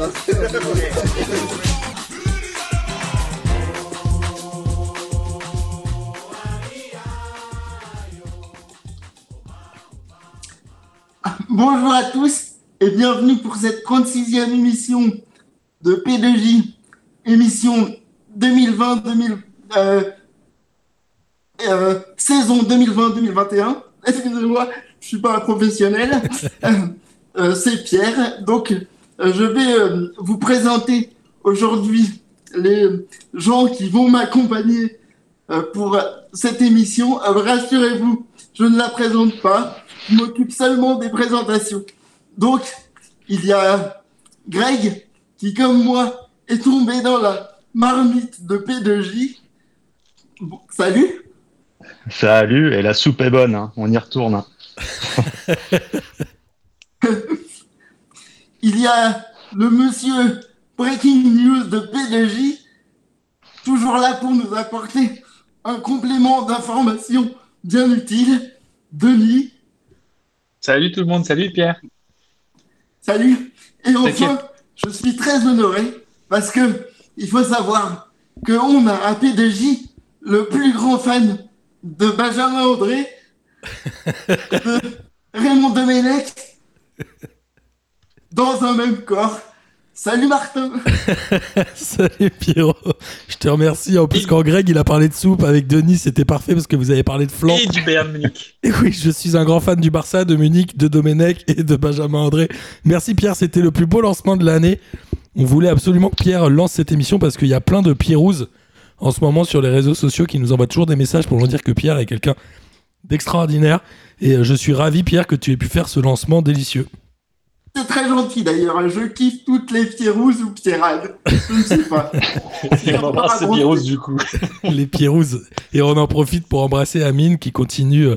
Bonjour à tous et bienvenue pour cette 36e émission de P2J, émission 2020-2000, euh, euh, saison 2020-2021. Excusez-moi, je suis pas un professionnel. Euh, c'est Pierre. Donc, je vais vous présenter aujourd'hui les gens qui vont m'accompagner pour cette émission. Rassurez-vous, je ne la présente pas. Je m'occupe seulement des présentations. Donc, il y a Greg qui, comme moi, est tombé dans la marmite de P2J. salut. Salut, et la soupe est bonne, hein. on y retourne. Hein. il y a le monsieur Breaking News de P2J, toujours là pour nous apporter un complément d'information bien utile. Denis. Salut tout le monde, salut Pierre. Salut. Et enfin, je suis très honoré parce que il faut savoir qu'on a à P2J le plus grand fan de Benjamin Audrey, de Raymond Domenech, dans un même corps. Salut Martin Salut Pierrot Je te remercie. En plus, quand Greg il a parlé de soupe avec Denis, c'était parfait parce que vous avez parlé de flan. Et du Bayern Munich. Et oui, je suis un grand fan du Barça, de Munich, de Domenech et de Benjamin André. Merci Pierre, c'était le plus beau lancement de l'année. On voulait absolument que Pierre lance cette émission parce qu'il y a plein de Pierrouzes en ce moment sur les réseaux sociaux qui nous envoient toujours des messages pour nous dire que Pierre est quelqu'un d'extraordinaire. Et euh, je suis ravi, Pierre, que tu aies pu faire ce lancement délicieux. C'est très gentil d'ailleurs. Je kiffe toutes les Pierrouzes ou Pierrades. Je ne sais pas. on embrasse les Pierrouzes du coup. les Pierrouzes. Et on en profite pour embrasser Amine qui continue euh,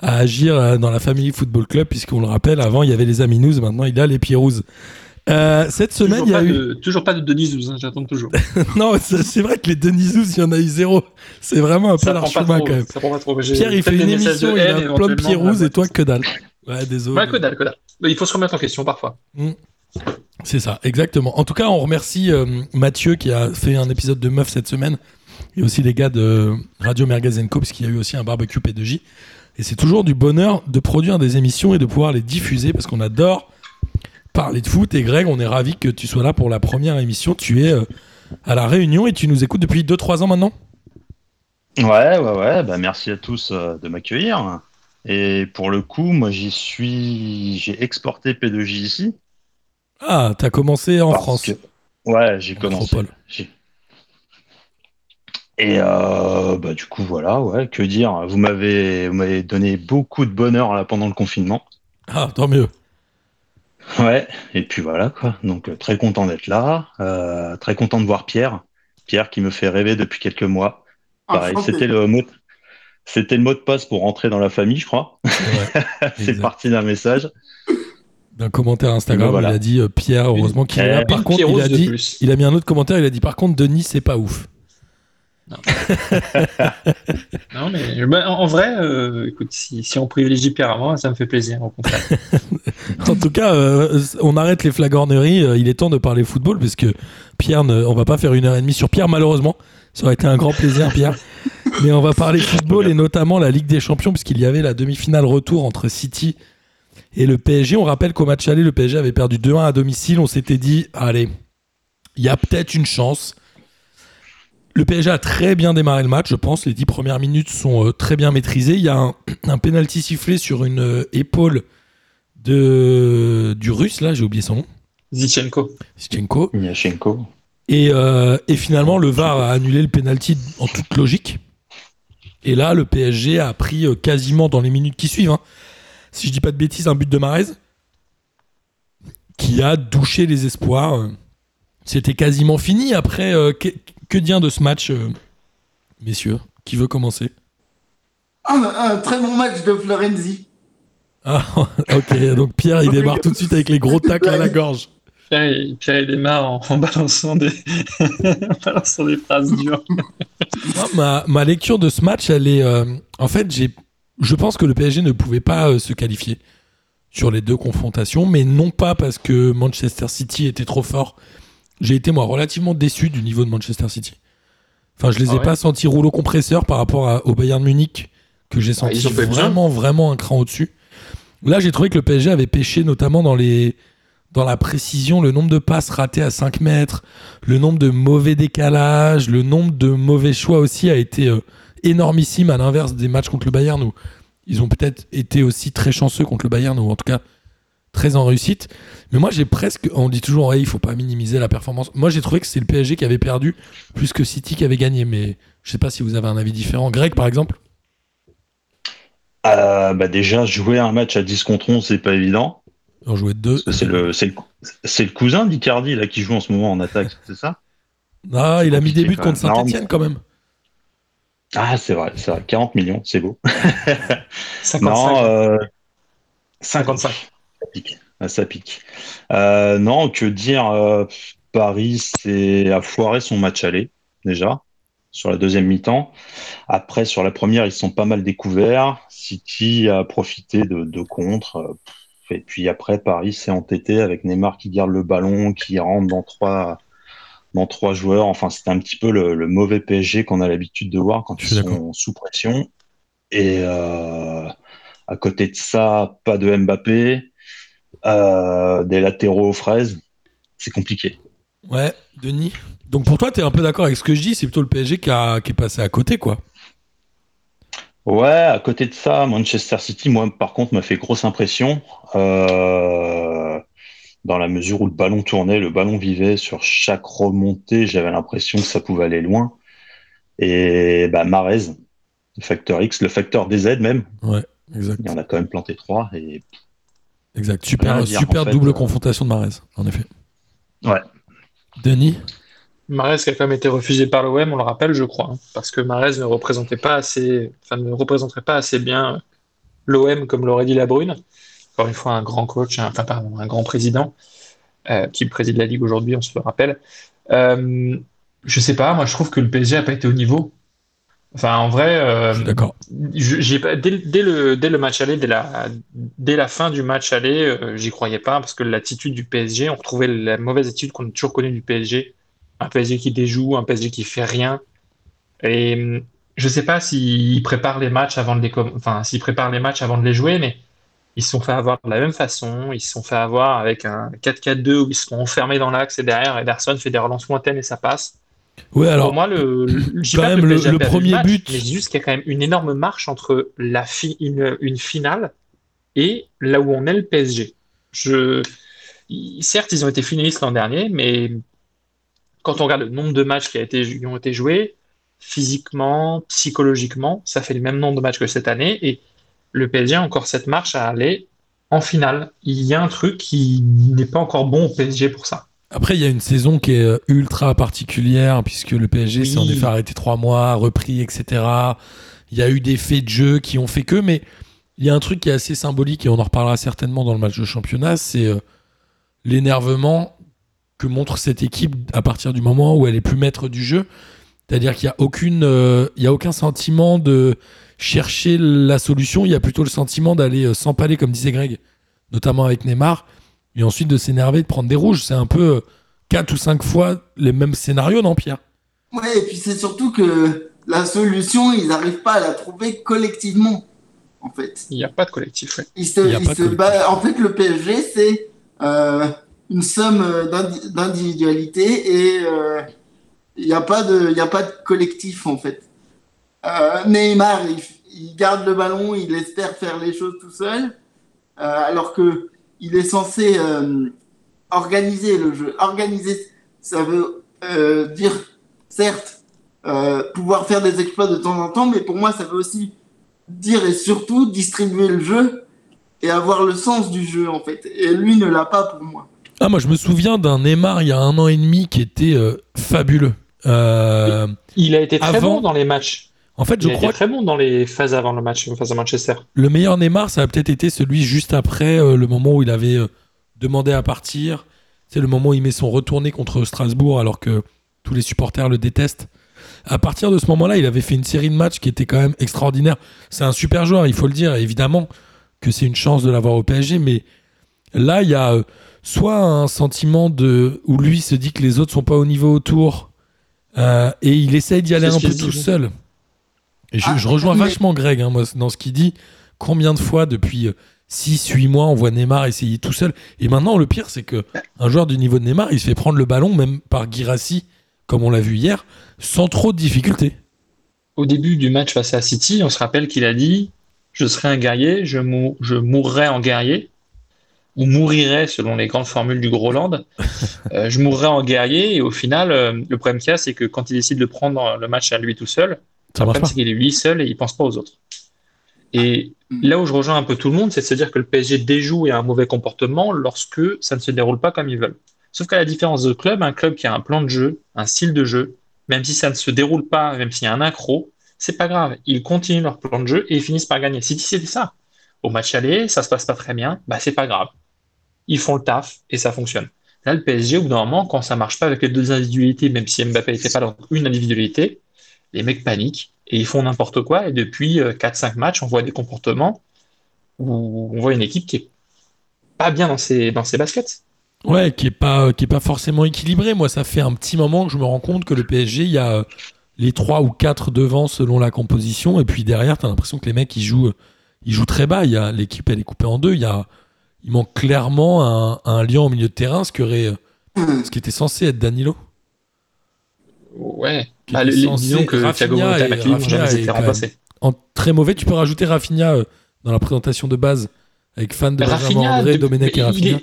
à agir euh, dans la famille Football Club, puisqu'on le rappelle, avant il y avait les Aminous, maintenant il y a les Pierrouzes. Euh, cette semaine, il y a eu. toujours pas de Denisous, hein, j'attends toujours. non, c'est vrai que les Denisous, il y en a eu zéro. C'est vraiment un peu l'archemin quand même. Ça prend pas trop. Pierre, il fait une émission, il a plein de Pierrouzes et toi, que dalle. Ouais, désolé. Ouais, que dalle, que dalle. Il faut se remettre en question parfois. Mm. C'est ça, exactement. En tout cas, on remercie euh, Mathieu qui a fait un épisode de Meuf cette semaine et aussi les gars de Radio Mergazenco parce qu'il y a eu aussi un barbecue P2J. Et c'est toujours du bonheur de produire des émissions et de pouvoir les diffuser parce qu'on adore parler de foot. Et Greg, on est ravi que tu sois là pour la première émission. Tu es euh, à La Réunion et tu nous écoutes depuis 2-3 ans maintenant Ouais, ouais, ouais. Bah, merci à tous euh, de m'accueillir. Et pour le coup, moi, j'y suis. J'ai exporté P2J ici. Ah, t'as commencé en France. Ouais, j'ai commencé. Et euh, bah, du coup, voilà, ouais, que dire. Vous m'avez, vous m'avez donné beaucoup de bonheur là pendant le confinement. Ah, tant mieux. Ouais, et puis voilà quoi. Donc euh, très content d'être là, euh, très content de voir Pierre. Pierre qui me fait rêver depuis quelques mois. Pareil, c'était le mot, c'était le mot de passe pour rentrer dans la famille, je crois. c'est parti d'un message. D'un commentaire Instagram, il a dit euh, Pierre, heureusement qu'il est là. Par contre, il a dit, il a mis un autre commentaire, il a dit par contre Denis, c'est pas ouf. Non. mais bah, en, vrai, euh, écoute, si, on privilégie Pierre moi, ça me fait plaisir, au contraire. en tout cas, euh, on arrête les flagorneries. il est temps de parler football parce que Pierre, ne, on va pas faire une heure et demie sur Pierre, malheureusement. Ça aurait été un grand plaisir, Pierre. Mais on va parler football et notamment la Ligue des Champions, puisqu'il y avait la demi-finale retour entre City et le PSG. On rappelle qu'au match aller, le PSG avait perdu 2-1 à domicile. On s'était dit, allez, il y a peut-être une chance. Le PSG a très bien démarré le match, je pense. Les dix premières minutes sont euh, très bien maîtrisées. Il y a un, un penalty sifflé sur une euh, épaule de, du russe, là, j'ai oublié son nom. Zichenko. Zichenko. Zichenko. Et, euh, et, finalement, le VAR a annulé le penalty en toute logique. Et là, le PSG a pris euh, quasiment dans les minutes qui suivent, hein, si je dis pas de bêtises, un but de Marez qui a douché les espoirs. C'était quasiment fini. Après, euh, que, dire de ce match, messieurs? Qui veut commencer? Ah, Un très bon match de Florenzi. Ah, ok, donc Pierre, il démarre tout de suite avec les gros tacles à la gorge. Pierre, il démarre en, balançant, des des phrases dures. ma, lecture de ce match, elle est. Euh, en fait, j'ai, je pense que le PSG ne pouvait pas euh, se qualifier sur les deux confrontations, mais non pas parce que Manchester City était trop fort. J'ai été moi relativement déçu du niveau de Manchester City. Enfin, je les ai Ah ouais pas sentis rouleau compresseur par rapport à- au Bayern Munich que j'ai senti fait bien. vraiment vraiment un cran au-dessus. Là, j'ai trouvé que le PSG avait pêché notamment dans les dans la précision, le nombre de passes ratées à 5 mètres, le nombre de mauvais décalages, le nombre de mauvais choix aussi a été euh, énormissime à l'inverse des matchs contre le Bayern où ils ont peut-être été aussi très chanceux contre le Bayern ou en tout cas très en réussite. Mais moi j'ai presque, on dit toujours ouais, il faut pas minimiser la performance. Moi j'ai trouvé que c'est le PSG qui avait perdu plus que City qui avait gagné. Mais je sais pas si vous avez un avis différent. Greg par exemple? Euh, bah déjà, jouer un match à 10 contre 11, c'est pas évident. On jouait deux. C'est le, cousin d'Icardi là qui joue en ce moment en attaque, c'est ça? Ah, il a mis des buts contre. Saint-Etienne quand même. Ah, c'est vrai, c'est vrai. 40 millions, c'est beau. 55. Non, euh, 55. Ça pique. Ah, ça pique. Euh, non, que dire euh, Paris, c'est a foiré son match aller, déjà, sur la deuxième mi-temps. Après, sur la première, ils se sont pas mal découverts. City a profité de, de contre. euh, Et puis après, Paris s'est entêté avec Neymar qui garde le ballon, qui rentre dans trois, dans trois joueurs. Enfin, c'était un petit peu le, le mauvais PSG qu'on a l'habitude de voir quand ils sont sous pression. Et euh, à côté de ça, pas de Mbappé, euh, des latéraux aux fraises. C'est compliqué. Ouais, Denis? Donc pour toi, tu es un peu d'accord avec ce que je dis, c'est plutôt le PSG qui, a- qui est passé à côté, quoi. Ouais, à côté de ça, Manchester City, moi, par contre, m'a fait grosse impression. euh, dans la mesure où le ballon tournait, le ballon vivait sur chaque remontée, j'avais l'impression que ça pouvait aller loin. Et bah, Marez, le facteur X, le facteur DZ même, Ouais, exact. il en a quand même planté trois. Et Exact. Rien Super, fait, double euh. confrontation de Marez, en effet. Ouais. Denis? Marez qui a quand même été refusé par l'OM, on le rappelle, je crois, hein, parce que Marez ne représentait pas assez, enfin ne représenterait pas assez bien l'OM comme l'aurait dit la Brune. Encore une fois, un grand coach, un- enfin pardon, un grand président euh, qui préside la ligue aujourd'hui, on se le rappelle. Euh, je sais pas, moi je trouve que le PSG a pas été au niveau. Enfin, en vrai, euh, j'ai pas, dès, dès le, dès le match aller, dès la, dès la fin du match aller, euh, j'y croyais pas parce que l'attitude du PSG, on retrouvait la mauvaise attitude qu'on a toujours connue du PSG. Un PSG qui déjoue, un PSG qui fait rien. Et hum, je sais pas s'ils préparent les matchs avant de les, enfin, s'ils préparent les matchs avant de les jouer, mais ils se sont fait avoir de la même façon. Ils se sont fait avoir avec un 4-4-2 où ils se sont enfermés dans l'axe et derrière, Ederson fait des relances lointaines et ça passe. Ouais, alors, Pour moi, le, quand pas même, premier match, but- mais juste qu'il y a quand même une énorme marche entre la fi- une, une finale et là où on est le PSG. Je, certes, ils ont été finalistes l'an dernier, mais quand on regarde le nombre de matchs qui, a été, qui ont été joués, physiquement, psychologiquement, ça fait le même nombre de matchs que cette année. Et le PSG a encore cette marche à aller en finale. Il y a un truc qui n'est pas encore bon au PSG pour ça. après, il y a une saison qui est euh, ultra particulière, puisque le PSG Oui. s'en est fait arrêter trois mois, repris, etc. Il y a eu des faits de jeu qui ont fait que, mais il y a un truc qui est assez symbolique, et on en reparlera certainement dans le match de championnat, c'est euh, l'énervement que montre cette équipe à partir du moment où elle est plus maître du jeu. C'est-à-dire qu'il n'y a, aucune, euh, il y a aucun sentiment de chercher la solution, il y a plutôt le sentiment d'aller euh, s'empaler, comme disait Greg, notamment avec Neymar, et ensuite de s'énerver, de prendre des rouges. C'est un peu euh, quatre ou cinq fois les mêmes scénarios, non, Pierre? Ouais, et puis c'est surtout que la solution, ils n'arrivent pas à la trouver collectivement, en fait. Il n'y a pas de collectif. ouais. Ils se, Il y a ils pas de se collectif. ba- En fait, le PSG, c'est euh, une somme euh, d'indi- d'individualité et euh, il n'y a, pas de- a pas de collectif, en fait. Euh, Neymar, il, garde le ballon, il espère faire les choses tout seul, euh, alors que il est censé euh, organiser le jeu. Organiser, ça veut euh, dire, certes, euh, pouvoir faire des exploits de temps en temps, mais pour moi, ça veut aussi dire et surtout distribuer le jeu et avoir le sens du jeu, en fait. Et lui ne l'a pas pour moi. Ah, moi, je me souviens d'un Neymar il y a un an et demi qui était euh, fabuleux. Euh, Il a été très Avant- bon dans les matchs. en fait, Il je a crois été très bon dans les phases avant le match face à Manchester. le meilleur Neymar, ça a peut-être été celui juste après euh, le moment où il avait euh, demandé à partir. C'est le moment où il met son retourné contre Strasbourg alors que tous les supporters le détestent. À partir de ce moment-là, il avait fait une série de matchs qui était quand même extraordinaire. C'est un super joueur, il faut le dire. Évidemment que c'est une chance de l'avoir au PSG, mais là, il y a soit un sentiment de où lui se dit que les autres sont pas au niveau autour et il essaye d'y aller un peu tout seul. Et je, ah, rejoins vachement Greg hein, moi, dans ce qu'il dit. Combien de fois depuis 6-8 mois on voit Neymar essayer tout seul? Et maintenant, le pire, c'est que un joueur du niveau de Neymar, il se fait prendre le ballon, même par Girassi, comme on l'a vu hier, sans trop de difficultés. Au début du match face à City, on se rappelle qu'il a dit Je serai un guerrier, je, je mourrai en guerrier, ou mourirai selon les grandes formules du Groland. Euh, je mourrai en guerrier, et au final, euh, le problème qu'il y a, c'est que quand il décide de prendre le match à lui tout seul, ça marche c'est qu'il est lui seul et il pense pas aux autres. Et là où je rejoins un peu tout le monde, c'est de se dire que le PSG déjoue et a un mauvais comportement lorsque ça ne se déroule pas comme ils veulent. Sauf qu'à la différence de club, un club qui a un plan de jeu, un style de jeu, même si ça ne se déroule pas, même s'il y a un accro, c'est pas grave. Ils continuent leur plan de jeu et ils finissent par gagner. Si c'était ça, au match aller, ça se passe pas très bien, bah c'est pas grave. Ils font le taf et ça fonctionne. Là, le PSG, au bout d'un moment, quand ça marche pas avec les deux individualités, même si Mbappé n'était pas dans une individualité, les mecs paniquent et ils font n'importe quoi. Et depuis 4-5 euh, matchs, on voit des comportements où on voit une équipe qui est pas bien dans ses, dans ses baskets. Ouais, qui est pas qui est pas forcément équilibré. Moi, ça fait un petit moment que je me rends compte que le PSG, il y a euh, les 3 ou 4 devant selon la composition, et puis derrière, tu as l'impression que les mecs ils jouent ils jouent très bas. L'équipe elle est coupée en deux. Il y a il manque clairement un, un lion au milieu de terrain, ce qui aurait ce qui était censé être Danilo. Ouais. Bah, disons que Rafinha et, En très mauvais, tu peux rajouter Rafinha euh, dans la présentation de base avec fan de Benjamin André, Domenech et Rafinha.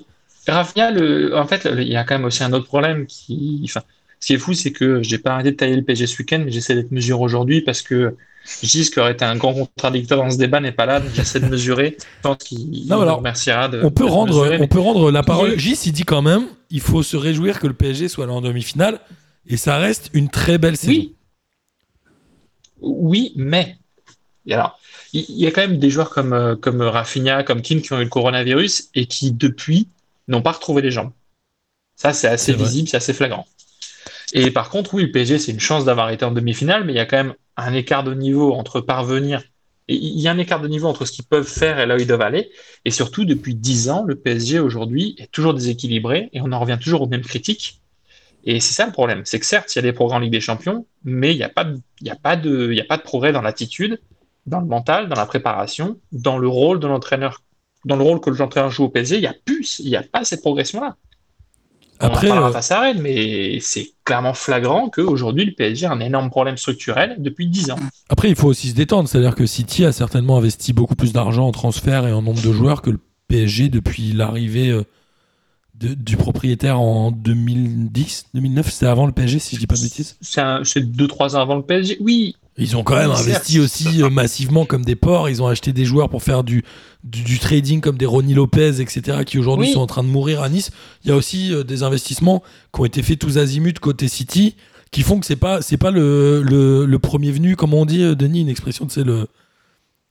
Rafinha, le... en fait, il y a quand même aussi un autre problème qui. Enfin, ce qui est fou, c'est que j'ai pas arrêté de tailler le PSG ce week-end, mais j'essaie d'être mesuré aujourd'hui parce que Gis, qui aurait été un grand contradicteur dans ce débat, n'est pas là, donc j'essaie de mesurer. Je pense qu'il nous remerciera de. On peut, rendre, on peut rendre la parole. Gis, il dit quand même il faut se réjouir que le PSG soit là en demi-finale. Et ça reste une très belle saison. Oui, oui mais. alors, il y a quand même des joueurs comme, euh, comme Rafinha, comme Kim qui ont eu le coronavirus et qui, depuis, n'ont pas retrouvé les jambes. Ça, c'est assez visible, c'est assez flagrant. Et par contre, oui, le PSG, c'est une chance d'avoir été en demi-finale, mais il y a quand même un écart de niveau entre parvenir. il y a un écart de niveau entre ce qu'ils peuvent faire et là où ils doivent aller. Et surtout, depuis 10 ans, le PSG aujourd'hui est toujours déséquilibré et on en revient toujours aux mêmes critiques. Et c'est ça le problème, c'est que certes, il y a des progrès en Ligue des Champions, mais il n'y a, pas de, a, pas de, a pas de progrès dans l'attitude, dans le mental, dans la préparation, dans le rôle de l'entraîneur, dans le rôle que l'entraîneur joue au PSG, il n'y a plus, il n'y a pas cette progression-là. Après, on en euh, face à Rennes, mais c'est clairement flagrant qu'aujourd'hui, le PSG a un énorme problème structurel depuis 10 ans. Après, il faut aussi se détendre, c'est-à-dire que City a certainement investi beaucoup plus d'argent en transfert et en nombre de joueurs que le PSG depuis l'arrivée euh, du propriétaire en 2010, 2009, c'est avant le PSG, si je dis pas de bêtises. C'est 2-3 ans avant le PSG, oui. Ils ont quand même investi aussi euh, massivement comme des porcs. Ils ont acheté des joueurs pour faire du, du, trading comme des Ronnie Lopez, etc., qui aujourd'hui sont en train de mourir à Nice. Il y a aussi euh, des investissements qui ont été faits tous azimuts côté City, qui font que c'est pas c'est pas le, le, premier venu, comme on dit, euh, Denis, une expression, c'est le,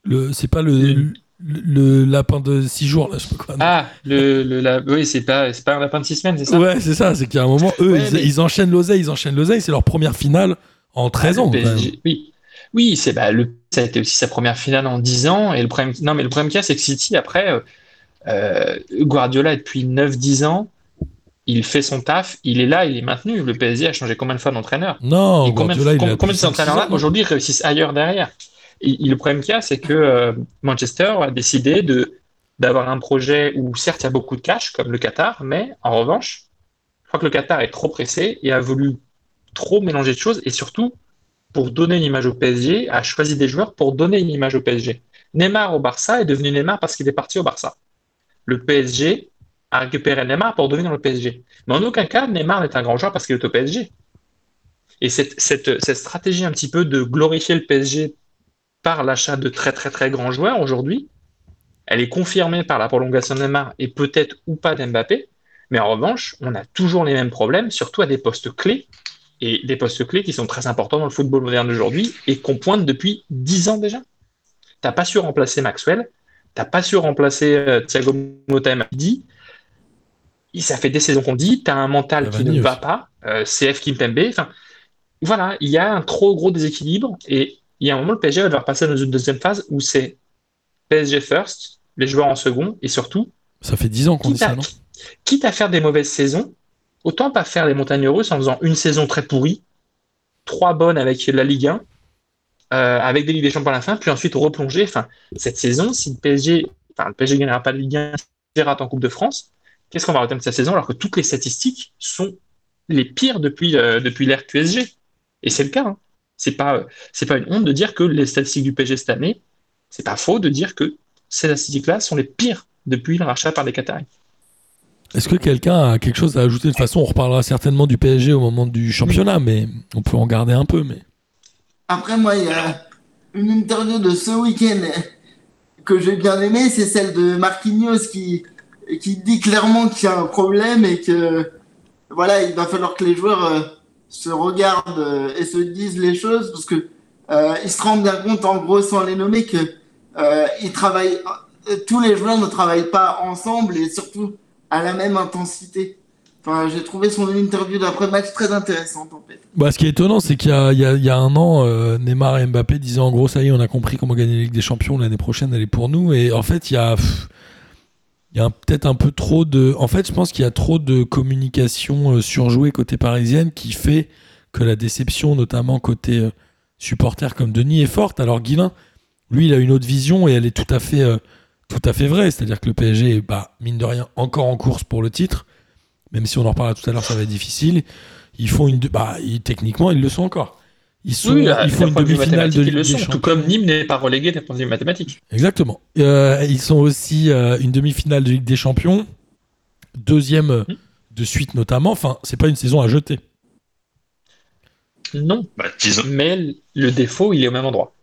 le c'est pas le, le lapin de 6 jours là je sais pas quoi ah le, le oui c'est pas c'est pas un lapin de 6 semaines c'est ça? Ouais c'est ça c'est qu'il y a un moment eux ils, enchaînent l'oseille ils enchaînent l'oseille c'est leur première finale en 13 ah, ans oui oui c'est bah, le ça a été aussi sa première finale en 10 ans. Et le problème non mais le problème qu'il y a c'est que City après euh, euh Guardiola depuis 9 10 ans. Il fait son taf, il est là, il est maintenu. Le PSG a changé combien de fois d'entraîneur? Non, combien, Guardiola, il combien de entraîneurs là aujourd'hui réussissent ailleurs derrière? Et, le problème qu'il y a, c'est que euh, Manchester a décidé de d'avoir un projet où certes il y a beaucoup de cash, comme le Qatar, mais en revanche, je crois que le Qatar est trop pressé et a voulu trop mélanger de choses et surtout pour donner une image au PSG, a choisi des joueurs pour donner une image au PSG. Neymar au Barça est devenu Neymar parce qu'il est parti au Barça. Le PSG a récupéré Neymar pour devenir le PSG. Mais en aucun cas, Neymar n'est un grand joueur parce qu'il est au PSG. Et cette, stratégie un petit peu de glorifier le PSG par l'achat de très très très grands joueurs aujourd'hui. Elle est confirmée par la prolongation de Neymar et peut-être ou pas d'Mbappé. Mais en revanche, on a toujours les mêmes problèmes, surtout à des postes clés, et des postes clés qui sont très importants dans le football moderne d'aujourd'hui et qu'on pointe depuis 10 ans déjà. T'as pas su remplacer Maxwell, t'as pas su remplacer euh, Thiago Motta dit. Ça fait des saisons qu'on dit, tu as un mental qui ne va pas, euh, CF Kimpembe. Enfin, voilà, il y a un trop gros déséquilibre et il y a un moment, le PSG va devoir passer dans une deuxième phase où c'est PSG first, les joueurs en second, et surtout. Ça fait 10 ans qu'on dit ça, non? Quitte à faire des mauvaises saisons, autant pas faire les montagnes russes en faisant une saison très pourrie, trois bonnes avec la Ligue 1, euh, avec des Ligues des Champions à la fin, puis ensuite replonger. Enfin, cette saison, si le PSG, enfin, le PSG gagnera pas de Ligue 1, il rate en Coupe de France, qu'est-ce qu'on va retenir de cette saison alors que toutes les statistiques sont les pires depuis, euh, depuis l'ère QSG Et c'est le cas. Hein. C'est pas, c'est pas une honte de dire que les statistiques du PSG cette année, c'est pas faux de dire que ces statistiques-là sont les pires depuis le rachat par les Qataris. Est-ce que quelqu'un a quelque chose à ajouter? De toute façon, on reparlera certainement du PSG au moment du championnat, mais on peut en garder un peu. Mais après, moi, il y a une interview de ce week-end que j'ai bien aimé, c'est celle de Marquinhos qui, qui dit clairement qu'il y a un problème et que voilà, il va falloir que les joueurs euh, se regardent euh, et se disent les choses parce que euh, ils se rendent bien compte, en gros, sans les nommer, que ils travaillent, tous les joueurs ne travaillent pas ensemble et surtout à la même intensité. Enfin, j'ai trouvé son interview d'après-match très intéressante en fait. Bah, ce qui est étonnant, c'est qu'il y, a, un an, euh, Neymar et Mbappé disaient en gros, ça y est, on a compris comment gagner la Ligue des Champions, l'année prochaine, elle est pour nous. Et en fait, il y a, peut-être un peu trop de. En fait, je pense qu'il y a trop de communication euh, surjouée côté parisienne qui fait que la déception, notamment côté euh, supporter comme Denis, est forte. Alors, Guilin, lui, il a une autre vision et elle est tout à fait, tout à fait vraie. C'est-à-dire que le PSG est, bah, mine de rien, encore en course pour le titre même si on en reparlera tout à l'heure, ça va être difficile. Ils font une, bah, techniquement, ils le sont encore. Ils, sont, ils font une demi-finale de Ligue des Champions. Tout comme Nîmes n'est pas relégué d'un point de vue mathématique. Exactement. Euh, ils sont aussi euh, une demi-finale de Ligue des Champions, deuxième hmm. de suite notamment. Enfin, c'est pas une saison à jeter. Non. Bah, mais le défaut, il est au même endroit.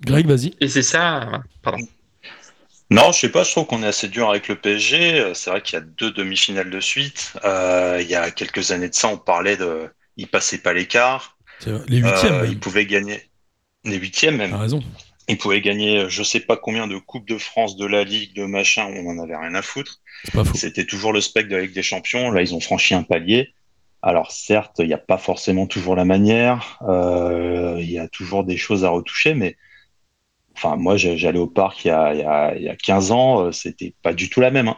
Greg, vas-y. Et c'est ça. Pardon. Non, je sais pas, je trouve qu'on est assez dur avec le PSG. Euh, c'est vrai qu'il y a deux demi-finales de suite. Euh, il y a quelques années de ça, on parlait de. Il passait pas l'écart. Les huitièmes. Euh, il pouvait gagner. Les huitièmes même. raison. Il pouvait gagner je sais pas combien de Coupes de France, de la Ligue, de machin, on en avait rien à foutre. C'était toujours le spectre de la Ligue des Champions. Là, ils ont franchi un palier. Alors certes, il n'y a pas forcément toujours la manière, il y a toujours des choses à retoucher, mais Enfin, moi, j'allais au parc il y, a, il, y a, 15 ans, euh, c'était pas du tout la même. Hein.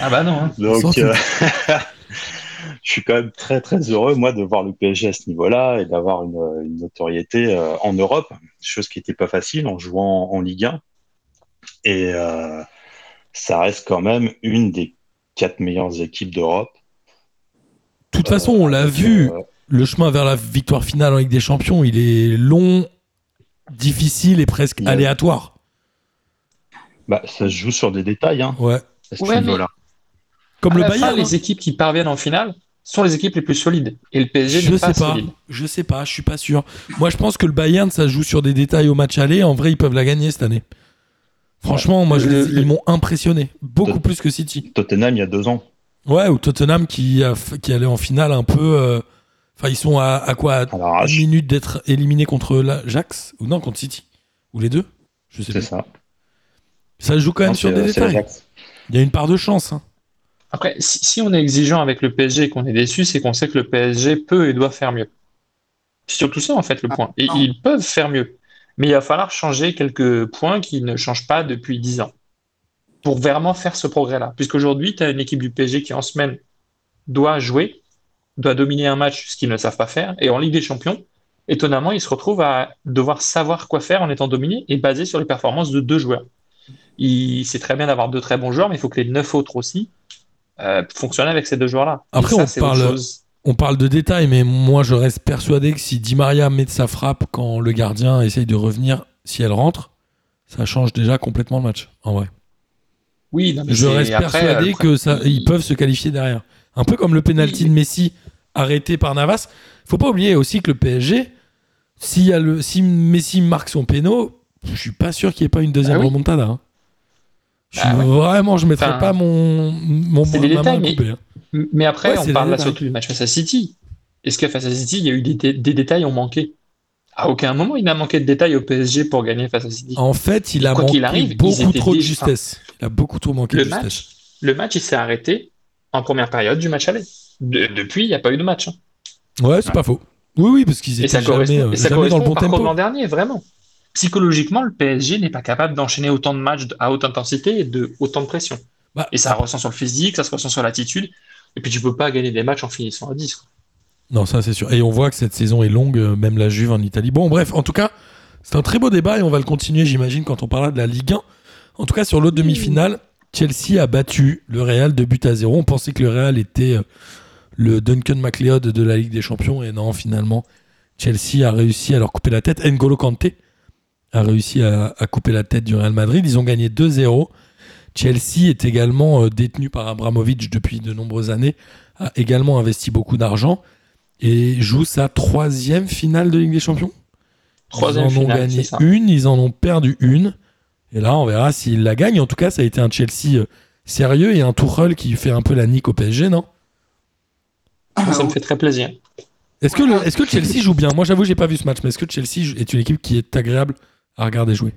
ah bah non. Hein. Donc, euh, je suis quand même très très heureux, moi, de voir le PSG à ce niveau-là et d'avoir une, notoriété euh, en Europe, chose qui n'était pas facile en jouant en, Ligue 1. Et ça reste quand même une des quatre meilleures équipes d'Europe. De toute façon, on l'a vu, le chemin vers la victoire finale en Ligue des Champions, il est long difficile et presque aléatoire. Bah, ça se joue sur des détails. Hein, ouais. Comme le Bayern. les hein. équipes qui parviennent en finale sont les équipes les plus solides. Et le PSG je sais pas, Je sais pas, je suis pas sûr. Moi, je pense que le Bayern, ça joue sur des détails au match aller. En vrai, ils peuvent la gagner cette année. Franchement, moi, ils m'ont impressionné. Beaucoup plus que City. Tottenham, il y a deux ans. Ouais, ou Tottenham qui, a, qui allait en finale un peu. Euh, Enfin, ils sont à, quoi à Une minute d'être éliminés contre l'Ajax Ou non, contre City Ou les deux Je sais C'est ça. Ça joue quand même sur des détails. Il y a une part de chance. Hein. Après, si, on est exigeant avec le PSG et qu'on est déçu, c'est qu'on sait que le PSG peut et doit faire mieux. C'est surtout ça, en fait, le point. Et ils peuvent faire mieux. Mais il va falloir changer quelques points qui ne changent pas depuis 10 ans pour vraiment faire ce progrès-là. Puisqu'aujourd'hui, tu as une équipe du PSG qui, en semaine, doit jouer doit dominer un match, ce qu'ils ne savent pas faire. Et en Ligue des Champions, étonnamment, ils se retrouvent à devoir savoir quoi faire en étant dominé et basé sur les performances de deux joueurs. C'est très bien d'avoir deux très bons joueurs, mais il faut que les neuf autres aussi euh, fonctionnent avec ces deux joueurs-là. Après, on, parle, on parle de détails, mais moi, je reste persuadé que si Di Maria met de sa frappe quand le gardien essaye de revenir, si elle rentre, ça change déjà complètement le match, en vrai. Oui, je reste persuadé qu'ils que ça, ils peuvent se qualifier derrière. Un peu comme le penalty de Messi arrêté par Navas. Faut pas oublier aussi que le PSG, si, y a le, si Messi marque son péno, je suis pas sûr qu'il n'y ait pas une deuxième remontada. Hein. Je bah Vraiment, je mettrais pas mon, mon ma détails, mais, hein. mais, après, on parle là surtout du match face à City. Est-ce que face à City, il y a eu des, des détails ont manqué? À aucun moment, il n'a manqué de détails au PSG pour gagner face à City. En fait, il a manqué beaucoup trop de justesse. Il a beaucoup trop manqué le de match, justesse. Le match, il s'est arrêté en première période du match aller. Depuis, il n'y a pas eu de match. Hein. Ouais, c'est pas faux. Oui, oui, parce qu'ils étaient ça jamais, euh, et ça jamais dans le bon tempo. l'an dernier, vraiment. psychologiquement, le PSG n'est pas capable d'enchaîner autant de matchs à haute intensité et de autant de pression. Bah, et ça ressent sur le physique, ça se ressent sur l'attitude. Et puis tu peux pas gagner des matchs en finissant à 10. Non, ça c'est sûr. Et on voit que cette saison est longue, euh, même la Juve en Italie. Bon, bref, en tout cas, c'est un très beau débat et on va le continuer, j'imagine, quand on parlera de la Ligue 1. En tout cas, sur l'autre demi-finale, Chelsea a battu le Real de but à zéro. On pensait que le Real était euh, le Duncan MacLeod de la Ligue des Champions et non, finalement, Chelsea a réussi à leur couper la tête. N'Golo Kanté a réussi à, couper la tête du Real Madrid. Ils ont gagné 2-0. Chelsea est également euh, détenu par Abramovich depuis de nombreuses années, a également investi beaucoup d'argent et joue sa troisième finale de Ligue des Champions. Troisième ils en ont gagné une, ils en ont perdu une. Et là, on verra s'ils la gagnent. En tout cas, ça a été un Chelsea euh, sérieux et un Tuchel qui fait un peu la nique au PSG, non? Ça me fait très plaisir. Est-ce que, est que Chelsea joue bien? Moi, j'avoue, j'ai pas vu ce match, mais est-ce que Chelsea est une équipe qui est agréable à regarder jouer?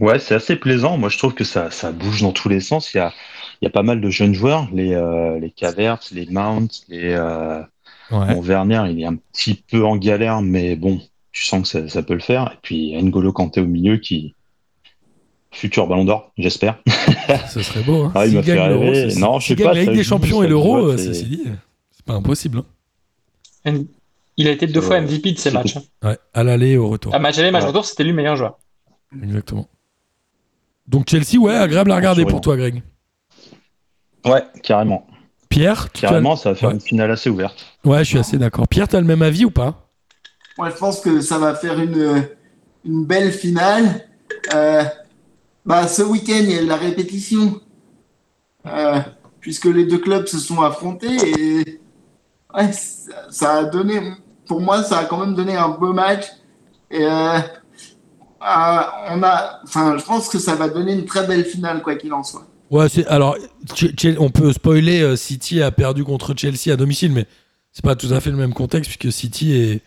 Ouais, c'est assez plaisant. Moi, je trouve que ça, ça bouge dans tous les sens. Il y a, il y a pas mal de jeunes joueurs, les, euh, les Cavers, les Mount, les. Euh, Werner, il est un petit peu en galère, mais bon, tu sens que ça, peut le faire. Et puis, N'Golo Kanté au milieu qui. Futur ballon d'or, j'espère. Ce serait beau. Hein. Ah, il m'a fait rêver. Non, je sais pas. Avec des champions et l'euro, c'est pas impossible. Hein. Il a été deux fois MVP de ces matchs. Hein. Ouais, à l'aller et au retour. À match aller, match retour, c'était lui le meilleur joueur. Exactement. Donc Chelsea, ouais, agréable à regarder pour toi, Greg. Ouais, carrément. Pierre Carrément, ça va faire une finale assez ouverte. Ouais, je suis assez d'accord. Pierre, tu as le même avis ou pas? Ouais, je pense que ça va faire une, une belle finale. Euh, bah, ce week-end, il y a la répétition. Euh, puisque les deux clubs se sont affrontés et ça, a donné, pour moi, ça a quand même donné un beau match. Et euh, on a, enfin, je pense que ça va donner une très belle finale, quoi qu'il en soit. Ouais, alors on peut spoiler. Euh, City a perdu contre Chelsea à domicile, mais c'est pas tout à fait le même contexte puisque City est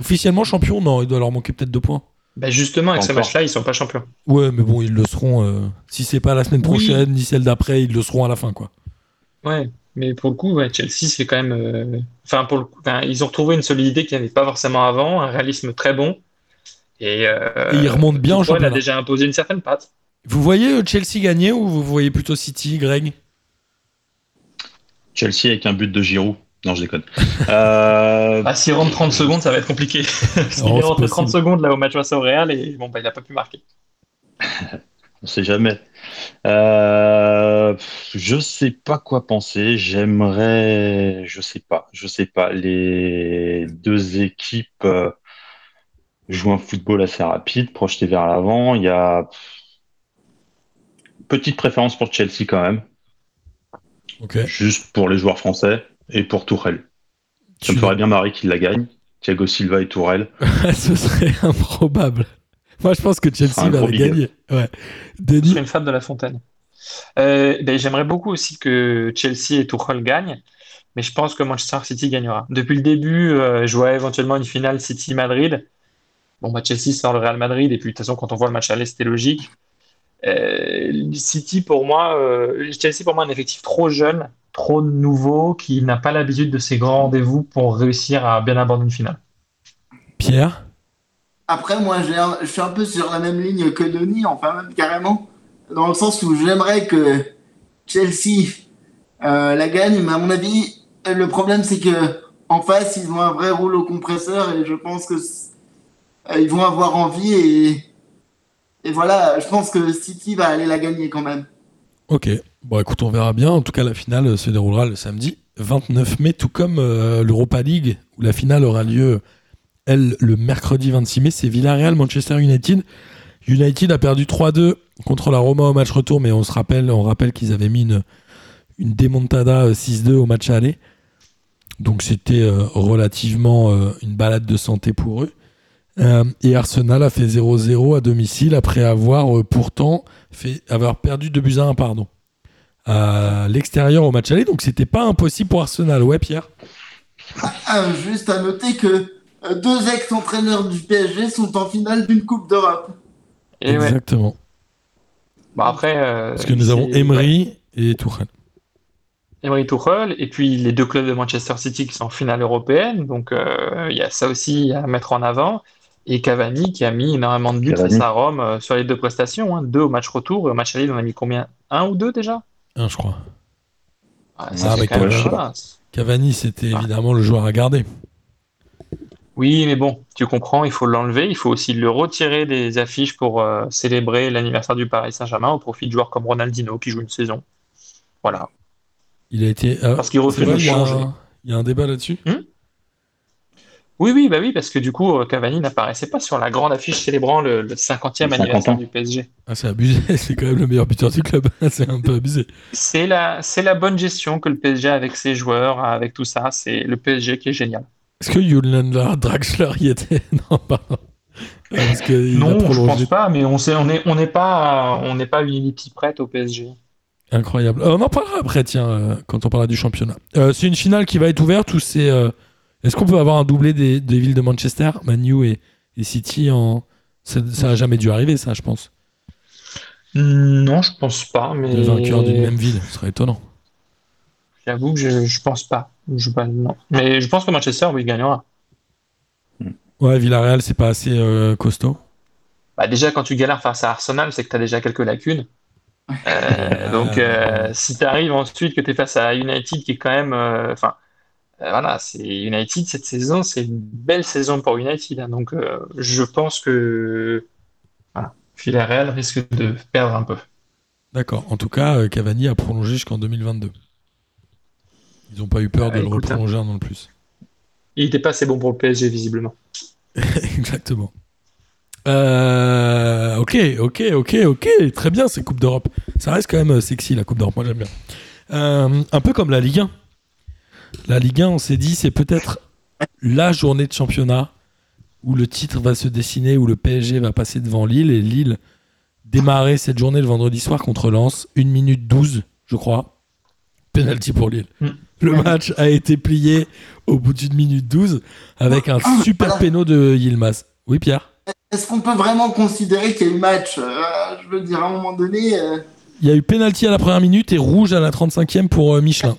officiellement champion. Non, il doit leur manquer peut-être deux points. Bah justement, avec ce match-là, ils sont pas champions. Ouais, mais bon, ils le seront. Euh, si c'est pas la semaine prochaine ni celle d'après, ils le seront à la fin, quoi. Ouais, mais pour le coup, Chelsea, c'est quand même. Euh, enfin, pour le coup, ils ont retrouvé une solidité qu'ils n'avaient pas forcément avant, un réalisme très bon. Et, et ils remontent bien en championnat. Il a déjà imposé une certaine patte. Vous voyez euh, Chelsea gagner ou vous voyez plutôt City, Greg? Chelsea avec un but de Giroud. Non, je déconne. euh... Ah, s'il rentre 30 secondes, ça va être compliqué. S'il oh, rentre 30 secondes là au match face au Real, et bon, bah, il n'a pas pu marquer. On sait jamais. Euh... Je sais pas quoi penser. J'aimerais, je sais pas, je sais pas. Les deux équipes euh, jouent un football assez rapide, projeté vers l'avant. Il y a petite préférence pour Chelsea quand même. Juste pour les joueurs français et pour Tourelle. Ça me ferait bien marrer qu'il la gagne. Thiago Silva et Tourelle. Ce serait improbable. Moi, je pense que Chelsea va gagner. Ouais. Je suis une fan de la Fontaine. Euh, ben, j'aimerais beaucoup aussi que Chelsea et Tourelle gagnent, mais je pense que Manchester City gagnera. Depuis le début, euh, je vois éventuellement une finale City-Madrid. Bon, bah, Chelsea sort le Real Madrid, et puis de toute façon, quand on voit le match à l'Est, c'était logique. Euh, City, pour moi, euh, Chelsea, pour moi, un effectif trop jeune, trop nouveau, qui n'a pas l'habitude de ces grands rendez-vous pour réussir à bien aborder une finale. Pierre? Après, moi, je suis un peu sur la même ligne que Denis, enfin, même carrément, dans le sens où j'aimerais que Chelsea euh, la gagne, mais à mon avis, le problème, c'est que en face, ils ont un vrai rouleau compresseur et je pense que ils vont avoir envie et et voilà, je pense que City va aller la gagner quand même. Ok, bon écoute, on verra bien. En tout cas, la finale se déroulera le samedi 29 mai, tout comme euh, l'Europa League, où la finale aura lieu, elle, le mercredi 26 mai. C'est Villarreal-Manchester United. United a perdu 3-2 contre la Roma au match retour, mais on se rappelle, on rappelle qu'ils avaient mis une, une démontada 6-2 euh, au match aller. Donc c'était euh, relativement une balade de santé pour eux. Et Arsenal a fait 0-0 à domicile après avoir pourtant fait, avoir perdu 2 buts à 1 pardon, à l'extérieur au match aller. Donc c'était pas impossible pour Arsenal, ouais Pierre? Ah, Juste à noter que euh, deux ex-entraîneurs du PSG sont en finale d'une Coupe d'Europe. Exactement. Bah après, Parce que nous avons Emery et Tuchel. Emery Tuchel, et puis les deux clubs de Manchester City qui sont en finale européenne. Donc il y a ça aussi à mettre en avant. Et Cavani qui a mis énormément de buts face à Rome euh, sur les deux prestations. Hein. Deux au match retour. Et au match aller, en a mis combien? Un ou deux déjà? Un, je crois. Ah, ah, Cavani, Cavani c'était ah. évidemment le joueur à garder. Oui, mais bon, tu comprends, il faut l'enlever. Il faut aussi le retirer des affiches pour euh, célébrer l'anniversaire du Paris Saint-Germain au profit de joueurs comme Ronaldinho qui joue une saison. Voilà. Il a été. Euh, Parce qu'il refuse de changer. Il y a un débat là-dessus? Hmm? Oui, oui, bah oui, parce que du coup, euh, Cavani n'apparaissait pas sur la grande affiche célébrant le, 50e anniversaire du PSG. Ah, c'est abusé, c'est quand même le meilleur buteur du club, c'est un peu abusé. C'est la, c'est la bonne gestion que le PSG a avec ses joueurs, avec tout ça, c'est le PSG qui est génial. Est-ce que Julian Draxler y était? Non, pardon. Parce que non, je pense pas, mais on sait, on n'est on est pas, on n'est pas une équipe prête au PSG. Incroyable. Euh, on en parlera après, tiens, euh, quand on parlera du championnat. c'est une finale qui va être ouverte ou c'est est-ce qu'on peut avoir un doublé des, villes de Manchester, Manu et, City en... Ça n'a jamais dû arriver, ça, je pense. Non, je pense pas. Mais... Le vainqueur d'une même ville, ce serait étonnant. J'avoue que je, je pense pas. Je, pas non. Mais je pense que Manchester, oui, gagnera. Ouais, Villarreal, c'est pas assez euh, costaud. Bah déjà, quand tu galères face à Arsenal, c'est que tu as déjà quelques lacunes. Euh, donc, euh, si tu arrives ensuite que tu es face à United, qui est quand même. Enfin, voilà, c'est United cette saison, c'est une belle saison pour United. Hein. donc, euh, je pense que voilà, Villarreal risque de perdre un peu. D'accord. En tout cas, euh, Cavani a prolongé jusqu'en 2022. Ils n'ont pas eu peur de le hein. reprolonger dans le plus. Il n'était pas assez bon pour le PSG, visiblement. Exactement. ok, ok, ok, ok. Très bien, ces Coupes d'Europe. Ça reste quand même sexy, la Coupe d'Europe. Moi, j'aime bien. un peu comme la Ligue 1. La Ligue 1, on s'est dit, c'est peut-être la journée de championnat où le titre va se dessiner, où le PSG va passer devant Lille et Lille démarrer cette journée le vendredi soir contre Lens. 1 minute 12, je crois. Penalty pour Lille. Mm. Le match a été plié au bout d'une minute 12 avec un super péno de Yilmaz. Oui, Pierre? Est-ce qu'on peut vraiment considérer qu'il y a eu match? Euh, Je veux dire, à un moment donné. Euh, Il y a eu penalty à la première minute et rouge à la 35e pour euh, Michelin.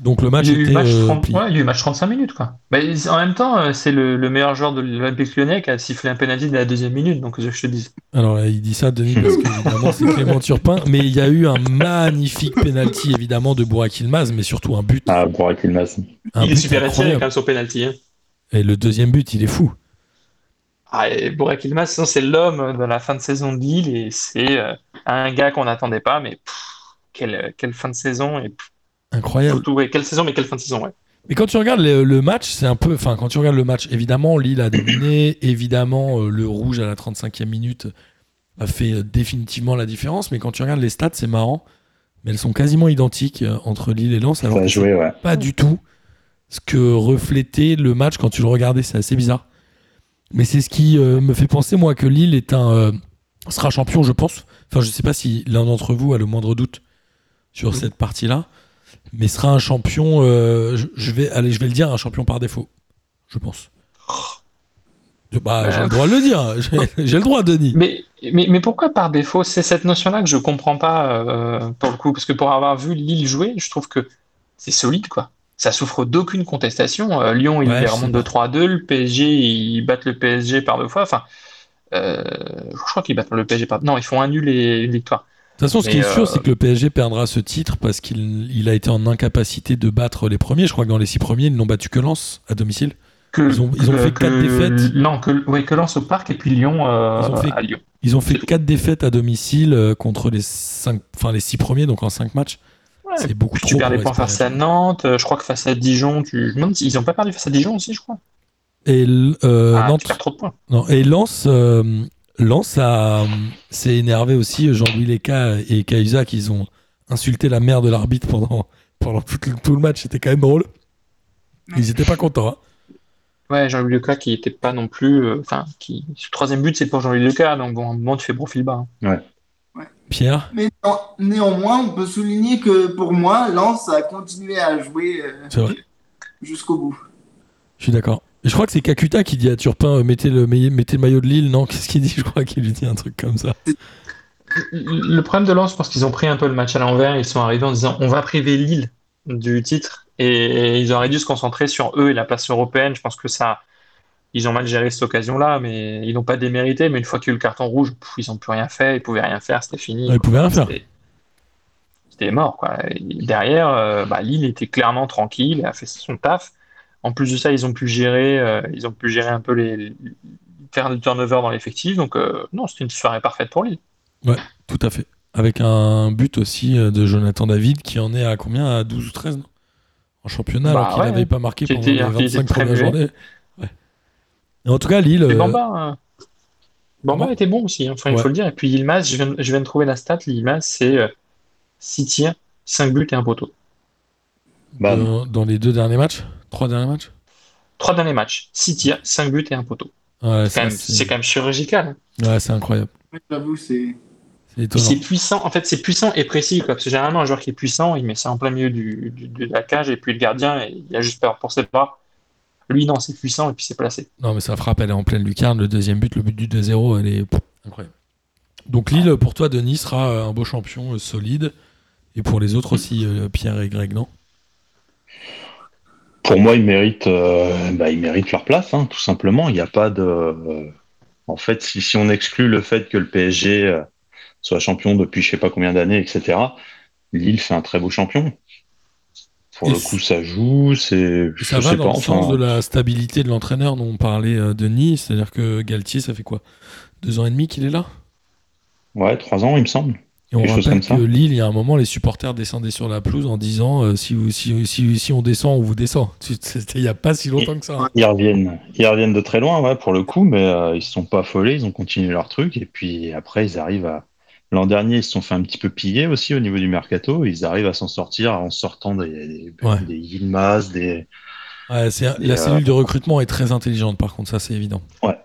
Donc le match il était. Match euh, il y a eu match 35 minutes quoi. en même temps, euh, c'est le, meilleur joueur de l'Olympique lyonnais qui a sifflé un penalty de la deuxième minute, donc je te dis. Alors il dit ça, Denis, parce qu'évidemment c'est Clément Turpin, mais il y a eu un magnifique penalty évidemment de Bourak Ilmaz, mais surtout un but. Ah, Bourak Ilmaz. Il est super attiré quand même son penalty. Hein. Et le deuxième but, il est fou. Ah, et Bourak Ilmaz, c'est l'homme de la fin de saison de Lille et c'est euh, un gars qu'on n'attendait pas, mais quelle, quelle, fin de saison et Incroyable. quelle saison, mais quelle fin de saison, ouais. Mais quand tu regardes le, match, c'est un peu. Enfin, quand tu regardes le match, évidemment, Lille a dominé. évidemment, euh, le rouge à la 35e minute a fait euh, définitivement la différence. Mais quand tu regardes les stats, c'est marrant. Mais elles sont quasiment identiques euh, entre Lille et Lens. Alors pas du tout ce que reflétait le match quand tu le regardais. C'est assez bizarre. Mais c'est ce qui me fait penser, moi, que Lille est un, sera champion, je pense. Enfin, je sais pas si l'un d'entre vous a le moindre doute sur cette partie-là mais sera un champion. Euh, je, vais, allez, je vais le dire, un champion par défaut, je pense. Bah, j'ai le droit de le dire, j'ai le droit, Denis. Mais, mais, mais pourquoi par défaut? C'est cette notion-là que je comprends pas euh, pour le coup, parce que pour avoir vu Lille jouer, je trouve que c'est solide, quoi. Ça souffre d'aucune contestation. Euh, Lyon, il ouais, remonte de 3-2, le PSG, ils battent le PSG par deux fois. Enfin, je crois qu'ils battent le PSG par. Non, ils font un nul et une victoire. De toute façon, ce qui est sûr, c'est que le PSG perdra ce titre parce qu'il a été en incapacité de battre les premiers. Je crois que dans les six premiers, ils n'ont battu que Lens à domicile. ils ont, fait quatre défaites. Non, que, ouais, que Lens au parc et puis Lyon euh, ils ont fait, à Lyon. Ils ont fait quatre défaites à domicile euh, contre les, cinq, enfin, les six premiers, donc en cinq matchs. c'est beaucoup trop. Tu perds des points face à Nantes. Euh, je crois que face à Dijon, tu... ils n'ont pas perdu face à Dijon aussi, je crois. Et ah, Nantes... trop de points. Non, et Lens, Lens s'est énervé aussi. Jean-Louis Leca et Cahuzac, ils ont insulté la mère de l'arbitre pendant, pendant tout, le match. C'était quand même drôle. Ils étaient pas contents. Hein. Ouais, Jean-Louis Leca qui était pas non plus. Euh, enfin, qui... le troisième but, c'est pour Jean-Louis Leca. Donc, bon, à un moment, tu fais profil bas. Hein. Ouais. Pierre? Mais néanmoins, on peut souligner que pour moi, Lens a continué à jouer euh, jusqu'au bout. Je suis d'accord. Je crois que c'est Kakuta qui dit à Turpin euh, mettez, le, mettez le maillot de Lille. Non, qu'est-ce qu'il dit? Je crois qu'il lui dit un truc comme ça. Le problème de Lens, je pense qu'ils ont pris un peu le match à l'envers. Ils sont arrivés en disant on va priver Lille du titre et ils auraient dû se concentrer sur eux et la place européenne. Je pense que ça, ils ont mal géré cette occasion-là, mais ils n'ont pas démérité. Mais une fois qu'il y a eu le carton rouge, ils n'ont plus rien fait, ils pouvaient rien faire, c'était fini. ils pouvaient rien faire. C'était mort. Quoi. derrière, euh, bah, Lille était clairement tranquille, a fait son taf. En plus de ça, ils ont pu gérer, euh, ils ont pu gérer un peu les, faire du turnover dans l'effectif. Donc non, c'était une soirée parfaite pour Lille. Ouais, tout à fait. Avec un but aussi de Jonathan David qui en est à combien? À 12 ou 13 En championnat, bah, alors qu'il n'avait pas marqué pendant les 25 premières journées. En tout cas, Lille. Euh, Bamba, Bamba était bon aussi, hein, enfin, il faut le dire. Et puis Yilmaz, je viens, je viens de trouver la stat. Yilmaz, c'est 6 euh, tirs, 5 buts et un poteau. Dans, dans, les deux derniers matchs? Trois derniers matchs Trois derniers matchs. 6 tirs, 5 buts et un poteau. c'est quand, même chirurgical. Hein. Ouais, c'est incroyable. J'avoue, c'est. C'est puissant, en fait, c'est puissant et précis, quoi, parce que généralement, un joueur qui est puissant, il met ça en plein milieu du, de la cage, et puis le gardien, il a juste peur pour ses bras. Lui, non, c'est puissant et puis c'est placé. Non, mais sa frappe, elle est en pleine lucarne. Le deuxième but, le but du 2-0, elle est incroyable. Donc Lille, pour toi, Denis, sera euh, un beau champion euh, solide. Et pour les autres aussi, euh, Pierre et Greg, non? Pour moi, ils méritent, bah, ils méritent leur place, hein, tout simplement. Il n'y a pas de. en fait, si, si, on exclut le fait que le PSG soit champion depuis je sais pas combien d'années, etc., Lille fait un très beau champion. Pour le coup, ça joue. C'est. Ça va dans le sens de la stabilité de l'entraîneur dont on parlait euh, Denis. C'est-à-dire que Galtier, ça fait quoi? Deux ans et demi qu'il est là? Ouais, trois ans, il me semble. Et on rappelle que Lille, il y a un moment, les supporters descendaient sur la pelouse en disant euh, si, si, si, si, on descend, on vous descend. Il n'y a pas si longtemps que ça. Hein. Ils reviennent, ils reviennent de très loin, ouais, pour le coup, mais euh, ils ne se sont pas affolés, ils ont continué leur truc, et puis après, ils arrivent à, L'an dernier, ils se sont fait un petit peu piller aussi au niveau du mercato. Ils arrivent à s'en sortir en sortant des, des, des Yilmaz, des. la cellule de recrutement est très intelligente, par contre, ça c'est évident. Ouais.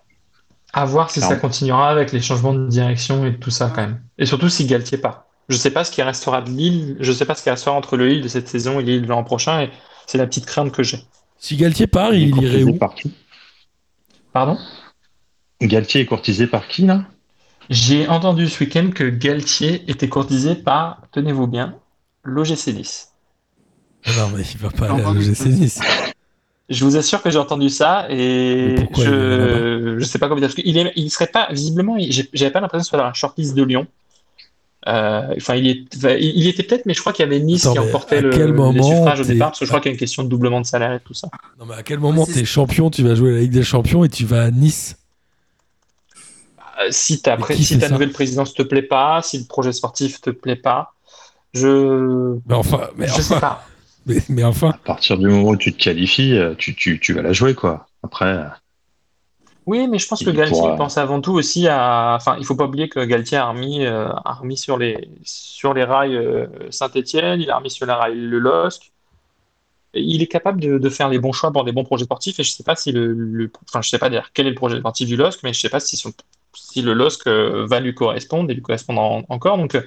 À voir si ça continuera avec les changements de direction et tout ça quand même. Et surtout si Galtier part. Je sais pas ce qui restera de Lille, je sais pas ce qui restera entre le Lille de cette saison et Lille de l'an prochain, et c'est la petite crainte que j'ai. Si Galtier part, il, il irait où Pardon? Galtier est courtisé par qui là? J'ai entendu ce week-end que Galtier était courtisé par, tenez-vous bien, l'OGC Nice. Non, mais il va pas aller à l'OGC Nice. Je vous assure que j'ai entendu ça et je ne sais pas comment dire. Il, est, il serait pas, visiblement, j'avais pas l'impression de soit dans la shortlist de Lyon. Euh, enfin, il, est, il était peut-être, mais je crois qu'il y avait Nice qui emportait le, les suffrages au départ, parce que je crois qu'il y a une question de doublement de salaire et tout ça. Non, mais à quel moment tu es champion, tu vas jouer la Ligue des Champions et tu vas à Nice euh, si, ta, si ta nouvelle présidence te plaît pas, si le projet sportif te plaît pas, je. Mais enfin, mais je sais pas. Mais, enfin. À partir du moment où tu te qualifies, euh, tu, tu, tu vas la jouer, quoi. Après. Euh, oui, mais je pense que Galtier pense avant tout aussi à. Enfin, il faut pas oublier que Galtier a remis, a remis sur, les, sur les rails Saint-Etienne, il a remis sur les rails le LOSC. Il est capable de, de, faire les bons choix pour des bons projets sportifs et je sais pas si le, enfin je sais pas dire quel est le projet sportif du LOSC, mais je sais pas si son si le LOSC euh, va lui correspondre et lui correspondre encore. Donc, euh,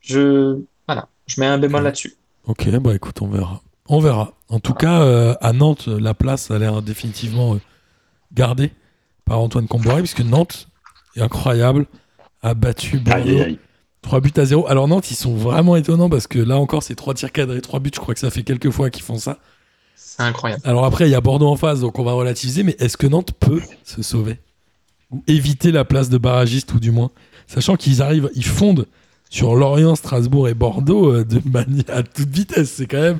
je, voilà, je mets un bémol là-dessus. Ok, bah écoute, on verra. On verra. En tout cas, euh, à Nantes, la place a l'air définitivement gardée par Antoine Comboiré, puisque Nantes est incroyable, a battu Bordeaux. 3 buts à 0. Alors Nantes, ils sont vraiment étonnants parce que là encore, c'est 3 tirs cadrés, 3 buts. Je crois que ça fait quelques fois qu'ils font ça. C'est incroyable. Alors après, il y a Bordeaux en face, donc on va relativiser. Mais est-ce que Nantes peut se sauver? Éviter la place de barragiste, ou du moins. Sachant qu'ils arrivent, ils fondent sur Lorient, Strasbourg et Bordeaux euh, de manière à toute vitesse. C'est quand même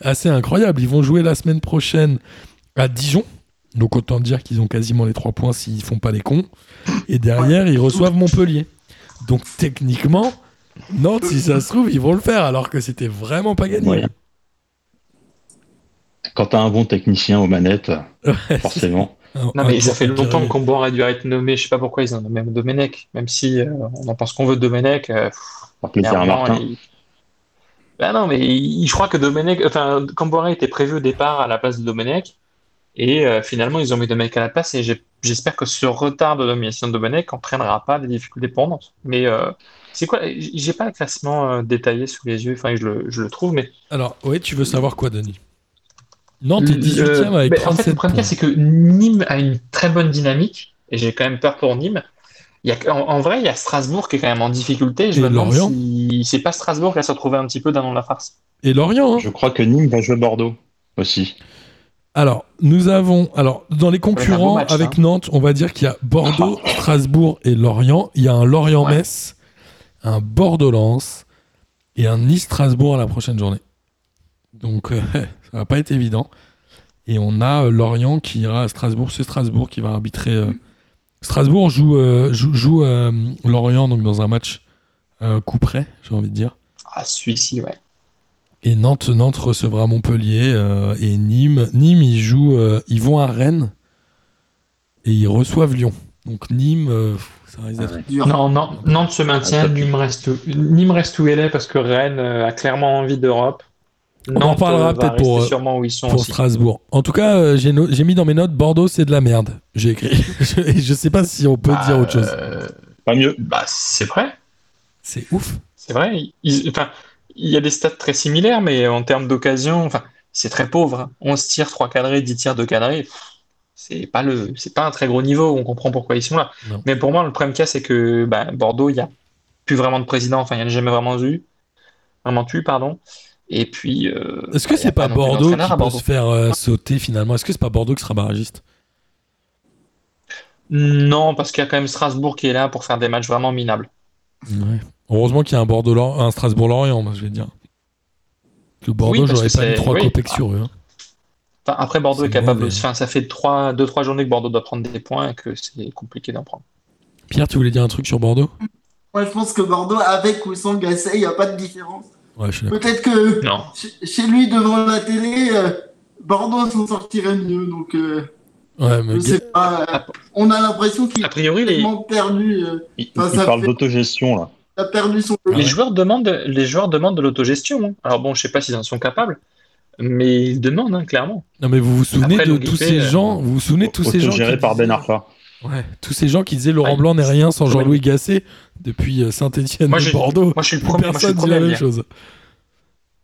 assez incroyable. Ils vont jouer la semaine prochaine à Dijon. Donc autant dire qu'ils ont quasiment les trois points s'ils font pas les cons. Et derrière, ils reçoivent Montpellier. Donc techniquement, Nantes, si ça se trouve, ils vont le faire alors que c'était vraiment pas gagné. Quand tu as un bon technicien aux manettes, forcément. Non, mais ça fait longtemps que Combo a dû être nommé. Je sais pas pourquoi ils ont nommé Domenech, même si euh, on en pense qu'on veut de Domenech. Euh, ben non, mais je crois que Domenech, enfin, Cambora était prévu au départ à la place de Domenech, et euh, finalement ils ont mis Domenech à la place, et j'espère que ce retard de nomination de Domenech entraînera pas des difficultés dépendantes. Mais c'est quoi J'ai pas le classement détaillé sous les yeux, enfin je le, je le trouve, mais. Alors, oui, tu veux savoir quoi, Denis? Nantes est 18e avec 37 en fait, le problème, c'est que Nîmes a une très bonne dynamique, et j'ai quand même peur pour Nîmes. Il y a, en, vrai, il y a Strasbourg qui est quand même en difficulté. Je et me demande si c'est pas Strasbourg qui va se retrouver un petit peu dans la farce. Et Lorient hein. Je crois que Nîmes va jouer Bordeaux aussi. Alors, nous avons. Alors, dans les concurrents match, avec hein. Nantes, on va dire qu'il y a Bordeaux, Strasbourg et Lorient. Il y a un Lorient-Metz, un Bordeaux-Lens et un Nice-Strasbourg à la prochaine journée. Donc, euh, ça va pas être évident. Et on a euh, Lorient qui ira à Strasbourg. C'est Strasbourg qui va arbitrer. euh, Strasbourg joue, euh, joue, joue, euh, Lorient donc dans un match euh, coup près, j'ai envie de dire. Ah, celui-ci, ouais. Et Nantes, Nantes recevra Montpellier euh, et Nîmes. Nîmes, ils jouent, euh, ils vont à Rennes et ils reçoivent Lyon. Donc Nîmes, euh, ça risque d'être. Ah. Dur. Non, non, Nantes se maintient, Ah. Nîmes reste, Nîmes reste où elle est parce que Rennes euh, a clairement envie d'Europe. On en parlera peut-être pour, euh, sûrement où ils sont pour aussi. Strasbourg. En tout cas, euh, j'ai no- j'ai mis dans mes notes Bordeaux, c'est de la merde. J'ai écrit. je, je sais pas si on peut Bah, dire autre chose. euh, Pas mieux. bah, c'est vrai, C'est ouf. c'est vrai. Enfin, il y a des stats très similaires, mais en termes d'occasion, enfin, c'est très pauvre. hein. 11 tirs, 3 cadrés, 10 tirs, 2 cadrés. pff, C'est pas le, c'est pas un très gros niveau. On comprend pourquoi ils sont là. Non. Mais pour moi, le problème qu'il y a, c'est que bah, Bordeaux, il n'y a plus vraiment de président. Enfin, il n'y en a jamais vraiment eu. Vraiment eu, pardon. Et puis. euh, Est-ce que bah, c'est pas Bordeaux qui peut Bordeaux. se faire euh, sauter finalement? Est-ce que c'est pas Bordeaux qui sera barragiste? Non, parce qu'il y a quand même Strasbourg qui est là pour faire des matchs vraiment minables. Ouais. Heureusement qu'il y a un Bordeaux, un Strasbourg-Lorient, moi je vais dire. Que Bordeaux, Oui, j'aurais pas mis trois oui. copecs sur eux. hein. Enfin, après, Bordeaux est capable. mauvais. Enfin, ça fait 2-3 deux, trois journées que Bordeaux doit prendre des points et que c'est compliqué d'en prendre. Pierre, tu voulais dire un truc sur Bordeaux? Moi, je pense que Bordeaux, avec ou sans Gasset, il n'y a pas de différence. Ouais. Peut-être que Non. chez- lui, devant la télé, euh, Bordeaux s'en sortirait mieux. Donc, euh, Ouais, mais je sais pas. euh, on a l'impression qu'il A a priori, les, tellement perdu, euh, Il, Enfin, il ça parle fait- d'autogestion là. a perdu son. les joueurs demandent, les joueurs demandent de l'autogestion. hein. Alors bon, je sais pas s'ils en sont capables, mais ils demandent hein, clairement. Non, mais vous vous souvenez Après, de tous ces euh, gens Vous vous souvenez de tous ces gens qui par Ben disaient- Arfa. Ouais, tous ces gens qui disaient Laurent Ah, Blanc n'est rien sans. Jean-Louis Gasset depuis Saint-Etienne Moi, et Bordeaux. Moi, je suis le premier, moi, je suis personne le premier à même dire. chose.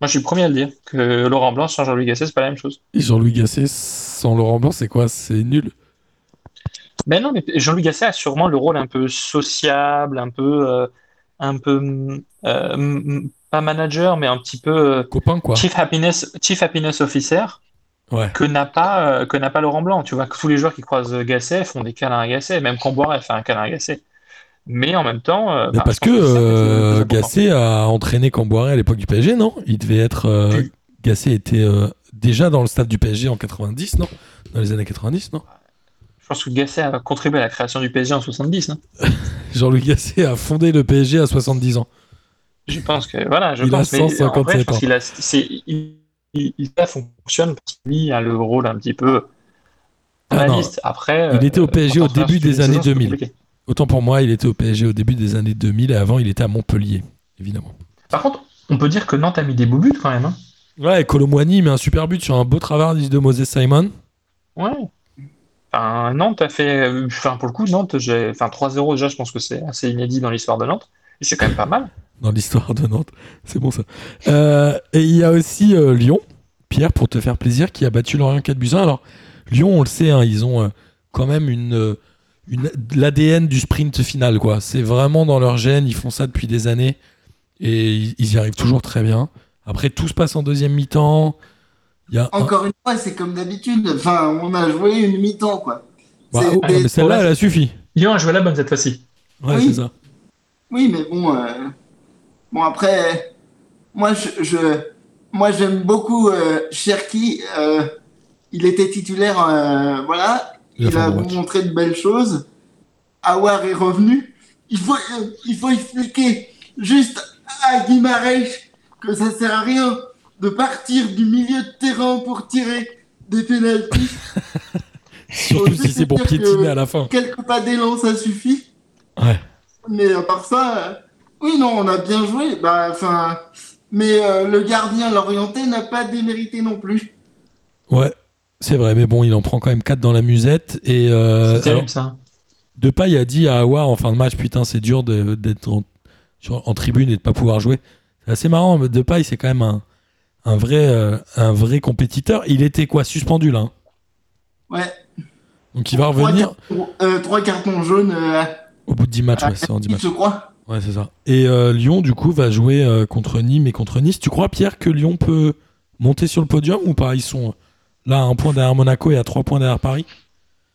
Moi, je suis le premier à le dire que Laurent Blanc sans Jean-Louis Gasset, c'est pas la même chose. Et Jean-Louis Gasset sans Laurent Blanc, c'est quoi? C'est nul. Mais non, mais Jean-Louis Gasset a sûrement le rôle un peu sociable, un peu, euh, un peu, euh, pas manager, mais un petit peu euh, Copain, quoi. chief happiness, chief happiness officer Ouais. que n'a pas, euh, que n'a pas Laurent Blanc. Tu vois que tous les joueurs qui croisent Gasset font des câlins à Gasset, même Camboire fait un câlin à Gasset. Mais en même temps, euh, Mais bah, parce que pense ça plus euh. Gasset a entraîné Camboire à l'époque du PSG, non? Il devait être. Gasset était déjà dans le staff du PSG en 90, non? Dans les années 90, non? Je pense que Gasset a contribué à la création du PSG en 70. hein. Jean-Louis Gasset a fondé le PSG à 70 ans. Je pense que voilà, je Il a pense. mais en vrai, 157 je pense qu'il a, il, ça fonctionne parce qu'il a le rôle un petit peu Ah analyste. Après, Il était au PSG quand au début des années saison, c'est 2000. compliqué. Autant pour moi, il était au PSG au début des années 2000 et avant, il était à Montpellier, évidemment. Par contre, on peut dire que Nantes a mis des beaux buts quand même. hein. Ouais, Colomwani met un super but sur un beau travers de Moses Simon. Ouais. Enfin, Nantes a fait. Enfin, pour le coup, Nantes, j'ai. Enfin, 3-0 déjà, je pense que c'est assez inédit dans l'histoire de Nantes. Et c'est quand même pas mal. Dans l'histoire de Nantes. C'est bon ça. Euh, et il y a aussi euh, Lyon, Pierre, pour te faire plaisir, qui a battu Lorient 4 buts 1. Alors, Lyon, on le sait, hein, ils ont euh, quand même une, une, l'ADN du sprint final. quoi. C'est vraiment dans leur gène, ils font ça depuis des années et ils, ils y arrivent toujours très bien. Après, tout se passe en deuxième mi-temps. Il y a un- Encore une fois, c'est comme d'habitude. Enfin, on a joué une mi-temps, quoi. Bah, C'est- oh, mais celle-là, elle a suffi. Lyon a joué la bonne cette fois-ci. Ouais, Oui. c'est ça. Oui, mais bon, euh, bon après, moi je, je- moi j'aime beaucoup euh, Cherki. euh, il était titulaire, euh, voilà. Il a Il montré de belles choses. Awar est revenu. Il faut, il faut expliquer juste à Guimarães que ça sert à rien de partir du milieu de terrain pour tirer des pénaltys. Surtout si c'est pour piétiner à la fin. Quelques pas d'élan, ça suffit. Ouais. Mais à part ça, oui, non, on a bien joué. Bah, enfin, mais euh, le gardien l'orienté n'a pas démérité non plus. Ouais, c'est vrai, mais bon, il en prend quand même 4 dans la musette. Et euh, C'est terrible alors, ça. Depay a dit à Aouar en fin de match Putain, c'est dur de- d'être en, sur- en tribune et de pas pouvoir jouer. C'est assez marrant, mais Depay, c'est quand même un, un, vrai, euh, un vrai compétiteur. Il était quoi Suspendu là. hein? Ouais. Donc il va Trois revenir cartons, euh, trois cartons jaunes. euh, au bout de 10 matchs. Ouais, c'est en 10 il matchs. se croit. Ouais, c'est ça. Et euh, Lyon, du coup, va jouer euh, contre Nîmes et contre Nice. Tu crois, Pierre, que Lyon peut monter sur le podium ou pas? Ils sont Là, un point derrière Monaco et à trois points derrière Paris.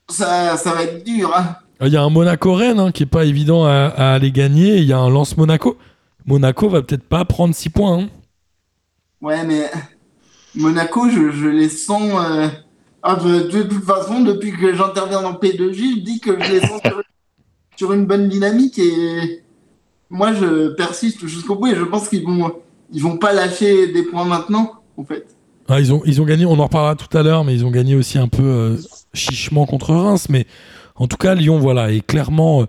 Ça, ça va être dur. Hein. Il y a un Monaco-Rennes hein, qui est pas évident à, à aller gagner. Il y a un Lance-Monaco. Monaco va peut-être pas prendre 6 points. Hein. Ouais, mais Monaco, je, je les sens. euh, ah, de, de toute façon, depuis que j'interviens dans P2J, je dis que je les sens sur, sur une bonne dynamique et moi, je persiste jusqu'au bout et je pense qu'ils vont, ils vont pas lâcher des points maintenant, en fait. Ah, ils, ont, ils ont gagné, on en reparlera tout à l'heure, mais ils ont gagné aussi un peu euh, chichement contre Reims. Mais en tout cas, Lyon voilà, est clairement euh,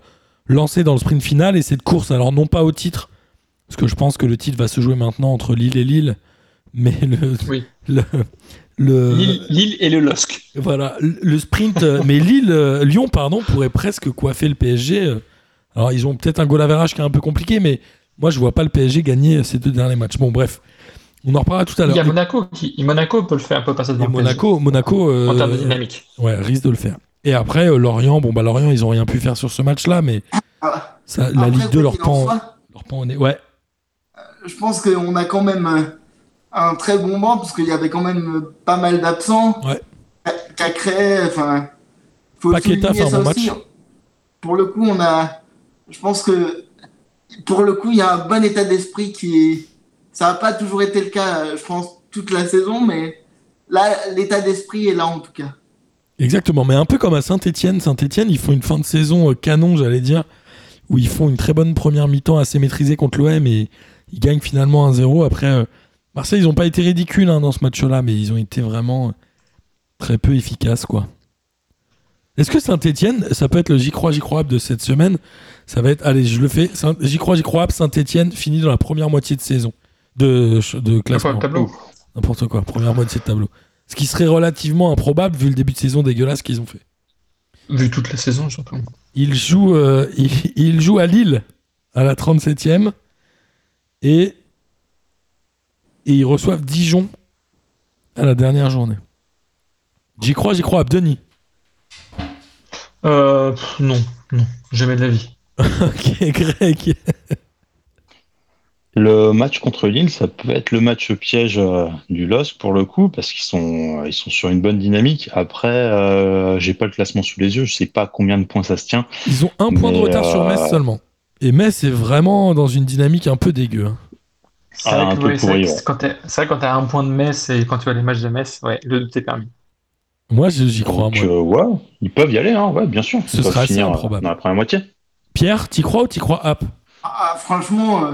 lancé dans le sprint final et cette course, alors non pas au titre, parce que je pense que le titre va se jouer maintenant entre Lille et Lille, mais le, Oui. le, le- Lille, Lille et le LOSC. voilà, le sprint, euh, mais Lille, euh, Lyon, pardon, pourrait presque coiffer le PSG. Euh. Alors, ils ont peut-être un goal average qui est un peu compliqué, mais moi, je vois pas le PSG gagner ces deux derniers matchs. Bon, bref, on en reparlera tout à Il y a l'heure. Monaco qui Monaco peut le faire, peut passer devant le Monaco, Monaco, PSG, en termes de euh, dynamique. ouais, risque de le faire. Et après, euh, Lorient, bon, bah, Lorient, ils ont rien pu faire sur ce match-là, mais Ah, ça, la Ligue 2 quoi leur soit, leur. Ouais, je pense qu'on a quand même euh, un très bon banc parce qu'il y avait quand même euh, pas mal d'absents. Ouais. Ca- Cacré, enfin, faut Paqueta fait un bon aussi. match. Pour le coup, on a, je pense que pour le coup, il y a un bon état d'esprit qui ça n'a pas toujours été le cas, je pense, toute la saison, mais là, l'état d'esprit est là en tout cas. exactement. Mais un peu comme à Saint-Etienne. Saint-Etienne, ils font une fin de saison euh, canon, j'allais dire, où ils font une très bonne première mi-temps assez maîtrisée contre l'OM et ils gagnent finalement 1-0. Après, euh, Marseille, ils n'ont pas été ridicules hein, dans ce match-là, mais ils ont été vraiment euh, très peu efficaces, quoi. Est-ce que Saint-Etienne, ça peut être le J'y crois, J'y crois de cette semaine? Ça va être, allez, je le fais. J'y crois, J'y crois Saint-Etienne finit dans la première moitié de saison, de, de classement. Tableau. N'importe quoi, première moitié de tableau. Ce qui serait relativement improbable vu le début de saison dégueulasse qu'ils ont fait. Vu toute la saison, surtout. Ils jouent, euh, ils, ils jouent à Lille à la 37e et, et ils reçoivent Dijon à la dernière journée. J'y crois, j'y crois, Denis. Euh, pff, non, non, jamais de la vie. ok, Greg. Le match contre Lille, ça peut être le match piège euh, du LOSC pour le coup, parce qu'ils sont, ils sont sur une bonne dynamique. Après, euh, j'ai pas le classement sous les yeux, je sais pas combien de points ça se tient. Ils ont un point de retard sur euh, Metz seulement. Et Metz est vraiment dans une dynamique un peu dégueu. hein. C'est Ah, vrai un que peu ouais, c'est vrai que ouais. quand vrai quand t'as un point de Metz et quand tu as les matchs de Metz, ouais, le doute est permis. Moi, j'y crois. Donc, moi. euh, ouais, ils peuvent y aller, hein, ouais, bien sûr. Ce sera assez euh, improbable. Dans la première moitié. Pierre, t'y crois ou t'y crois Hop Ah, franchement, euh,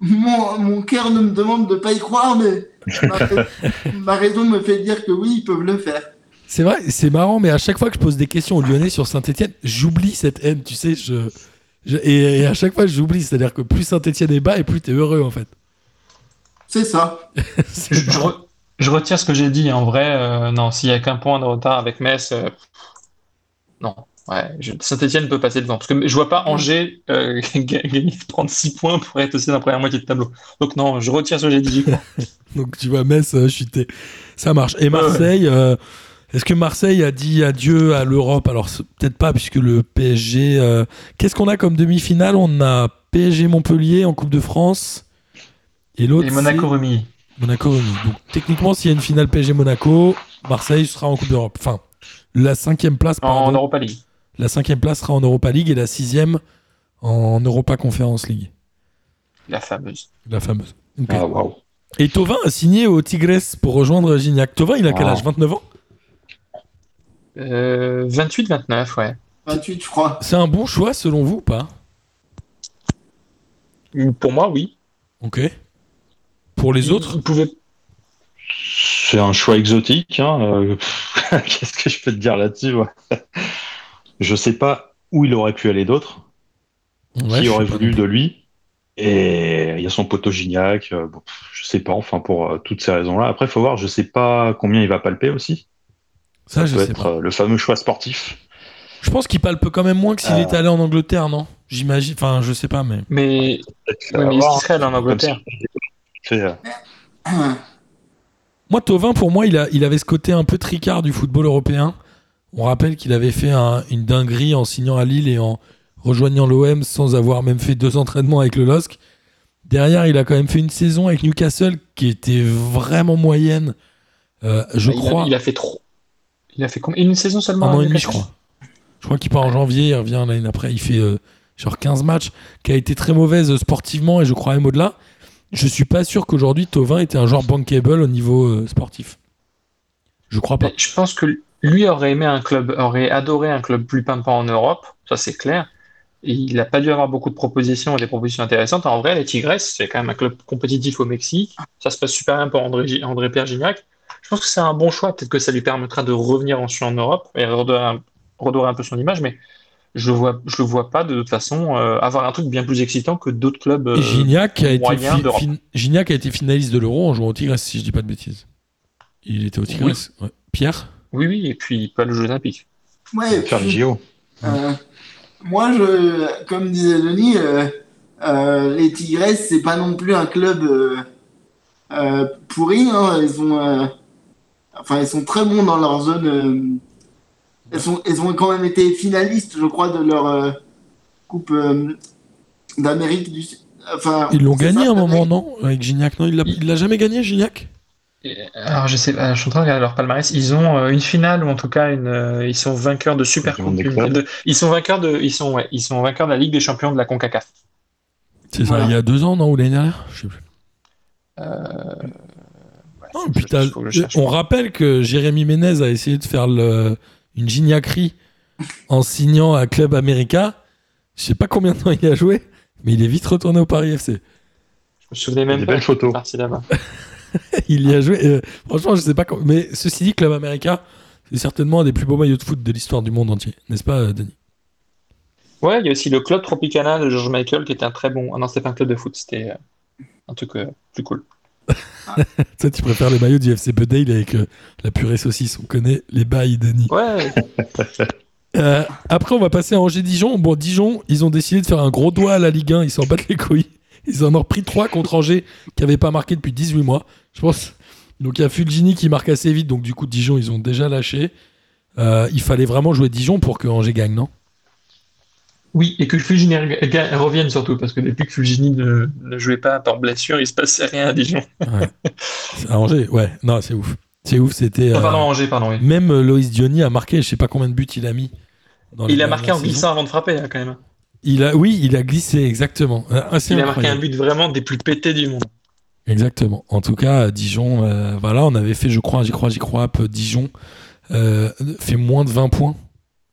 mon, mon cœur ne me demande de pas y croire, mais ma, rais- ma raison me fait dire que oui, ils peuvent le faire. C'est vrai, c'est marrant, mais à chaque fois que je pose des questions aux Lyonnais sur Saint-Etienne, j'oublie cette haine, tu sais. Je, je- et, et à chaque fois, j'oublie. C'est-à-dire que plus Saint-Etienne est bas et plus t'es heureux, en fait. C'est ça. C'est Je, je marrant. re- je retire ce que j'ai dit. En vrai, euh, non, s'il y a qu'un point de retard avec Metz, euh, non. Ouais, je- Saint-Etienne peut passer devant. Parce que je vois pas Angers euh, gagner 36 points pour être aussi dans la première moitié de tableau. Donc non, je retire ce que j'ai dit. Donc tu vois, Metz euh, chuter. Ça marche. Et Marseille, est-ce que Marseille a dit adieu à l'Europe? Alors peut-être pas, puisque le PSG. Qu'est-ce qu'on a comme demi-finale? On a PSG Montpellier en Coupe de France. Et l'autre. Et Monaco remis. Monaco remis. Donc techniquement, s'il y a une finale PSG Monaco, Marseille sera en Coupe d'Europe. Enfin, la cinquième place, En. Europa League. La cinquième place sera en Europa League et la sixième en Europa Conference League. La fameuse. La fameuse. Ah, waouh. Et Tovin a signé au Tigres pour rejoindre Gignac. Tovin, il a quel Wow. âge? 29 ans? Euh, 28-29, ouais. 28, je crois. C'est un bon choix selon vous ou pas? Pour moi, oui. Ok. Pour les autres Vous pouvez... C'est un choix exotique. Hein. euh, Qu'est-ce que je peux te dire là-dessus ouais. Je sais pas où il aurait pu aller d'autre, Ouais, qui aurait voulu de lui. Et il y a son poteau Gignac. euh, bon, je sais pas. Enfin, pour euh, toutes ces raisons-là. Après, faut voir. Je sais pas combien il va palper aussi. Ça, je peut sais être pas. euh, le fameux choix sportif. Je pense qu'il palpe quand même moins que s'il Euh. était allé en Angleterre, non? J'imagine. Enfin, je sais pas, mais. Mais, qu'il serait allé en comme Angleterre Moi, Tovin, pour moi, il, a, il avait ce côté un peu tricard du football européen. On rappelle qu'il avait fait un- une dinguerie en signant à Lille et en rejoignant l'OM sans avoir même fait deux entraînements avec le LOSC. Derrière, il a quand même fait une saison avec Newcastle qui était vraiment moyenne je bah, crois. il, a, fait trop. Il a fait combien Une saison seulement Un an et demi, je crois. Je crois qu'il part en janvier, il revient l'année après. Il fait genre 15 matchs, qui a été très mauvaise sportivement et je crois même au-delà. Je suis pas sûr qu'aujourd'hui Tovin était un joueur bankable au niveau sportif. Je crois pas. je pense que lui aurait aimé un club, aurait adoré un club plus pimpant en Europe, ça c'est clair. Il n'a pas dû avoir beaucoup de propositions des propositions intéressantes. En vrai, les Tigres, c'est quand même un club compétitif au Mexique. Ça se passe super bien pour André, André. Je pense que c'est un bon choix. Peut-être que ça lui permettra de revenir ensuite en Europe et redorer un, un peu son image. Mais je le vois, je le vois pas de toute façon euh, avoir un truc bien plus excitant que d'autres clubs. Euh, Gignac, a été Gignac a été finaliste de l'Euro en jouant au Tigres, si je dis pas de bêtises. Il était au Tigres. Pierre? Oui, oui, et puis pas le Jeux Olympiques. Ouais, faire le JO. Euh, moi, je, comme disait Denis, euh, euh, les Tigres, c'est pas non plus un club pourri. Hein. Ils, ont, enfin, ils sont très bons dans leur zone. Sont, ils ont quand même été finalistes, je crois, de leur Coupe d'Amérique du Sud. Enfin, ils l'ont gagné à un moment, non? Avec Gignac, non? Il l'a jamais gagné, Gignac? Alors je sais, je suis en train de regarder leur palmarès. Ils ont euh, une finale ou en tout cas une, euh, ils sont vainqueurs de Super Coupe. ils sont vainqueurs de, ils sont, ouais, ils sont vainqueurs de la Ligue des Champions de la Concacaf. C'est ça, il y a deux ans, non? Ou l'année dernière? Je sais plus. on rappelle que Jérémy Ménez a essayé de faire le, une gignacrie en signant à Club America. Je sais pas combien de temps il a joué, mais il est vite retourné au Paris FC. Je me souvenais même des pas. Belles photos. là-bas. il y a joué. Euh, franchement, je sais pas. Mais ceci dit, Club America, c'est certainement un des plus beaux maillots de foot de l'histoire du monde entier, n'est-ce pas, euh, Denis? Ouais, il y a aussi le Club Tropicana de George Michael qui était un très bon. Ah non, c'était pas un club de foot, c'était euh, un truc plus cool. Ça, tu préfères les maillots du FC Budale avec la purée saucisse. On connaît les bails, Denis. Ouais. après, on va passer à Angers-Dijon. Bon, Dijon, ils ont décidé de faire un gros doigt à la Ligue 1. Ils s'en battent les couilles. Ils en ont repris 3 contre Angers qui n'avaient pas marqué depuis 18 mois je pense. Donc il y a Fulgini qui marque assez vite, donc du coup Dijon ils ont déjà lâché. Euh, il fallait vraiment jouer Dijon pour que Angers gagne, non? Oui, et que Fulgini revienne surtout, parce que depuis que Fulgini ne, jouait pas par blessure, il se passait rien à Dijon. À Angers, ouais, non, c'est ouf. C'est ouf, c'était. Oh, pardon, euh, Angers, pardon. Oui. Même euh, Loïs Diony a marqué, je sais pas combien de buts il a mis. il a marqué en glissant avant de frapper, hein, quand même. Il a, oui, il a glissé, exactement. il a marqué un but vraiment des plus pétés du monde. Exactement. En tout cas, Dijon, euh, voilà, on avait fait, je crois, j'y crois, j'y crois, Dijon euh, fait moins de 20 points,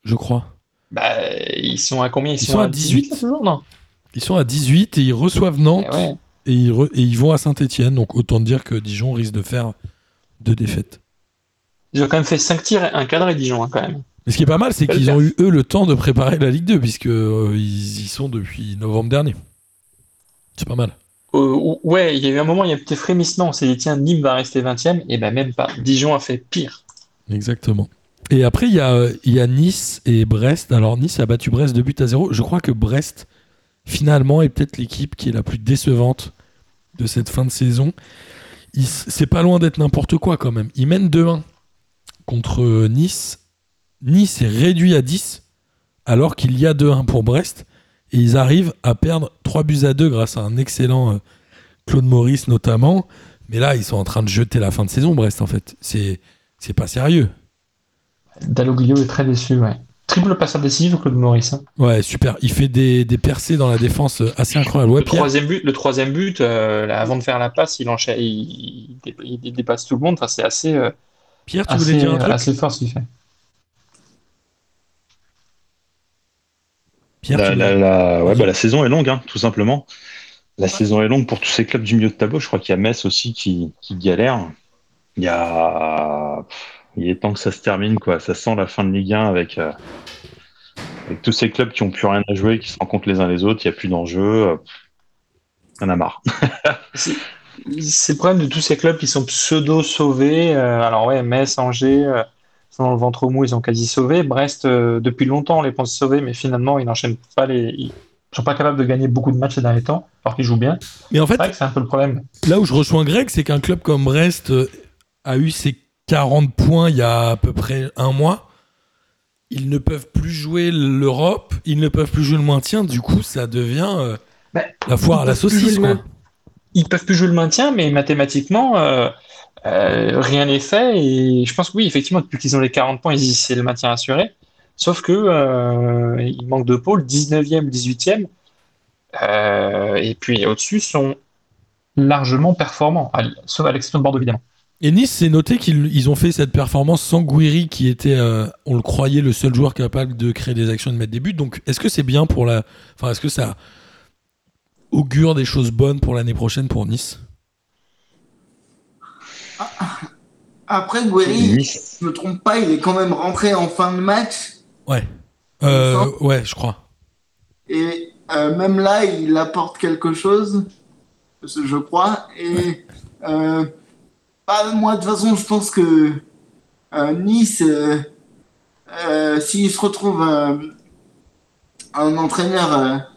je crois. Bah, ils sont à combien? Ils, sont, à 18, toujours, non? Ils sont à 18 et ils reçoivent Nantes eh et, ils et, ils vont à Saint-Etienne. Donc autant dire que Dijon risque de faire deux défaites. Ils ont quand même fait 5 tirs, un cadre Dijon, hein, quand même. Mais ce qui est pas mal, c'est qu'ils ont eu, eux, le temps de préparer la Ligue 2, puisqu'ils euh, y sont depuis novembre dernier. C'est pas mal. Euh, ouais, il y a eu un moment, il y a un petit frémissement. On s'est dit, tiens, Nîmes va rester 20ème. Et ben même pas. Dijon a fait pire. Exactement. Et après, il y a, Nice et Brest. Alors, Nice a battu Brest de but à 0. Je crois que Brest, finalement, est peut-être l'équipe qui est la plus décevante de cette fin de saison. C'est pas loin d'être n'importe quoi quand même. Ils mènent 2-1 contre Nice. Nice est réduit à 10 alors qu'il y a 2-1 pour Brest. Et ils arrivent à perdre 3 buts à 2 grâce à un excellent euh, Claude Maurice notamment. Mais là, ils sont en train de jeter la fin de saison, Brest, en fait. C'est pas sérieux. Dalloglio est très déçu, ouais. Triple passeur décisif, Claude Maurice. Hein. Ouais, super. Il fait des, des, percées dans la défense euh, assez incroyables. le, troisième but, le troisième but, euh, avant de faire la passe, il, enchaîne, il, il, dépasse tout le monde. Enfin, c'est assez. Pierre, tu voulais dire un truc assez fort ce qu'il fait. la, ouais, bah, la saison est longue, hein, tout simplement. La saison est longue pour tous ces clubs du milieu de tableau. Je crois qu'il y a Metz aussi qui, qui galère. Il y a. Il est temps que ça se termine, quoi. Ça sent la fin de Ligue 1 avec, euh, avec tous ces clubs qui n'ont plus rien à jouer, qui se rencontrent les uns les autres. Il n'y a plus d'enjeu. On a marre. c'est le problème de tous ces clubs qui sont pseudo-sauvés. Euh, alors, ouais, Metz, Angers. Euh, sont dans le ventre mou, ils ont quasi sauvé. Brest, euh, depuis longtemps, on les pense sauvés, mais finalement, ils n'enchaînent pas les. Ils sont pas capables de gagner beaucoup de matchs ces derniers temps, alors qu'ils jouent bien. Mais en fait, c'est un peu le problème. Là où je rejoins Greg, c'est qu'un club comme Brest euh, a eu ses 40 points il y a à peu près un mois. Ils ne peuvent plus jouer l'Europe, ils ne peuvent plus jouer le maintien. Du coup, ça devient euh, bah, la foire à la saucisse. Ils peuvent plus jouer le maintien, mais mathématiquement, rien n'est fait et je pense que oui, effectivement, depuis qu'ils ont les 40 points, c'est le maintien assuré. Sauf que il manque de pôle, 19e, 18e. et puis au-dessus sont largement performants, sauf à l'exception de Bordeaux évidemment. Et Nice, c'est noté qu'ils ont fait cette performance sans Guiri, qui était, euh, on le croyait, le seul joueur capable de créer des actions et de mettre des buts. Donc, est-ce que c'est bien pour la. Enfin, est-ce que ça augure des choses bonnes pour l'année prochaine pour Nice? Après, Guiri, je ne me trompe pas, il est quand même rentré en fin de match. Ouais. Euh, ouais, je crois. Et euh, même là, il apporte quelque chose, je crois. Et. Ah, moi, de toute façon, je pense que euh, Nice, euh, euh, s'il se retrouve un entraîneur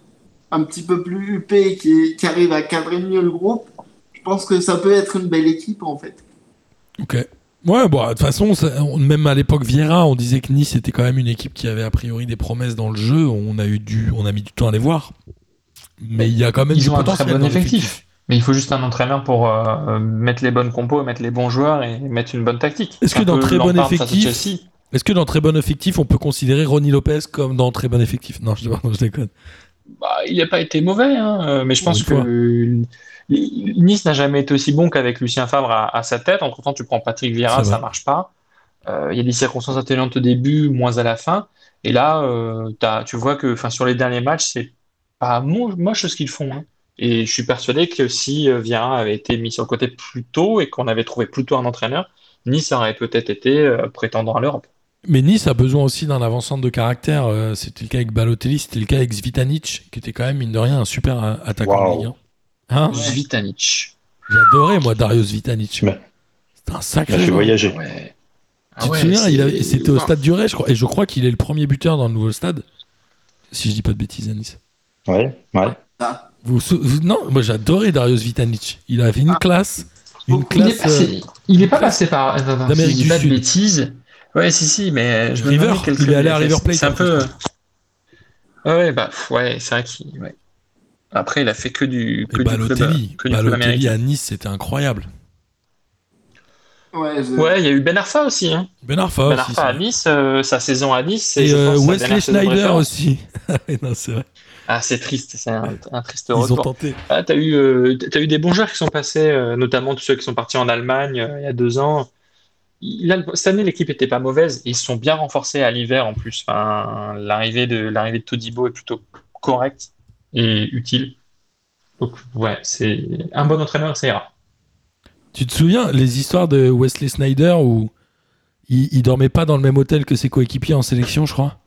un petit peu plus huppé qui, qui, arrive à cadrer mieux le groupe, je pense que ça peut être une belle équipe en fait. Ok. Ouais, bon, de toute façon, même à l'époque Vieira, on disait que Nice était quand même une équipe qui avait a priori des promesses dans le jeu. On a eu du, on a mis du temps à les voir, mais il y a quand même Ils ont un très bon effectif. Mais il faut juste un entraîneur pour euh, mettre les bonnes compos, mettre les bons joueurs et mettre une bonne tactique. Est-ce que dans très bon effectif, est-ce que dans très bon effectif, on peut considérer Ronnie Lopez comme dans très bon effectif? Non, je, je déconne. Bah, il n'a pas été mauvais, hein, euh, mais je pense que Nice n'a jamais été aussi bon qu'avec Lucien Favre à, sa tête. Entre temps, tu prends Patrick Vieira, ça marche pas. Euh, il y a des circonstances atténuantes au début, moins à la fin. Et là, tu vois que sur les derniers matchs, c'est pas moche ce qu'ils font. Hein. Et je suis persuadé que si euh, Vieira avait été mis sur le côté plus tôt et qu'on avait trouvé plus tôt un entraîneur, Nice aurait peut-être été euh, prétendant à l'Europe. Mais Nice a besoin aussi d'un avancement de caractère. Euh, c'était le cas avec Balotelli, c'était le cas avec Zvitanic, qui était quand même, mine de rien, un super attaquant wow. Hein Zvitanic. J'adorais, moi, Dario Zvitanic. C'était un sacré. Il a fait voyager. Tu te souviens, c'était au stade du Ré, je crois. Et je crois qu'il est le premier buteur dans le nouveau stade. Si je dis pas de bêtises à Nice. Ouais, ouais. Ah. Vous, non, moi j'adorais Darius Vitanic. Il avait une ah. classe. Une classe. Il n'est pas, passé par. D'Amérique du pas de bêtises. Ouais, si, si, mais je River, il est allé à River Plate. C'est un peu. Ouais, bah, ouais, c'est vrai qu'il. Ouais. Après, il a fait que du. Que Balotelli, du club, que Balotelli à Nice, c'était incroyable. Ouais, il y a eu Ben Arfa aussi. Hein. Ben Arfa, ben Arfa à Nice, euh, sa saison à Nice. Et euh, Wesley Schneider aussi. non, c'est vrai. Ah, c'est triste, c'est un, triste retour. Ils ont tenté. Ah, t'as eu, euh, as eu des bons joueurs qui sont passés, euh, notamment tous ceux qui sont partis en Allemagne euh, il y a deux ans. cette année, l'équipe était pas mauvaise. Ils se sont bien renforcés à l'hiver en plus. Enfin, l'arrivée de l'arrivée de Todibo est plutôt correcte et utile. Donc ouais, c'est un bon entraîneur, ça ira. Tu te souviens les histoires de Wesley Snyder où il, il dormait pas dans le même hôtel que ses coéquipiers en sélection, je crois?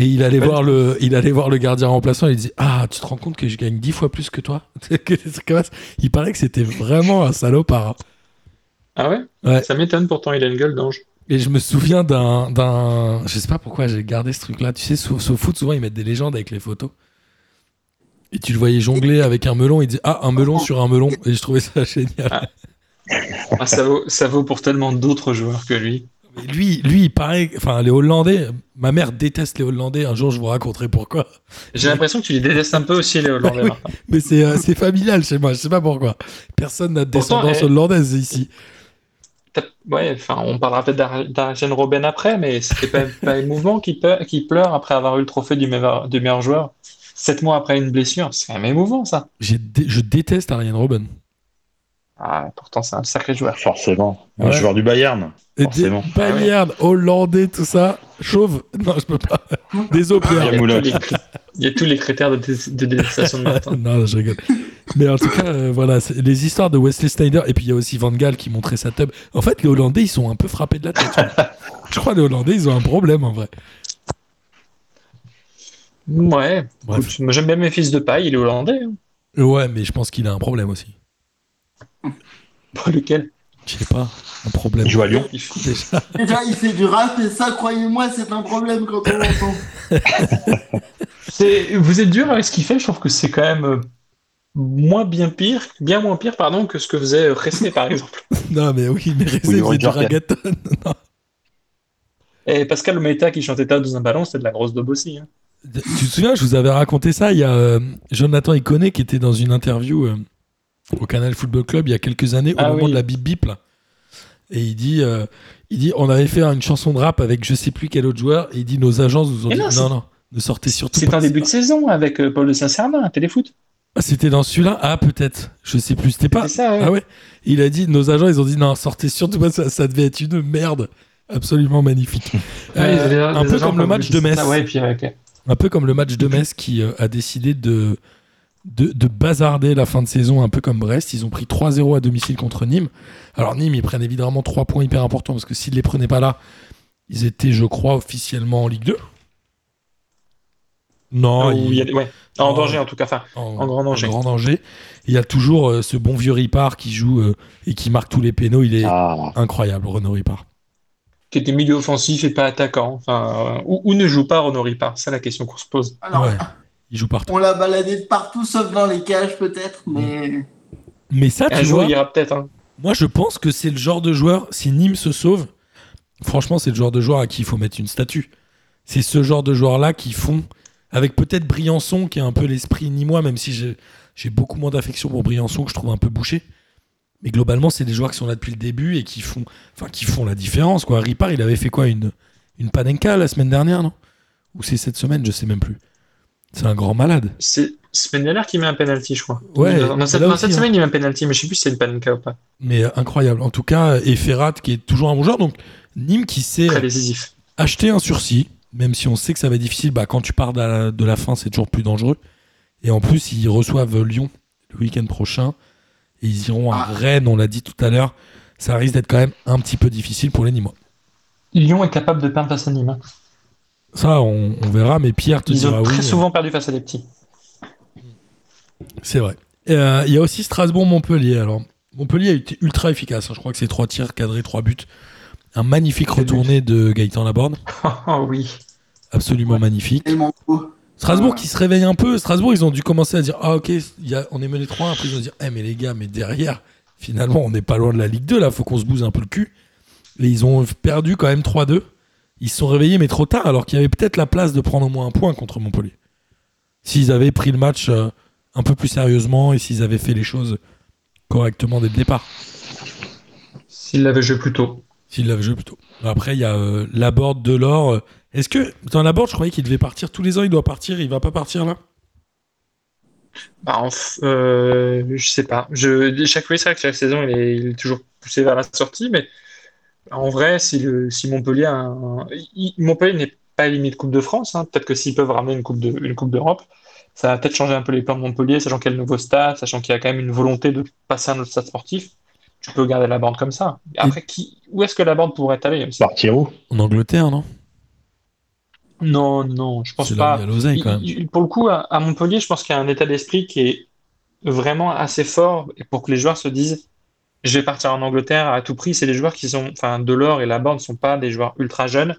Et il allait, voir le, il allait voir le gardien remplaçant et il disait Ah, tu te rends compte que je gagne dix fois plus que toi? Il paraît que c'était vraiment un salopard. Hein. Ah ouais, ouais. Ça m'étonne pourtant, il a une gueule d'ange. Et je me souviens d'un. d'un... Je sais pas pourquoi j'ai gardé ce truc-là. Tu sais, sur, foot, souvent ils mettent des légendes avec les photos. Et tu le voyais jongler avec un melon. Il disait Ah, un melon sur un melon. Et je trouvais ça génial. Ah. Ah, ça, vaut, ça vaut pour tellement d'autres joueurs que lui lui, lui, il paraît. Enfin, les Hollandais. Ma mère déteste les Hollandais. Un jour, je vous raconterai pourquoi. J'ai l'impression que tu les détestes un peu aussi, les Hollandais. mais euh, c'est familial chez moi. Je sais pas pourquoi. Personne n'a de descendance eh, hollandaise ici. Ouais, enfin, on parlera peut-être d'Arjen Robben après, mais c'était pas, pas émouvant qui, qui pleure après avoir eu le trophée du meilleur, du meilleur joueur. Sept mois après une blessure, c'est quand même émouvant ça. Je déteste Arjen Robben. Ah, pourtant, c'est un sacré joueur. Forcément. Un joueur du Bayern. Forcément. Bayern, hollandais, tout ça. Chauve. Non, je peux pas. Des eaux Il y a tous les critères de, de détestation de Martin. non, je rigole. Mais en tout cas, euh, voilà, les histoires de Wesley Snyder, et puis il y a aussi Van Gaal qui montrait sa tub. En fait, les Hollandais, ils sont un peu frappés de la tête. je crois que les Hollandais, ils ont un problème en vrai. Ouais. J'aime bien mes fils de paille, il est hollandais. Hein. Ouais, mais je pense qu'il a un problème aussi. Pas lequel Je sais pas. Un problème. Il joue à Lyon. Déjà. il fait du rap et ça, croyez-moi, c'est un problème quand on l'entend. vous êtes dur avec ce qu'il fait. Je trouve que c'est quand même euh, moins bien pire, bien moins pire, pardon, que ce que faisait Resné, par exemple. non, mais oui, mais Resné faisait du ragaton. Et Pascal Ometa qui chantait tas dans un ballon, c'était de la grosse daube aussi. Hein. Tu te souviens, je vous avais raconté ça. Il y a euh, Jonathan Iconé qui était dans une interview. Euh, au Canal Football Club il y a quelques années, au ah moment de la bip bip. Là. Et il dit, euh, il dit, on avait fait une chanson de rap avec je sais plus quel autre joueur. Et il dit, nos agences nous ont dit, non, non, c'est- non, ne sortez surtout C'est pas. un début de saison avec euh, Paul de Saint-Cernin, un téléfoot. Ah, C'était dans celui-là? Ah, peut-être. Je sais plus. C'était pas. C'est ça, ouais. Ah ouais. Il a dit, nos agents, ils ont dit, non, sortez surtout pas. Ça, ça devait être une merde. Absolument magnifique. Ouais, Euh, les- un les peu comme le match de Metz. Ah ouais, puis. Un peu comme le match de Metz qui euh, a décidé de, de, de bazarder la fin de saison, un peu comme Brest. Ils ont pris 3-0 à domicile contre Nîmes. Alors Nîmes, ils prennent évidemment 3 points hyper importants parce que s'ils les prenaient pas là, ils étaient, je crois, officiellement en Ligue 2. Non, Ah, où ils- il y a- ouais. En danger en tout cas. Enfin, en, en grand danger. en grand danger. Et Il y a toujours euh, ce bon vieux Ripard qui joue euh, et qui marque tous les pénaux. Il est Ah, incroyable, Renaud Ripard. qui était milieu offensif et pas attaquant. Enfin, euh, ou, ou ne joue pas Renaud Ripard C'est la question qu'on se pose. Alors, Ouais. Il joue partout. on l'a baladé de partout sauf dans les cages peut-être, mais Mais ça, Un tu jour, vois, il ira peut-être. hein. Moi, je pense que c'est le genre de joueur, si Nîmes se sauve, franchement, c'est le genre de joueur à qui il faut mettre une statue. C'est ce genre de joueurs-là qui font, avec peut-être Briançon, qui est un peu l'esprit nîmois, même si j'ai j'ai beaucoup moins d'affection pour Briançon, que je trouve un peu bouché. Mais globalement, c'est des joueurs qui sont là depuis le début et qui font, enfin, qui font la différence. Quoi. Ripard, il avait fait quoi une, une Panenka la semaine dernière, non? Ou c'est cette semaine, je sais même plus. C'est un grand malade. C'est semaine dernière qu'il met un penalty, je crois. Ouais, Dans, cette, là dans aussi, cette hein. semaine, il met un penalty, mais je sais plus si c'est une panenka ou pas. Mais incroyable. En tout cas, et Ferrat, qui est toujours un bon joueur. Donc, Nîmes qui sait. Acheter un sursis, même si on sait que ça va être difficile, bah, quand tu pars de la, de la fin, c'est toujours plus dangereux. Et en plus, ils reçoivent Lyon le week-end prochain. Et ils iront à Ah. Rennes, on l'a dit tout à l'heure. Ça risque d'être quand même un petit peu difficile pour les Nîmois. Lyon est capable de perdre face à Nîmes. Ça, on, on verra, mais Pierre te Ils dira ont oui. très souvent perdu face à des petits. C'est vrai. Euh, Il y a aussi Strasbourg-Montpellier. Alors, Montpellier a été ultra efficace. hein. Je crois que c'est trois tirs cadrés, trois buts. Un magnifique retourné de Gaëtan Laborde. Oh oui. Absolument magnifique. tellement beau. Strasbourg qui se réveille un peu. Strasbourg, ils ont dû commencer à dire Ah, ok, il y a- on est mené 3 Après, ils ont dit Eh, mais les gars, mais derrière, finalement, on n'est pas loin de la Ligue 2, là, faut qu'on se bouse un peu le cul. Et ils ont perdu quand même 3-2. Ils se sont réveillés, mais trop tard, alors qu'il y avait peut-être la place de prendre au moins un point contre Montpellier. S'ils avaient pris le match euh, un peu plus sérieusement et s'ils avaient fait les choses correctement dès le départ. S'il l'avait joué plus tôt. S'ils l'avaient joué plutôt. Après, il y a euh, Laborde, Delors. euh, Est-ce que, dans Laborde, je croyais qu'il devait partir tous les ans, il doit partir, il va pas partir là? Bah, f- euh, je sais pas. Je, chaque fois, c'est vrai que chaque saison, il est, il est toujours poussé vers la sortie, mais en vrai, si, le, si Montpellier, a un- il- Montpellier n'est pas limite Coupe de France, hein. Peut-être que s'ils peuvent ramener une Coupe de, une coupe d'Europe, ça va peut-être changer un peu les plans de Montpellier, sachant qu'il y a le nouveau stade, sachant qu'il y a quand même une volonté de passer à un autre stade sportif. Tu peux garder la bande comme ça. Après, qui, où est-ce que la bande pourrait aller partir où En Angleterre, non? Non, non, je pense C'est là où pas. il y a l'oseille quand même. Il- il- pour le coup, à, à Montpellier, je pense qu'il y a un état d'esprit qui est vraiment assez fort et pour que les joueurs se disent je vais partir en Angleterre à tout prix. C'est des joueurs qui sont, enfin, Delors et Laborde ne sont pas des joueurs ultra jeunes.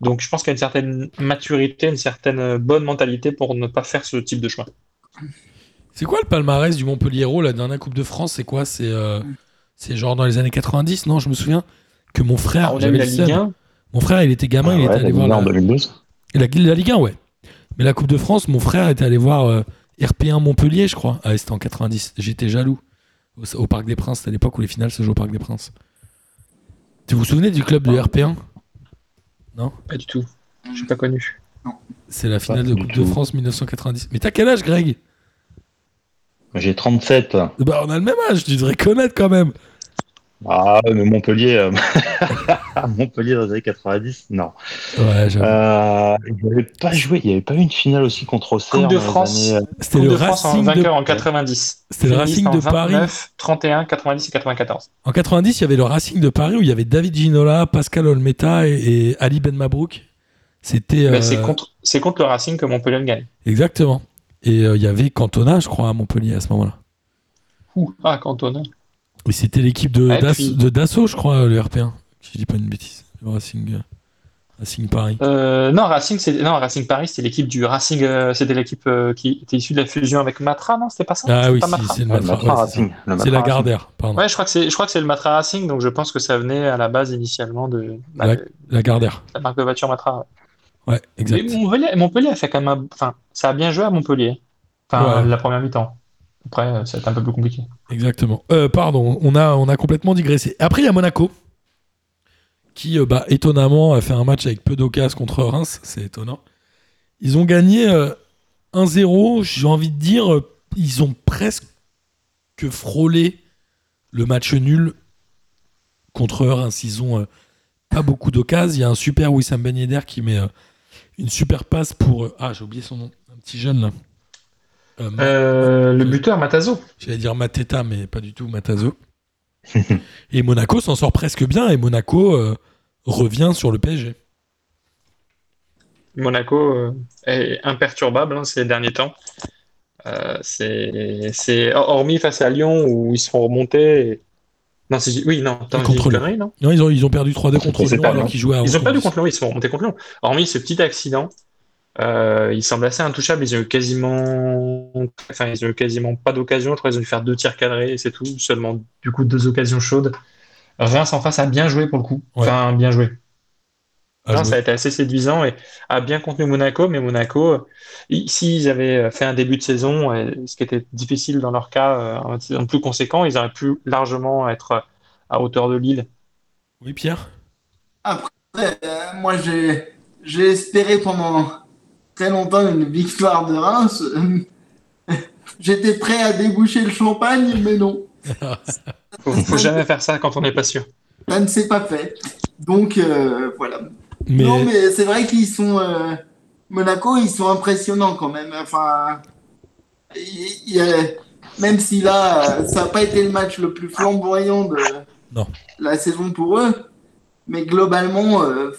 Donc, je pense qu'il y a une certaine maturité, une certaine bonne mentalité pour ne pas faire ce type de choix. C'est quoi le palmarès du Montpellier La dernière Coupe de France, c'est quoi? C'est euh, genre dans les années 90, non Je me souviens que mon frère, Alors, on a eu j'avais la Ligue seum. 1. Mon frère, il était gamin, il Ah Ouais, était allé la voir Ligue 1 la, en 2012. la, la Ligue 1, ouais. Mais la Coupe de France, mon frère était allé voir euh, RP1 Montpellier, je crois. Ah, c'était en 90. J'étais jaloux. Au, au Parc des Princes, c'était à l'époque où les finales se jouaient au Parc des Princes. Tu vous souvenez du club de RP1 Pas du tout. Je suis pas connu. C'est la finale de Coupe de. France 1990. Mais t'as quel âge, Greg? J'ai 37. Bah, on a le même âge, tu devrais connaître quand même. Ah, mais Montpellier, euh, Montpellier dans les années 90, non. Ouais, j'avoue. Euh, il n'y avait pas joué, il n'y avait pas eu une finale aussi contre Auxerre Coupe de France. années, euh, C'était Coupe le de France en Racing de vainqueur en 90. C'était le Racing en de Paris. 29, 31, 90 et 94. En 90, il y avait le Racing de Paris où il y avait David Ginola, Pascal Olmeta et, et Ali Ben Mabrouk. C'était. Ben, euh, c'est contre, c'est contre le Racing que Montpellier gagne. Exactement. Et euh, il y avait Cantona, je crois, à Montpellier à ce moment-là. Ouh, ah, Cantona. Et c'était l'équipe de, Ouais, d'As- puis- de Dassault, je crois, le RP1. Si je dis pas une bêtise. Le Racing, euh, Racing Paris. Euh, non, Racing, c'est non, Racing Paris, c'était l'équipe du Racing, euh, c'était l'équipe euh, qui était issue de la fusion avec Matra, non C'était pas ça? Ah C'était oui, pas si, Matra c'est le Matra. Matra ouais, c'est ça. Racing. le C'est Matra la Racing. Gardère, pardon. Ouais, je crois que c'est, je crois que c'est le Matra Racing, donc je pense que ça venait à la base initialement de bah, de La Gardère. la marque de voiture Matra. Ouais, Mais exact. Montpellier, Montpellier a fait quand même, un- enfin, ça a bien joué à Montpellier. Enfin, Ouais. la première mi-temps. Après, euh, ça un peu plus compliqué. Exactement. Euh, pardon, on a, complètement digressé. Après, il y a Monaco. qui, bah, étonnamment, a fait un match avec peu d'occasions contre Reims. C'est étonnant. Ils ont gagné 1-0. J'ai envie de dire, ils ont presque frôlé le match nul contre Reims. Ils ont pas beaucoup d'occasions. Il y a un super Wissam Ben qui met une super passe pour. ah, j'ai oublié son nom. Un petit jeune là. Le buteur Matazo. J'allais dire Mateta, mais pas du tout Matazo. et Monaco s'en sort presque bien et Monaco euh, revient sur le PSG. Monaco euh, est imperturbable hein, ces derniers temps. Euh, c'est hormis face à Lyon où ils sont remontés. Non, oui, non, contre non, non ils, ont, ils ont perdu 3-2 contre Lyon alors qu'ils jouaient Ils ont perdu contre Lyon, ils sont remontés contre Lyon. Hormis ce petit accident, euh, ils semblent assez intouchables. Ils ont eu quasiment, enfin, ils ont eu quasiment pas d'occasion. Je crois qu'ils ont dû faire deux tirs cadrés, c'est tout. Seulement, du coup, deux occasions chaudes. Reims en face a bien joué pour le coup. Enfin, bien joué. ça a été assez séduisant et a bien contenu Monaco, mais Monaco, s'ils avaient fait un début de saison, ce qui était difficile dans leur cas, euh, en plus conséquent, ils auraient pu largement être à hauteur de Lille. Oui, Pierre? Après, euh, moi, j'ai espéré pendant très longtemps une victoire de Reims. J'étais prêt à déboucher le champagne, mais non. faut, faut jamais faire ça quand on n'est pas sûr. Ça ne s'est pas fait. Donc euh, voilà. Non, mais c'est vrai qu'ils sont. Euh, Monaco, ils sont impressionnants quand même. Enfin, même si là, ça n'a pas été le match le plus flamboyant de la saison pour eux, mais globalement, euh,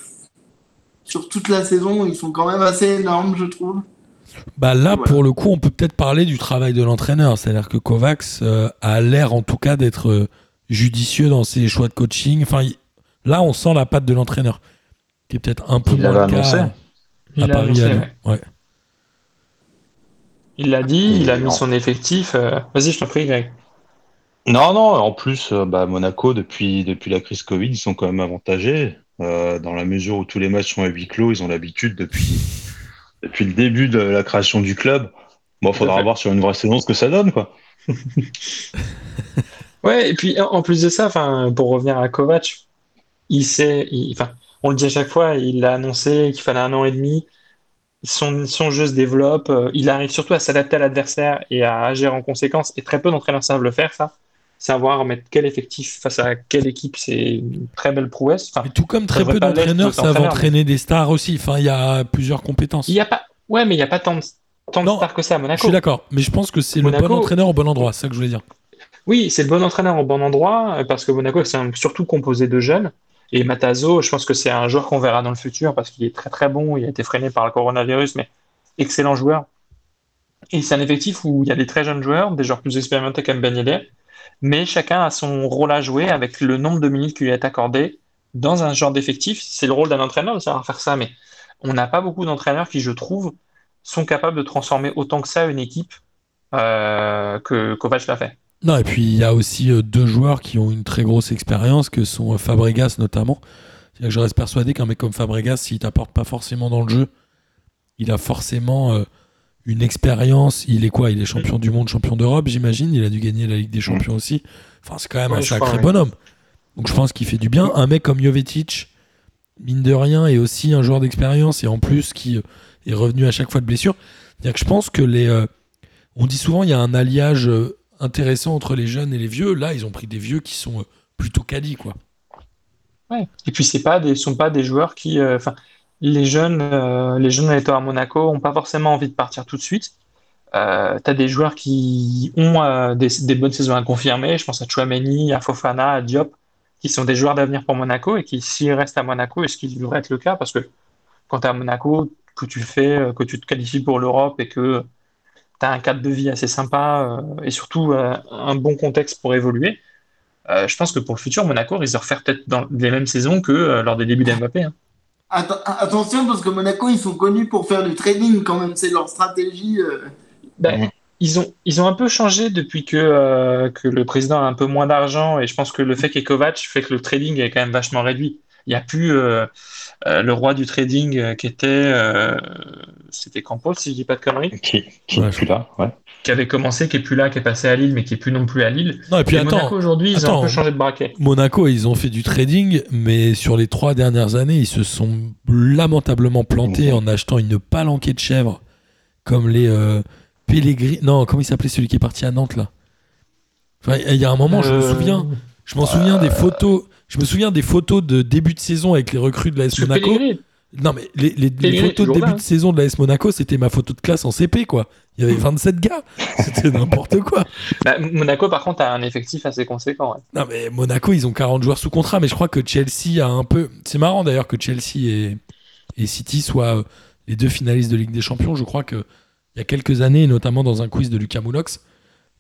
sur toute la saison, ils sont quand même assez énormes, je trouve. Bah là, pour le coup, on peut peut-être parler du travail de l'entraîneur. C'est-à-dire que Kovacs euh, a l'air, en tout cas, d'être euh, judicieux dans ses choix de coaching. Enfin, là, on sent la patte de l'entraîneur, qui est peut-être un peu moins le cas il Paris. ouais. Il l'a dit, il a mis son effectif. Euh, vas-y, je t'en prie, Greg. Non, non, en plus, bah, Monaco, depuis, depuis la crise Covid, ils sont quand même avantagés. Euh, dans la mesure où tous les matchs sont à huis clos, ils ont l'habitude depuis, depuis le début de la création du club. Bon, il faudra voir sur une vraie saison ce que ça donne, quoi. ouais, et puis en plus de ça, pour revenir à Kovac, il sait, on le dit à chaque fois, il a annoncé qu'il fallait un an et demi. Son, son jeu se développe, euh, il arrive surtout à s'adapter à l'adversaire et à agir en conséquence, et très peu d'entraîneurs savent le faire, ça savoir mettre quel effectif face à quelle équipe, c'est une très belle prouesse. Enfin, tout comme très peu d'entraîneurs savent entraîner des stars aussi. Enfin, il y a plusieurs compétences. Il y a pas, ouais, mais il n'y a pas tant de, tant de stars que ça à Monaco. Je suis d'accord, mais je pense que c'est le bon entraîneur au bon endroit, c'est ça que je voulais dire. Oui, c'est le bon entraîneur au bon endroit euh, parce que Monaco c'est surtout composé de jeunes. Et Matazo, je pense que c'est un joueur qu'on verra dans le futur parce qu'il est très très bon. Il a été freiné par le coronavirus, mais excellent joueur. Et c'est un effectif où il y a des très jeunes joueurs, des joueurs plus expérimentés comme Ben Yedder, mais chacun a son rôle à jouer avec le nombre de minutes qui lui est accordé dans un genre d'effectif. C'est le rôle d'un entraîneur de savoir faire ça, mais on n'a pas beaucoup d'entraîneurs qui, je trouve, sont capables de transformer autant que ça une équipe euh, que Kovac l'a fait. Non, et puis il y a aussi euh, deux joueurs qui ont une très grosse expérience, que sont euh, Fabregas notamment. Je reste persuadé qu'un mec comme Fabregas, s'il t'apporte pas forcément dans le jeu, il a forcément une expérience. Il est quoi Il est champion du monde, champion d'Europe, j'imagine. Il a dû gagner la Ligue des Champions aussi. Enfin, c'est quand même un sacré bonhomme. Donc je pense qu'il fait du bien. Un mec comme Jovetic, mine de rien, est aussi un joueur d'expérience et en plus qui euh, est revenu à chaque fois de blessure. cest que je pense que les. Euh, on dit souvent il y a un alliage euh, intéressant entre les jeunes et les vieux. Là, ils ont pris des vieux qui sont plutôt quali, quoi. Ouais. Et puis c'est pas des, sont pas des joueurs qui. Enfin, les jeunes, euh, les jeunes à Monaco n'ont pas forcément envie de partir tout de suite. Euh, tu as des joueurs qui ont euh, des, bonnes saisons à confirmer. Je pense à Chouameni, à Fofana, à Diop, qui sont des joueurs d'avenir pour Monaco et qui, s'ils restent à Monaco, est-ce qu'il devrait être le cas? Parce que quand tu es à Monaco, que tu fais, que tu te qualifies pour l'Europe et que tu as un cadre de vie assez sympa et surtout un bon contexte pour évoluer, je pense que pour le futur, Monaco risque de refaire peut-être dans les mêmes saisons que lors des débuts d'Mbappé. Hein attention, parce que Monaco, ils sont connus pour faire du trading quand même, c'est leur stratégie. Euh. Ben, ils, ont, ils ont un peu changé depuis que, euh, que le président a un peu moins d'argent, et je pense que le fait qu'il y ait Kovac fait que le trading est quand même vachement réduit. Il n'y a plus euh, le roi du trading qui était. C'était Campos, si je dis pas de conneries. Qui, qui plus là, ouais. Qui avait commencé, qui est plus là, qui est passé à Lille, mais qui est plus non plus à Lille. Non, et puis attends, Monaco aujourd'hui, ils ont un peu changé de braquet. Monaco, ils ont fait du trading, mais sur les trois dernières années, ils se sont lamentablement plantés en achetant une palanquée de chèvres, comme les Pellegrini. Non, comment il s'appelait celui qui est parti à Nantes là? Il y a un moment, je me euh, souviens, je m'en souviens des photos. Je me souviens des photos de début de saison avec les recrues de l'AS Monaco. Non, mais les, photos de début de saison de l'AS Monaco, c'était ma photo de classe en CP, quoi. Il y avait 27 gars. C'était n'importe quoi. Bah, Monaco, par contre, a un effectif assez conséquent. Non, mais Monaco, ils ont 40 joueurs sous contrat, mais je crois que Chelsea a un peu. C'est marrant d'ailleurs que Chelsea et, et City soient euh, les deux finalistes de Ligue des Champions. Je crois qu'il y a quelques années, notamment dans un quiz de Lucas Moulox,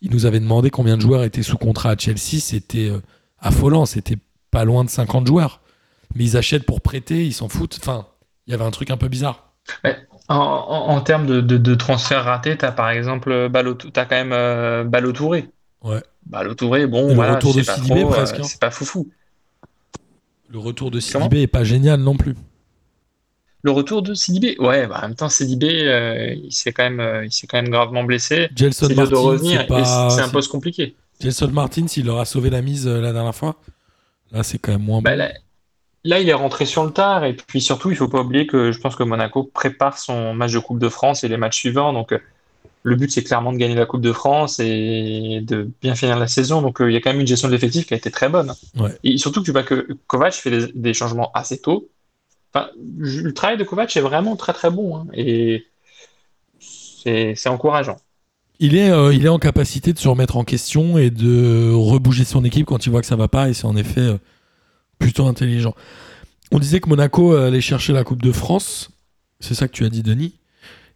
il nous avait demandé combien de joueurs étaient sous contrat à Chelsea. C'était euh, affolant. C'était pas loin de 50 joueurs. Mais ils achètent pour prêter, ils s'en foutent. Enfin, il y avait un truc un peu bizarre. en, termes de, de, transfert raté, tu as par exemple euh, tu as quand même euh, Balotouré. Ouais. Balotouré, bon, le voilà, retour de Sidibé presque. Hein. c'est pas foufou. Le retour de Sidibé est pas génial non plus. Le retour de Sidibé, ouais, bah, en même temps, Sidibé, euh, il s'est quand, même, euh, quand même gravement blessé. Gelson Martin, c'est un poste compliqué. Gelson Martin, s'il leur a sauvé la mise euh, la dernière fois, là, c'est quand même moins bah, Là, il est rentré sur le tard, et puis surtout, il faut pas oublier que je pense que Monaco prépare son match de Coupe de France et les matchs suivants, donc le but, c'est clairement de gagner la Coupe de France et de bien finir la saison. Donc, il y a quand même une gestion de l'effectif qui a été très bonne. Et surtout que tu vois que Kovac fait des changements assez tôt le travail de Kovac est vraiment très très bon hein, et c'est encourageant. Il est, euh, il est en capacité de se remettre en question et de rebouger son équipe quand il voit que ça va pas et c'est en effet euh, plutôt intelligent. On disait que Monaco allait chercher la Coupe de France, c'est ça que tu as dit Denis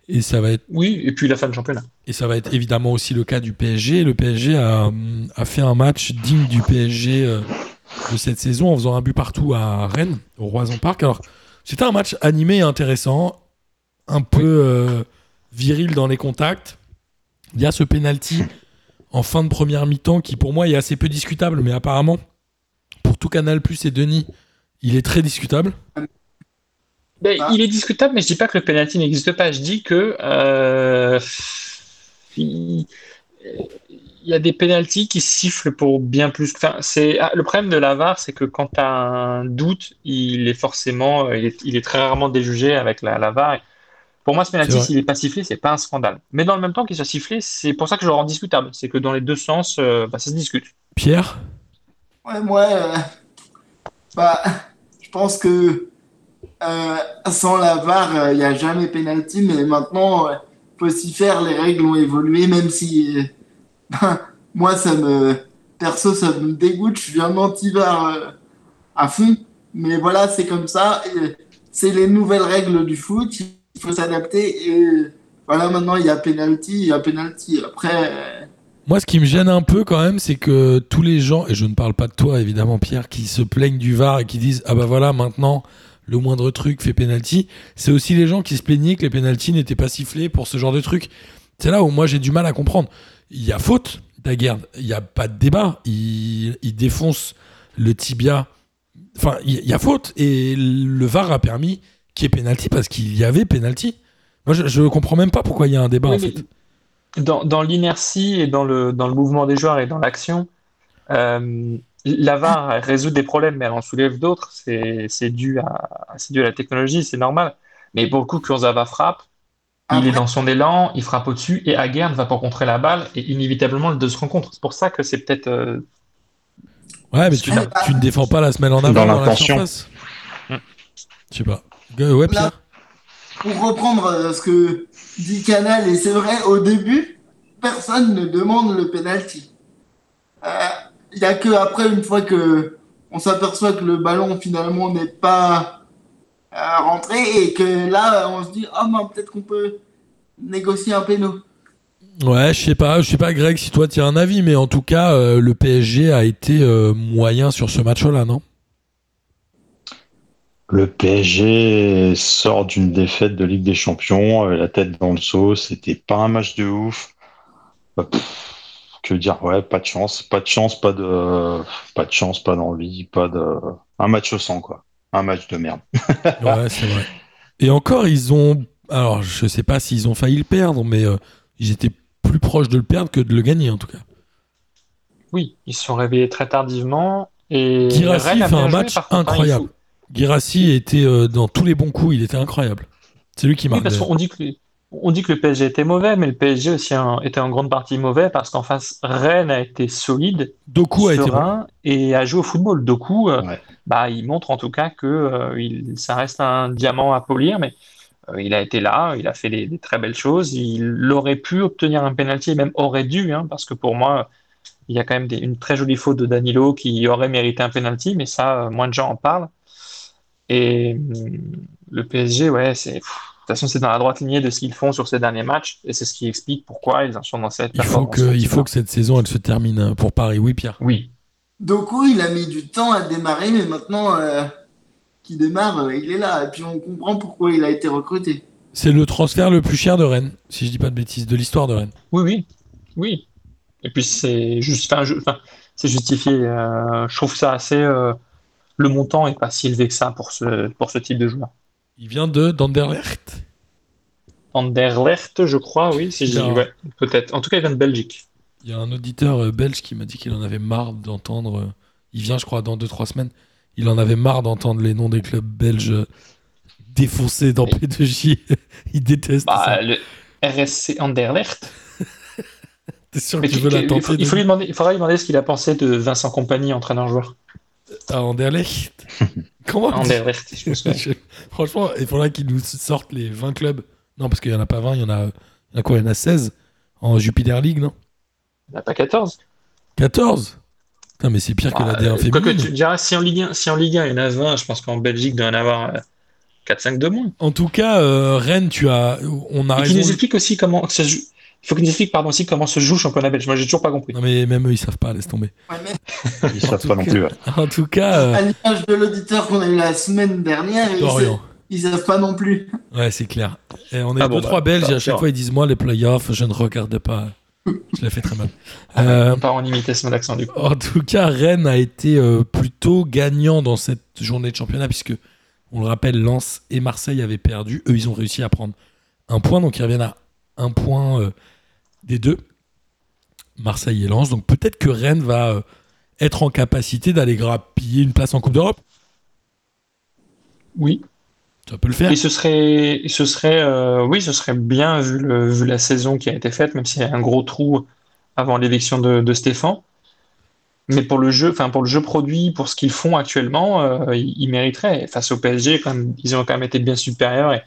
et ça va être oui et puis la fin de championnat et ça va être évidemment aussi le cas du PSG. Le PSG a, a fait un match digne du PSG euh, de cette saison en faisant un but partout à Rennes au Roison Park. Alors c'était un match animé et intéressant, un peu euh, viril dans les contacts. Il y a ce penalty en fin de première mi-temps qui pour moi est assez peu discutable, mais apparemment pour tout Canal Plus et Denis, il est très discutable. Ben, il est discutable, mais je dis pas que le penalty n'existe pas. Je dis que euh, il y a des pénalties qui sifflent pour bien plus. Enfin, c'est ah, le problème de l'avare, c'est que quand tu as un doute, il est forcément, euh, il est, très rarement déjugé avec la, la Pour moi, ce penalty, s'il n'est pas sifflé, c'est pas un scandale. Mais dans le même temps qu'il soit sifflé, c'est pour ça que je le rends discutable. C'est que dans les deux sens, euh, bah, ça se discute. Pierre? Ouais, moi, euh, bah, je pense que sans la VAR, il n'y a jamais penalty, mais maintenant, il faut s'y faire. Les règles ont évolué, même si moi, ça me. Perso, ça me dégoûte. Je suis un anti-VAR euh, à fond. Mais voilà, c'est comme ça. C'est les nouvelles règles du foot. Il faut s'adapter. Et voilà, maintenant, il y a penalty. Il y a penalty. Après. Moi, ce qui me gêne un peu quand même, c'est que tous les gens, et je ne parle pas de toi évidemment, Pierre, qui se plaignent du VAR et qui disent Ah bah voilà, maintenant, le moindre truc fait penalty, c'est aussi les gens qui se plaignaient que les penalties n'étaient pas sifflés pour ce genre de truc. C'est là où moi j'ai du mal à comprendre il y a faute, Daguerre. Il n'y a pas de débat. Il, défonce le tibia. Enfin, il y, a faute. Et le VAR a permis qu'il y ait pénalty parce qu'il y avait pénalty. Moi, je ne comprends même pas pourquoi il y a un débat, en fait. Dans, l'inertie et dans le, dans le mouvement des joueurs et dans l'action, euh, la VAR résout des problèmes, mais elle en soulève d'autres. C'est dû, à, dû à la technologie, c'est normal. Mais beaucoup, Kurzawa frappe, il est dans son élan, il frappe au-dessus et Aguerre ne va pas contrer la balle et inévitablement le deux se rencontre. C'est pour ça que c'est peut-être. Euh, ouais, mais tu, ne défends pas la semaine en avant dans, l'intention. Je sais pas. Ouais, Pierre. pour reprendre euh, ce que dit Canal, et c'est vrai, au début, personne ne demande le penalty. Il euh, n'y a que après, une fois que on s'aperçoit que le ballon finalement n'est pas à rentrer et que là, on se dit, oh, mais peut-être qu'on peut négocier un péno. Ouais, je sais pas, je sais pas, Greg, si toi tu as un avis, mais en tout cas, euh, le PSG a été euh, moyen sur ce match-là, non? Le PSG sort d'une défaite de Ligue des Champions, la tête dans le seau, c'était pas un match de ouf. Bah, que dire, ouais, pas de chance, pas de chance, pas de, pas de chance, pas d'envie, pas de, un match au sang, quoi. un match de merde. ouais, c'est vrai. Et encore, ils ont. Alors, je sais pas s'ils ont failli le perdre, mais euh, ils étaient plus proches de le perdre que de le gagner, en tout cas. Oui, ils se sont réveillés très tardivement. Et Girassi fait un match incroyable. Girassi était euh, dans tous les bons coups, il était incroyable. C'est lui qui marque. Oui, parce qu'on dit que on dit que le PSG était mauvais, mais le PSG aussi était en grande partie mauvais parce qu'en face, Rennes a été solide, Doku a été et a joué au football. Doku, euh, bah, il montre en tout cas que euh, il, ça reste un diamant à polir, mais euh, il a été là, il a fait des, très belles choses. Il aurait pu obtenir un penalty, même aurait dû, hein, parce que pour moi, il y a quand même une très jolie faute de Danilo qui aurait mérité un penalty, mais ça, moins de gens en parlent. Et hum, le PSG, ouais, c'est toute façon, c'est dans la droite lignée de ce qu'ils font sur ces derniers matchs, et c'est ce qui explique pourquoi ils en sont dans cette il faut que Il faut que cette saison, elle se termine hein, pour Paris. Oui, Pierre Oui. Doku, il a mis du temps à démarrer, mais maintenant euh, qu'il démarre, euh, il est là. Et puis on comprend pourquoi il a été recruté. C'est le transfert le plus cher de Rennes, si je dis pas de bêtises, de l'histoire de Rennes. Oui, oui. Oui. Et puis c'est juste, enfin, c'est justifié. Euh, je trouve ça assez. Le montant est pas si élevé que ça pour ce, pour ce type de joueur. Il vient de d'Anderlecht. Anderlecht, je crois, oui. Si peut-être. En tout cas, il vient de Belgique. Il y a un auditeur euh, belge qui m'a dit qu'il en avait marre d'entendre. Euh, il vient, je crois, dans 2-3 semaines. Il en avait marre d'entendre les noms des clubs belges euh, défoncés dans P2J. il déteste bah, ça. Le RSC Anderlecht. T'es sûr que tu veux la tenter il, faut, lui demander, il faudra lui demander ce qu'il a pensé de Vincent Compagnie, entraîneur-joueur. À Anderlecht Comment Anderlecht, Franchement, il faudrait qu'il nous sorte les 20 clubs. Non, parce qu'il n'y en a pas 20, il y en a, il y en a quoi Il y en a 16 en Jupiler League, non? Il n'y en a pas 14 14 Putain, mais c'est pire que la bah, D1 féminine. Que tu diras, si en, Ligue 1, si en Ligue 1 il y en a 20, je pense qu'en Belgique, il doit y en avoir 4-5 euh, de moins. En tout cas, euh, Rennes, tu as. On a Et qui nous explique aussi comment ça joue. Il faut qu'il nous explique pardon, aussi comment se joue le championnat belge. Moi, j'ai toujours pas compris. Non, mais même eux, ils savent pas, laisse tomber. Ouais, mais... ils savent pas non plus. En tout cas. Euh... À l'image de l'auditeur qu'on a eu la semaine dernière, ils, ils savent pas non plus. Ouais, c'est clair. Et on est ah deux, trois bah, Belges et à chaque fois ils disent Moi, les playoffs, je ne regarde pas. Je l'ai fait très mal. Ah, euh, pas en imitation d'accent du coup. En tout cas, Rennes a été euh, plutôt gagnant dans cette journée de championnat, puisque, on le rappelle, Lens et Marseille avaient perdu. Eux, ils ont réussi à prendre un point, donc ils reviennent à un point euh, des deux. Marseille et Lens. Donc peut-être que Rennes va être en capacité d'aller grappiller une place en Coupe d'Europe. Oui, ça peut le faire. Et ce serait, ce serait, euh, oui, ce serait bien vu, le, vu la saison qui a été faite, même s'il y a un gros trou avant l'élection de, Stéphane. Mais pour le jeu, enfin pour le jeu produit, pour ce qu'ils font actuellement, euh, ils, mériteraient. Face au PSG, quand ils ont quand même été bien supérieurs. Et,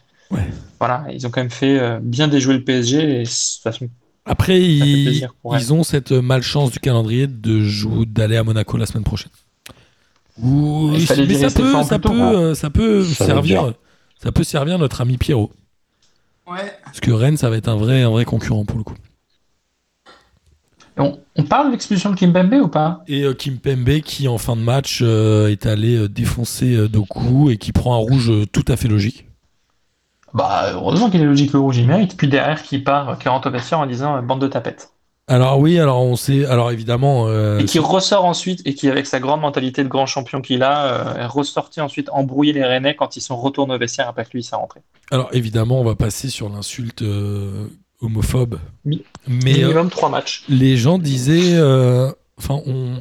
Voilà, ils ont quand même fait euh, bien déjouer le PSG. Et, de toute façon, Après, ils, ils ont cette malchance du calendrier de jouer, d'aller à Monaco la semaine prochaine. mais ça peut, ça, peut, ça peut, servir ça peut servir notre ami Pierrot. Ouais. Parce que Rennes, ça va être un vrai, un vrai concurrent pour le coup. On, parle de l'expulsion de Kimpembe ou pas? Et euh, Kimpembe qui, en fin de match, euh, est allé euh, défoncer Doku et qui prend un rouge tout à fait logique. Bah, heureusement qu'il est logique le rouge, il mérite. Puis derrière, qui part, qui rentre au vestiaire en disant bande de tapettes. Alors oui, alors on sait, alors évidemment. Euh, et qui ressort ensuite, et qui avec sa grande mentalité de grand champion qu'il a, euh, est ressorti ensuite embrouiller les Rennais quand ils sont retournés au vestiaire après que lui s'est rentré. Alors évidemment, on va passer sur l'insulte euh, homophobe. Mais minimum trois matchs. Les gens disaient, enfin on,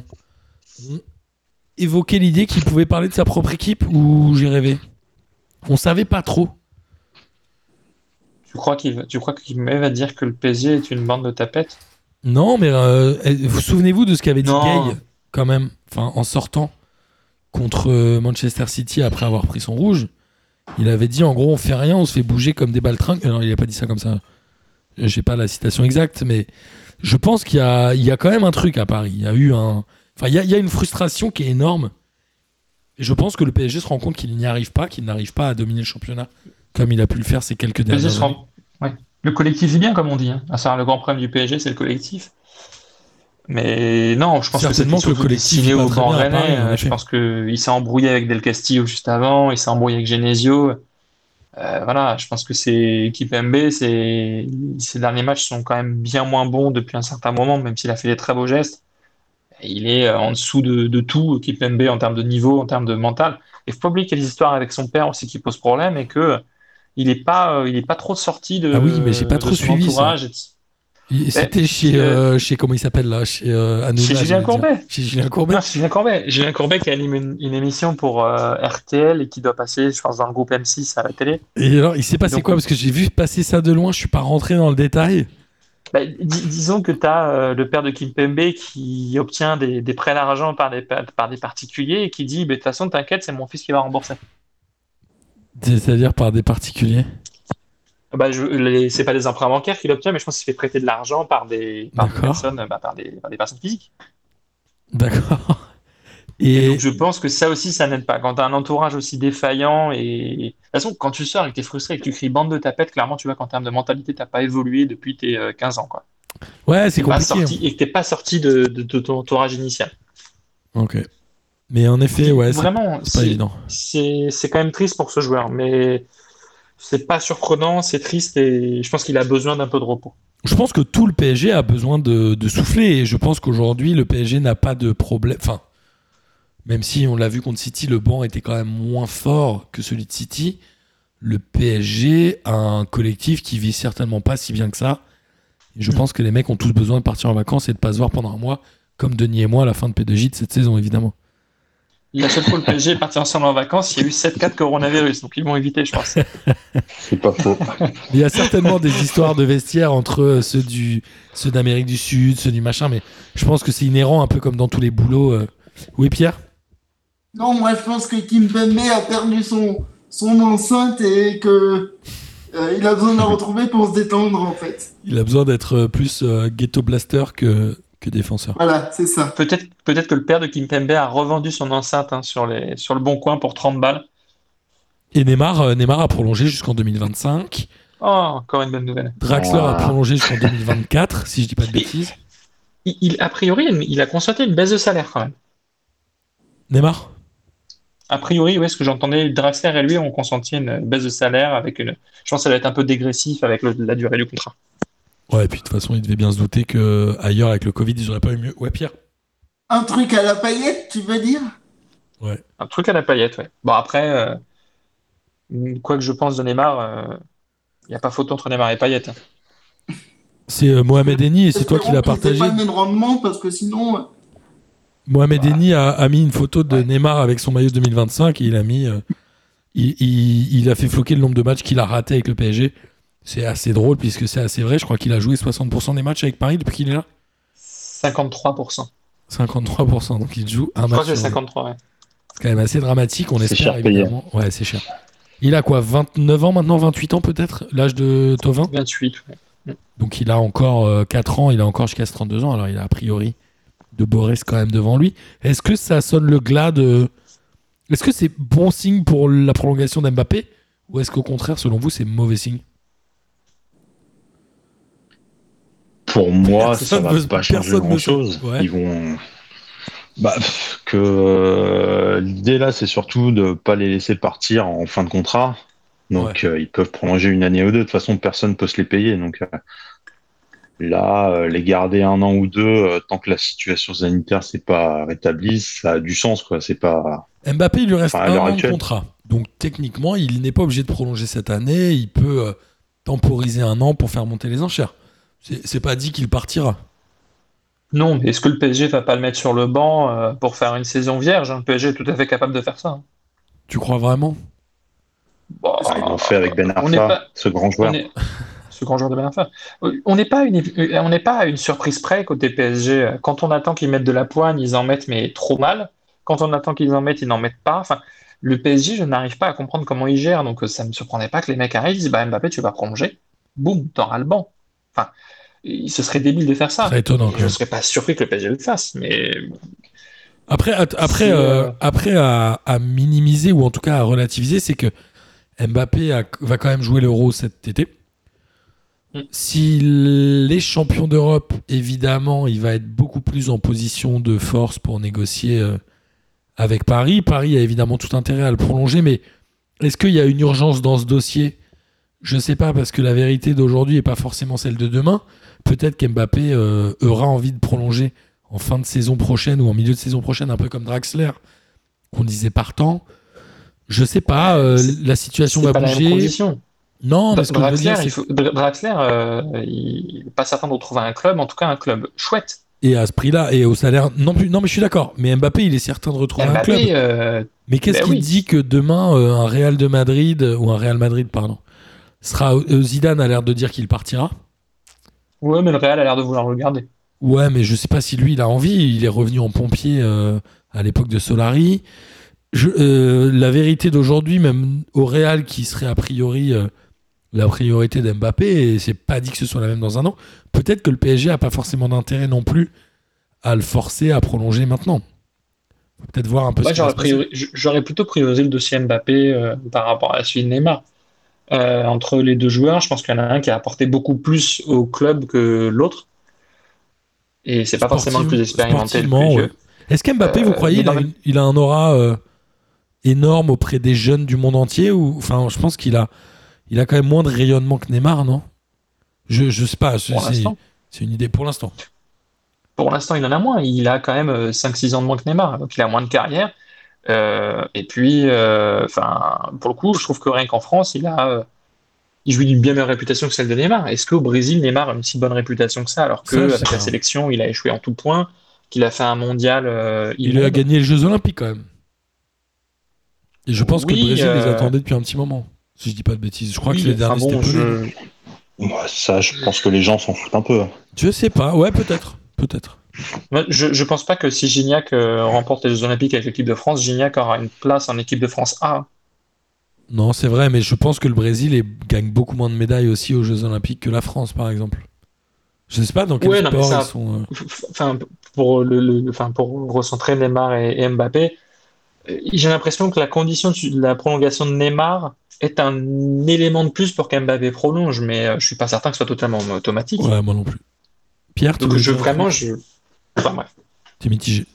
évoquait l'idée qu'il pouvait parler de sa propre équipe ou j'ai rêvé? On savait pas trop. Tu crois qu'il tu crois qu'il va dire que le PSG est une bande de tapettes? Non, mais euh, vous souvenez-vous de ce qu'avait dit Gay, quand même, enfin, en sortant contre euh, Manchester City après avoir pris son rouge? Il avait dit en gros, on fait rien, on se fait bouger comme des baltringues. Non, il n'a pas dit ça comme ça. J'ai pas la citation exacte, mais je pense qu'il y a, il y a quand même un truc à Paris. Il y a eu un. Enfin, il y a, une frustration qui est énorme. Et je pense que le PSG se rend compte qu'il n'y arrive pas, qu'il n'arrive pas à dominer le championnat comme il a pu le faire ces quelques dernières années. Ouais. Le collectif est bien, comme on dit. Hein. Ah, le grand problème du PSG, c'est le collectif. Mais non, je pense que c'est le collectif au grand Rennais. je pense qu'il s'est embrouillé avec Del Castillo juste avant, il s'est embrouillé avec Genesio. Euh, voilà, je pense que c'est équipe MB, ces derniers matchs sont quand même bien moins bons depuis un certain moment, même s'il a fait des très beaux gestes. il est euh, en dessous de, de tout, Kipembe, en termes de niveau, en termes de mental. Et il faut pas oublier qu'il y a des histoires avec son père aussi qui posent problème et que il n'est pas, il est pas trop sorti de. Ah oui, mais j'ai pas trop suivi ça. C'était chez, euh, chez, comment il s'appelle là chez, euh, chez Julien Courbet. Chez Julien Courbet. Non, chez Julien Courbet. Julien Courbet qui anime une, une émission pour euh, RTL et qui doit passer, je pense, dans le groupe M6 à la télé. Et alors, il s'est passé quoi? Parce que j'ai vu passer ça de loin, je suis pas rentré dans le détail. Bah, disons que tu as le père de Kim Pembe qui obtient des, des prêts d'argent par des, par des particuliers et qui dit bah, De toute façon, t'inquiète, c'est mon fils qui va rembourser. C'est-à-dire par des particuliers? Bah, c'est pas des emprunts bancaires qu'il obtient, mais je pense qu'il fait prêter de l'argent par des, personnes, bah, par des, personnes physiques. D'accord. Et... donc je pense que ça aussi, ça n'aide pas. Quand tu as un entourage aussi défaillant et. De toute façon, quand tu sors et que tu es frustré et que tu cries bande de tapettes, clairement, tu vois qu'en termes de mentalité, tu pas évolué depuis tes 15 euh, ans. Quoi. Ouais, c'est compliqué. Sorti, hein. et que tu pas sorti de, ton entourage initial. Ok. Mais en effet, ouais, vraiment, c'est pas évident. C'est quand même triste pour ce joueur. Mais c'est pas surprenant, c'est triste et je pense qu'il a besoin d'un peu de repos. Je pense que tout le PSG a besoin de, souffler et je pense qu'aujourd'hui le PSG n'a pas de problème. Enfin, même si on l'a vu contre City, le banc était quand même moins fort que celui de City. Le PSG a un collectif qui vit certainement pas si bien que ça. Et je pense que les mecs ont tous besoin de partir en vacances et de pas se voir pendant un mois, comme Denis et moi à la fin de P2J de cette saison évidemment. La seule fois le PSG est parti ensemble en vacances, il y a eu 7 4 coronavirus, donc ils vont éviter, je pense. C'est pas faux. Il y a certainement des histoires de vestiaires entre ceux du ceux d'Amérique du Sud, ceux du machin, mais je pense que c'est inhérent un peu comme dans tous les boulots. Euh. Oui, Pierre? Non, moi je pense que Kim Pembe a perdu son, son enceinte et que euh, il a besoin de la retrouver pour se détendre en fait. Il a besoin d'être euh, plus ghetto blaster que que défenseur. Voilà, c'est ça. Peut-être peut que le père de Kimpembe a revendu son enceinte hein, sur, les, sur le bon coin pour 30 balles. Et Neymar, euh, Neymar a prolongé jusqu'en 2025. Oh, encore une bonne nouvelle. Draxler a prolongé jusqu'en 2024, si je dis pas de bêtises. Il, a priori, il a constaté une baisse de salaire quand même. Neymar? A priori, oui, ce que j'entendais, Draxler et lui ont consenti une baisse de salaire avec une. Je pense que ça va être un peu dégressif avec la durée du contrat. Ouais, et puis de toute façon, il devait bien se douter que ailleurs avec le Covid, ils auraient pas eu mieux. Ouais, Pierre Un truc à la paillette, tu veux dire? Ouais. Un truc à la paillette, ouais. Bon, après, euh, quoi que je pense de Neymar, il euh, n'y a pas photo entre Neymar et Payet. C'est euh, Mohamed Eni et c'est toi qui l'as partagé. pas le même rendement parce que sinon. Mohamed Eni a, mis une photo de Neymar avec son maillot 2025 et il a mis. il, il, a fait floquer le nombre de matchs qu'il a raté avec le PSG. C'est assez drôle puisque c'est assez vrai. Je crois qu'il a joué 60% des matchs avec Paris depuis qu'il est là. 53%. 53%. Donc il joue un match. Je crois que c'est 53, ouais. C'est quand même assez dramatique. On espère évidemment. Ouais, c'est cher. Il a quoi 29 ans maintenant 28 ans peut-être L'âge de Tovin? 28. Donc il a encore 4 euh, ans. Il a encore jusqu'à 32 ans. Alors il a a priori de Boris quand même devant lui. Est-ce que ça sonne le glas de. Est-ce que c'est bon signe pour la prolongation d'Mbappé? Ou est-ce qu'au contraire, selon vous, c'est mauvais signe? Pour moi, ça va pas changer grand-chose. Ils vont. Bah, que euh, l'idée là, c'est surtout de pas les laisser partir en fin de contrat. Donc, euh, ils peuvent prolonger une année ou deux. De toute façon, personne peut se les payer. Donc, euh, là, les garder un an ou deux, tant que la situation sanitaire s'est pas rétablie, ça a du sens, quoi. C'est pas. Mbappé, il lui reste un an de contrat. Donc, techniquement, il n'est pas obligé de prolonger cette année. Il peut temporiser un an pour faire monter les enchères. C'est pas dit qu'il partira. Non, mais est-ce que le PSG va pas le mettre sur le banc euh, pour faire une saison vierge Le PSG est tout à fait capable de faire ça. Hein. Tu crois vraiment? Bon, On fait avec Ben Arfa, ce grand joueur. Ce grand joueur de Ben Arfa. On n'est pas, une... pas à une surprise près côté PSG. Quand on attend qu'ils mettent de la poigne, ils en mettent, mais trop mal. Quand on attend qu'ils en mettent, ils n'en mettent pas. Enfin, le PSG, je n'arrive pas à comprendre comment ils gèrent. Donc ça ne me surprendrait pas que les mecs arrivent, disent bah, Mbappé, tu vas prolonger. Boum, t'auras le banc. Enfin, ce serait débile de faire ça. C'est étonnant. Je ne serais pas surpris que le PSG le fasse, mais. Après, après, euh, euh, après à, minimiser ou en tout cas à relativiser, c'est que Mbappé va quand même jouer l'Euro cet été. Mm. S'il est champion d'Europe, évidemment, il va être beaucoup plus en position de force pour négocier euh, avec Paris. Paris a évidemment tout intérêt à le prolonger, mais est-ce qu'il y a une urgence dans ce dossier? Je ne sais pas, parce que la vérité d'aujourd'hui n'est pas forcément celle de demain peut-être qu'Mbappé euh, aura envie de prolonger en fin de saison prochaine ou en milieu de saison prochaine, un peu comme Draxler, qu'on disait partant. Je sais pas, euh, la situation va pas bouger. La non, parce que Draxler, dire, il faut- Dra- Draxler, euh, il n'est pas certain de retrouver un club, en tout cas un club chouette. et à ce prix-là et au salaire, non plus. Non, mais je suis d'accord. Mais Mbappé, il est certain de retrouver un club. Euh, Mais qu'est-ce Ben qui oui. dit que demain un Real de Madrid ou un Real Madrid, pardon, sera euh, Zidane a l'air de dire qu'il partira. ouais, mais le Real a l'air de vouloir le garder. Ouais, mais je sais pas si lui il a envie. Il est revenu en pompier euh, à l'époque de Solari. Je, euh, la vérité d'aujourd'hui, même au Real, qui serait a priori euh, la priorité d'Mbappé, et c'est pas dit que ce soit la même dans un an. Peut-être que le PSG a pas forcément d'intérêt non plus à le forcer à prolonger maintenant. Peut-être voir un peu. Va j'aurais, plutôt priorisé le dossier Mbappé par rapport à celui de Neymar. Euh, entre les deux joueurs, je pense qu'il y en a un qui a apporté beaucoup plus au club que l'autre. Et c'est pas forcément le plus expérimenté, le plus sportivement, vieux. ouais. Est-ce qu'Mbappé, Euh, vous croyez, mais il a, dans une- il a un aura euh, énorme auprès des jeunes du monde entier ou enfin, je pense qu'il a, il a quand même moins de rayonnement que Neymar, non? Je, je sais pas, c'est, c'est- une idée pour l'instant. Pour l'instant, il en a moins. Il a quand même euh, 5-6 ans de moins que Neymar, donc il a moins de carrière. Euh, et puis, euh, enfin, pour le coup, je trouve que rien qu'en France, il a, euh, il jouit d'une bien meilleure réputation que celle de Neymar. Est-ce qu'au Brésil, Neymar a une si bonne réputation que ça, alors Ça, que c'est avec la sélection, il a échoué en tout point, qu'il a fait un mondial, euh, Il a gagné les Jeux Olympiques quand même. Et je pense que le Brésil les attendait depuis un petit moment. Si je dis pas de bêtises, je crois que Oui, les enfin derniers bon, je- ça, je pense que les gens s'en foutent un peu. Je sais pas, ouais, peut-être. Peut-être. Je, pense pas que si Gignac euh, remporte les Jeux Olympiques avec l'équipe de France, Gignac aura une place en équipe de France A. Non, c'est vrai, mais je pense que le Brésil est- gagne beaucoup moins de médailles aussi aux Jeux Olympiques que la France, par exemple. Je sais pas dans quel Ouais, non, mais sport ça- ils sont. euh, Enfin, pour le, le- enfin, pour recentrer Neymar et, et Mbappé, euh, j'ai l'impression que la condition de la prolongation de Neymar est un élément de plus pour qu'Mbappé prolonge, mais je suis pas certain que ce soit totalement automatique. Ouais, moi non plus. Pierre, tu Donc je vraiment, je, enfin bref. T'es mitigé.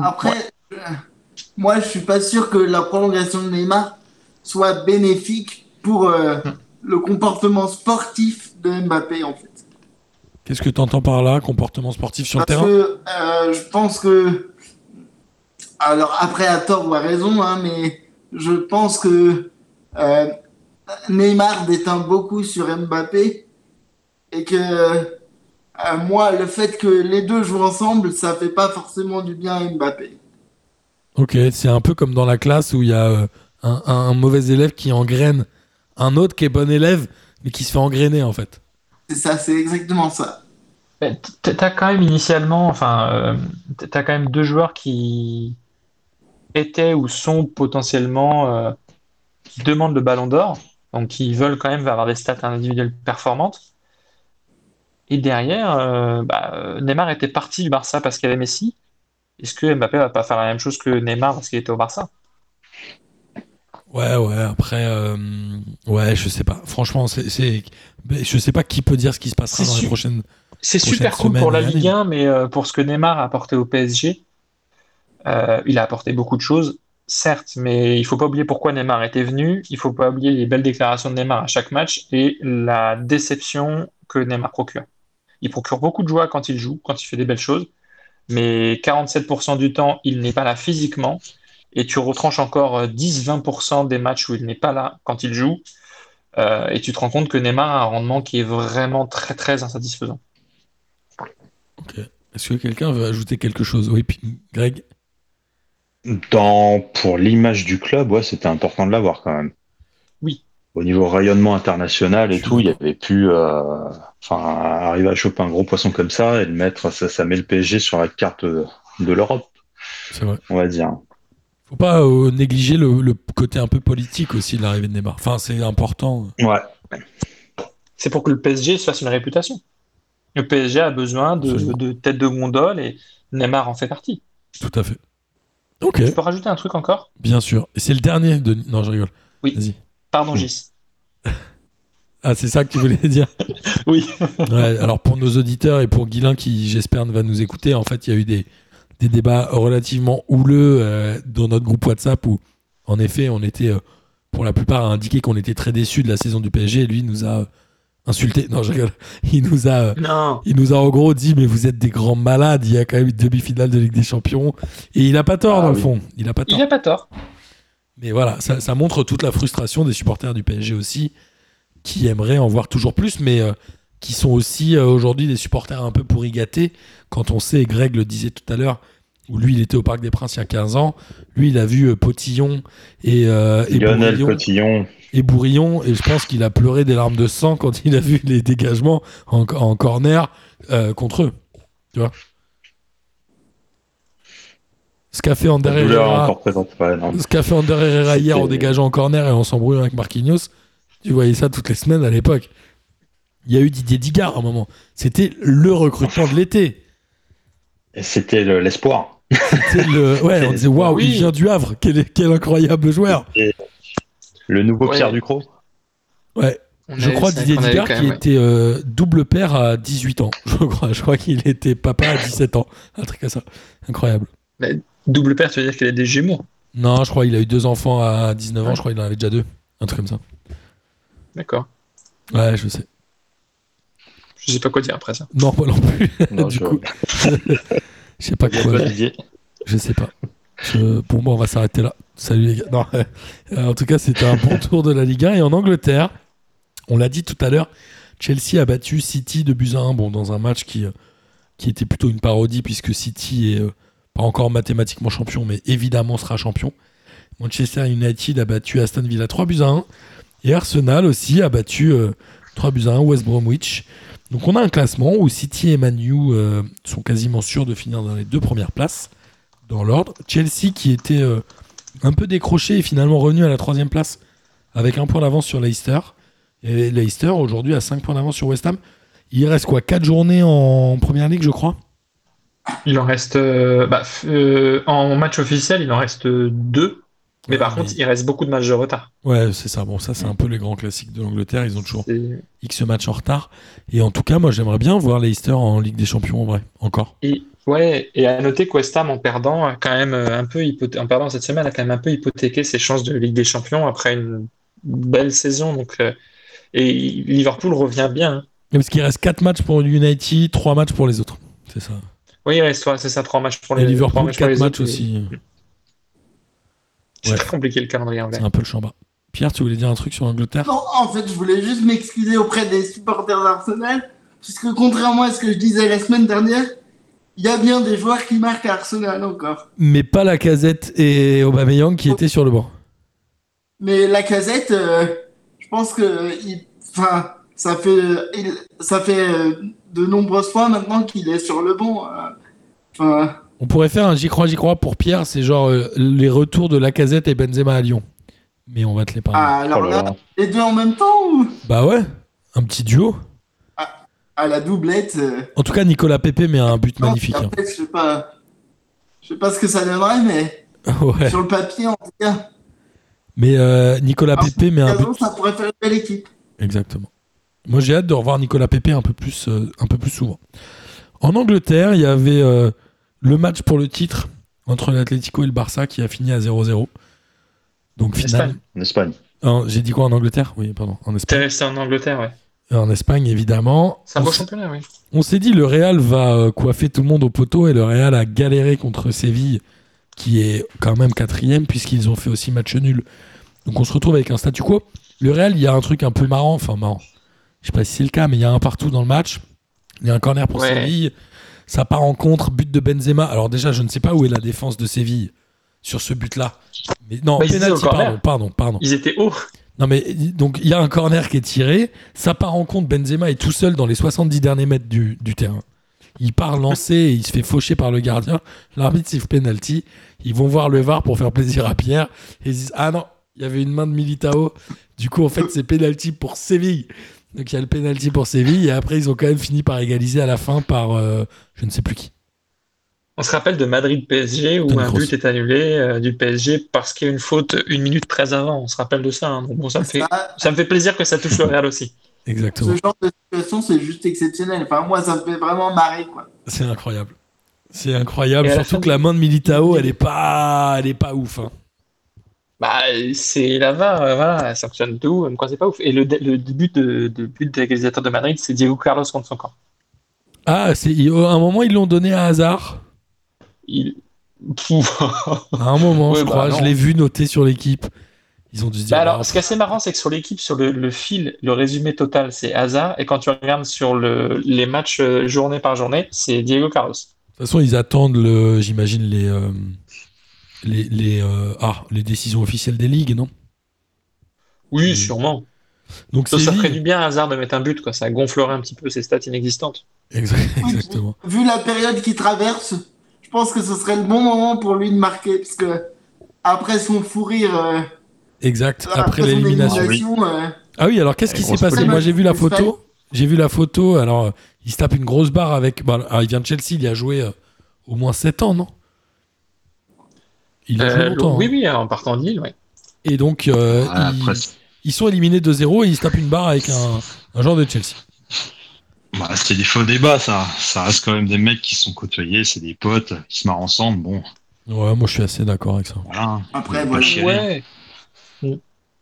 Après, euh, moi, je suis pas sûr que la prolongation de Neymar soit bénéfique pour euh, le comportement sportif de Mbappé, en fait. Qu'est-ce que tu entends par là Comportement sportif sur le Parce terrain? que euh, je pense que. Alors, après, à tort ou à raison, hein, mais je pense que euh, Neymar déteint beaucoup sur Mbappé et que euh, moi, le fait que les deux jouent ensemble, ça fait pas forcément du bien à Mbappé. Ok, c'est un peu comme dans la classe où il y a euh, un, un mauvais élève qui engraine un autre qui est bon élève, mais qui se fait engrainer en fait. C'est ça, c'est exactement ça. T'as quand même initialement, enfin, euh, t'as quand même deux joueurs qui étaient ou sont potentiellement euh, qui demandent le Ballon d'Or, donc qui veulent quand même avoir des stats individuelles performantes. Et derrière, euh, bah, euh, Neymar était parti du Barça parce qu'il avait Messi. Est-ce que Mbappé va pas faire la même chose que Neymar parce qu'il était au Barça? Ouais, ouais, après, euh, ouais, je sais pas. Franchement, c'est, je sais pas qui peut dire ce qui se passera dans les prochaines. C'est super cool pour la Ligue année. 1, mais euh, pour ce que Neymar a apporté au PSG, euh, il a apporté beaucoup de choses, certes, mais il faut pas oublier pourquoi Neymar était venu. Il faut pas oublier les belles déclarations de Neymar à chaque match et la déception que Neymar procure. Il procure beaucoup de joie quand il joue, quand il fait des belles choses, mais 47% du temps, il n'est pas là physiquement. Et tu retranches encore euh, 10-20% des matchs où il n'est pas là quand il joue. euh, et tu te rends compte que Neymar a un rendement qui est vraiment très très insatisfaisant. Ok. Est-ce que quelqu'un veut ajouter quelque chose Oui, puis Greg? Dans, pour l'image du club, ouais, c'était important de l'avoir quand même. Oui. Au niveau rayonnement international et tout, il y avait pu, euh, enfin, arriver à choper un gros poisson comme ça et le mettre, ça, ça met le PSG sur la carte de, de l'Europe, C'est vrai. on va dire. Faut pas euh, négliger le, le côté un peu politique aussi de l'arrivée de Neymar. Enfin, c'est important. Ouais. C'est pour que le PSG se fasse une réputation. Le PSG a besoin de, de tête de gondole et Neymar en fait partie. Tout à fait. Ok, Je peux rajouter un truc encore? Bien sûr. Et c'est le dernier de. Non, je rigole. Oui. Vas-y. Pardon, Gis. Ah, c'est ça que tu voulais dire? Oui. Ouais, alors pour nos auditeurs et pour Guilin qui j'espère va nous écouter, en fait il y a eu des, des débats relativement houleux euh, dans notre groupe WhatsApp où en effet on était euh, pour la plupart à indiquer qu'on était très déçus de la saison du PSG et lui nous a insulté. Non, je rigole. Il nous a, Non. il nous a en gros dit mais vous êtes des grands malades. Il y a quand même une demi-finale de Ligue des Champions et il a pas tort Ah dans le fond. Il a pas tort. Il a pas tort. Mais voilà, ça, ça montre toute la frustration des supporters du PSG aussi, qui aimeraient en voir toujours plus, mais euh, qui sont aussi euh, aujourd'hui des supporters un peu pourri gâtés. Quand on sait, et Greg le disait tout à l'heure, où lui il était au Parc des Princes il y a 15 ans, lui il a vu euh, Potillon et, et, Lionel Bourillon, Cotillon. et Bourillon, et je pense qu'il a pleuré des larmes de sang quand il a vu les dégagements en, en corner contre eux. Tu vois Ce qu'a fait Ander Herrera- encore présente. Ouais, non. ce qu'a fait Ander Herrera hier en dégageant en corner et en s'embrouillant avec Marquinhos, tu voyais ça toutes les semaines à l'époque. Il y a eu Didier Digard à un moment. C'était le recrutement de l'été. C'était le- l'espoir. C'était le... Ouais, on disait waouh, Oui. il vient du Havre. Quel, quel incroyable joueur. Le nouveau Ouais. Pierre Ducrot. Ouais, On je crois Didier qu'on a eu Digard qui même, ouais. était euh, double père à 18 ans. Je crois, je crois qu'il était papa à 17 ans. Un truc comme ça. Incroyable. Double père, tu veux dire qu'il a des jumeaux. Non, je crois qu'il a eu deux enfants à 19 ans. Je crois qu'il en avait déjà deux. Un truc comme ça. D'accord. Ouais, je sais. Je sais pas quoi dire après ça. Non, moi non plus. Non, du je- coup, je sais pas quoi. Didier Je sais pas. Je- Bon, bon, on va s'arrêter là. Salut les gars. Non, euh, en tout cas, c'était un bon tour de la Ligue 1. Et en Angleterre, on l'a dit tout à l'heure, Chelsea a battu City de buts à 1 bon, dans un match qui, euh, qui était plutôt une parodie puisque City est euh, pas encore mathématiquement champion, mais évidemment sera champion. Manchester United a battu Aston Villa 3 buts à 1. Et Arsenal aussi a battu euh, 3 buts à 1 West Bromwich. Donc on a un classement où City et Manu euh, sont quasiment sûrs de finir dans les deux premières places dans l'ordre. Chelsea qui était euh, un peu décroché et finalement revenu à la troisième place avec un point d'avance sur Leicester. Et Leicester aujourd'hui a 5 points d'avance sur West Ham. Il reste quoi 4 journées en première ligue, je crois? Il en reste. euh, bah, euh, en match officiel, il en reste deux. Mais Ouais, par mais- contre, il reste beaucoup de matchs de retard. Ouais, c'est ça. Bon, ça, c'est un peu les grands classiques de l'Angleterre. Ils ont toujours X matchs en retard. Et en tout cas, moi, j'aimerais bien voir Leicester en Ligue des Champions en vrai. Encore. Et, ouais, et à noter que West Ham, en perdant, a quand même euh, un peu hypothé- en perdant cette semaine, a quand même un peu hypothéqué ses chances de Ligue des Champions après une belle saison. Donc, euh, et Liverpool revient bien. hein. Parce qu'il reste 4 matchs pour United, 3 matchs pour les autres. C'est ça. Oui, ouais, c'est ça, trois matchs pour Et les trois Liverpool, matchs pour 4 les matchs aussi. C'est Ouais. très compliqué le calendrier anglais. C'est un peu le chamba. Pierre, tu voulais dire un truc sur l'Angleterre? Non, en fait, je voulais juste m'excuser auprès des supporters d'Arsenal, puisque contrairement à ce que je disais la semaine dernière, il y a bien des joueurs qui marquent à Arsenal encore. Mais pas la casette et Aubameyang qui étaient sur le banc. Mais la casette, je pense que il- enfin, ça fait, il- ça fait euh, de nombreuses fois maintenant qu'il est sur le banc. euh. Enfin, On pourrait faire un j'y crois, j'y crois pour Pierre. C'est genre euh, les retours de Lacazette et Benzema à Lyon. Mais on va te les parler. ah, alors Oh là les deux en même temps ou? Bah ouais, un petit duo. à la doublette euh, En tout cas, Nicolas Pepe met un but non, magnifique. hein. je sais pas, je sais pas ce que ça donnerait, mais Ouais. sur le papier, en tout cas, Mais euh, Nicolas Ah, Pepe met un but. ça pourrait faire une belle équipe. Exactement. Moi, j'ai hâte de revoir Nicolas Pepe un peu plus, euh, un peu plus souvent. En Angleterre, il y avait euh, le match pour le titre entre l'Atlético et le Barça qui a fini à 0-0. Donc, En final. Espagne. En Espagne. J'ai dit quoi en Angleterre? Oui, pardon. En Espagne. resté en Angleterre, ouais. En Espagne, évidemment. C'est un On beau s- championnat, oui. On s'est dit le Real va euh, coiffer tout le monde au poteau et le Real a galéré contre Séville qui est quand même quatrième puisqu'ils ont fait aussi match nul. Donc on se retrouve avec un statu quo. Le Real, il y a un truc un peu marrant, enfin marrant. Je sais pas si c'est le cas, mais il y a un partout dans le match. Il y a un corner pour Ouais. Séville. Ça part en contre, but de Benzema. Alors déjà, je ne sais pas où est la défense de Séville sur ce but-là. Mais non, Bah, penalty, pardon, pardon, pardon. Ils étaient hauts. Non mais donc il y a un corner qui est tiré, ça part en compte, Benzema est tout seul dans les 70 derniers mètres du, du terrain. Il part lancer et il se fait faucher par le gardien. L'arbitre siffle penalty. Ils vont voir le VAR pour faire plaisir à Pierre et ils disent ah non, il y avait une main de Militao. Du coup en fait c'est penalty pour Séville. Donc il y a le penalty pour Séville et après ils ont quand même fini par égaliser à la fin par euh, je ne sais plus qui. On se rappelle de Madrid PSG où un but est annulé euh, du PSG parce qu'il y a une faute une minute très avant. On se rappelle de ça. hein. Donc bon, ça me fait, Ça, ça me fait plaisir que ça touche le Real aussi. Exactement. ce genre de situation, c'est juste exceptionnel. Enfin, moi, ça me fait vraiment marrer, quoi. C'est incroyable. C'est incroyable. Surtout fin que la main de Militao, elle est pas, elle est pas ouf. hein. Bah, c'est la VAR, euh, voilà, ça fonctionne de ouf, quoi, c'est pas ouf. Et le, le but de, de but des réalisateurs de Madrid, c'est Diego Carlos contre son camp. Ah, c'est à un moment ils l'ont donné à hasard. Il... à un moment, Ouais, je bah crois, non. je l'ai vu noter sur l'équipe. Ils ont dû se dire. Bah alors, ah, ce qui est assez marrant, c'est que sur l'équipe, sur le, le fil, le résumé total, c'est hasard. Et quand tu regardes sur le, les matchs euh, journée par journée, c'est Diego Carlos. De toute façon, ils attendent, le, j'imagine, les, euh, les, les, euh, ah, les décisions officielles des ligues, non? Oui, Mm. sûrement. Donc Ça, ça ferait du bien à hasard de mettre un but, quoi. Ça gonflerait un petit peu ses stats inexistantes. Exact- exactement. Vu la période qu'il traverse, je pense que ce serait le bon moment pour lui de marquer, parce que après son fou rire, euh, Exact. Après l'élimination. élimination, euh, Ah oui, alors qu'est-ce qui s'est passé? Moi, j'ai vu la photo. J'ai vu la photo. Alors, euh, il se tape une grosse barre avec. bon, alors, il vient de Chelsea. Il y a joué euh, au moins 7 ans, non? Il a joué Euh, longtemps. oui, hein. oui, en partant de Lille, ouais. Et donc, euh, Ah, ils, sont éliminés 2-0 et ils se tapent une barre avec un, un joueur de Chelsea. bah, c'est des faux débats, ça. Ça reste quand même des mecs qui sont côtoyés, c'est des potes, qui se marrent ensemble. Bon, Ouais, moi, je suis assez d'accord avec ça. voilà. Après, voilà. Ouais. Mm.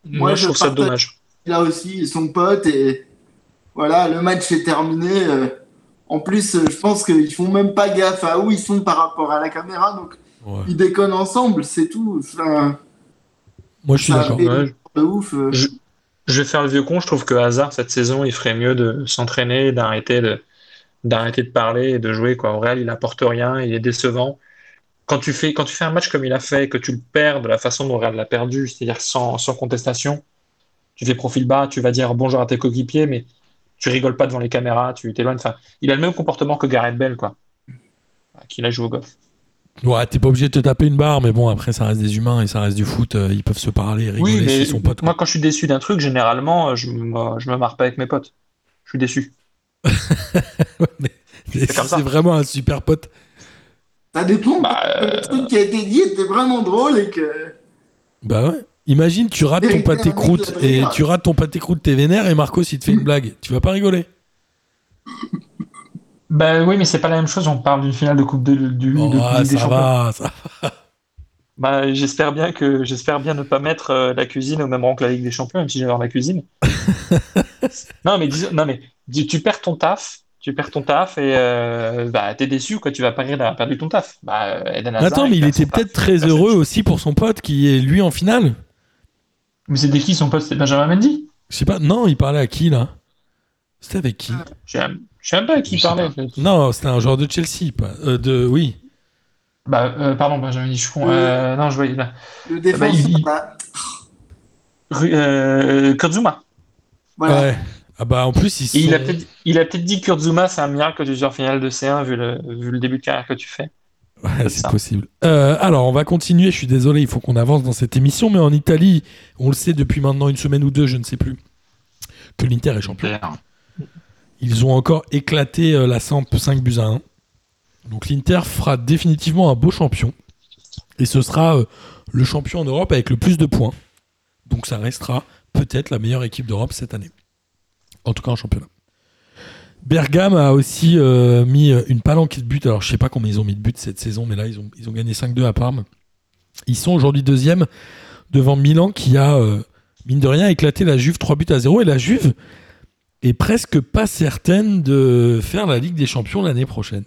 Moi, je je trouve ça dommage. il a aussi son pote et voilà, le match est terminé. euh, En plus, je pense qu'ils font même pas gaffe à où ils sont par rapport à la caméra, donc Ouais. ils déconnent ensemble, c'est tout. Enfin, Moi, je suis d'accord. Ouais. de ouf. euh. Je, je vais faire le vieux con. Je trouve que Hazard, cette saison, il ferait mieux de s'entraîner, d'arrêter de, d'arrêter de parler et de jouer, quoi. Au Real, il apporte rien, il est décevant. Quand tu fais, quand tu fais un match comme il a fait, que tu le perds de la façon dont Real l'a perdu, c'est-à-dire sans, sans contestation, tu fais profil bas, tu vas dire bonjour à tes coéquipiers, mais tu rigoles pas devant les caméras, tu t'éloignes. Enfin, il a le même comportement que Gareth Bell, quoi. Qu'il a joué au golf. Ouais, t'es pas obligé de te taper une barre, mais bon, après, ça reste des humains et ça reste du foot. euh, ils peuvent se parler, rigoler Oui, mais potes. quoi. moi, quand je suis déçu d'un truc, généralement, euh, je me, je me marre pas avec mes potes. Je suis déçu. C'est vraiment un super pote. Ça dépend. Bah, Le euh, truc qui a été dit était vraiment drôle et que. Bah ouais. Imagine, tu rates ton pâté croûte et tu rates ton pâté croûte, t'es vénère et Marcos il te fait une blague. Tu vas pas rigoler. Bah oui, mais c'est pas la même chose. On parle d'une finale de Coupe de, du, de Oh, Ligue ah, des Champions. va, ça. Bah, j'espère bien que j'espère bien ne pas mettre euh, la cuisine au même rang que la Ligue des Champions, même si j'adore la cuisine. non, mais disons, non, mais dis- tu perds ton taf, tu perds ton taf et euh, bah t'es déçu quoi. Tu vas pas rire d'avoir perdu ton taf. Bah, Eden Hazard, Attends, mais il était peut-être très Personne- heureux aussi pour son pote qui est lui en finale. Mais c'était qui son pote? C'était Benjamin Mendy? Je sais pas, non, il parlait à qui là? C'était avec qui? Je sais même pas à qui il parlait. pas. en fait. Non, c'était un joueur de Chelsea, pas. euh, de, oui. Bah, euh, pardon, Benjamin suis con. Euh, non, je voyais là. Le défenseur, il- bah, euh, Kurtzuma. voilà. Ouais. Ah bah en plus, ils sont... Il a peut-être il a peut-être dit que Kurtzuma, c'est un miracle sois en finale de C1 vu le, vu le début de carrière que tu fais. Ouais, C'est possible. Euh, alors, on va continuer. Je suis désolé, il faut qu'on avance dans cette émission. Mais en Italie, on le sait depuis maintenant une semaine ou deux, je ne sais plus, que l'Inter est champion. Ils ont encore éclaté euh, la Samp 5 buts à 1. Donc l'Inter fera définitivement un beau champion. Et ce sera euh, le champion en Europe avec le plus de points. Donc ça restera peut-être la meilleure équipe d'Europe cette année. En tout cas en championnat. Bergame a aussi euh, mis une palanquée de buts. Alors je sais pas combien ils ont mis de buts cette saison, mais là ils ont, gagné 5-2 à Parme. Ils sont aujourd'hui deuxième devant Milan qui a, mine de rien, éclaté la Juve 3 buts à 0. Et la Juve est presque pas certaine de faire la Ligue des Champions l'année prochaine.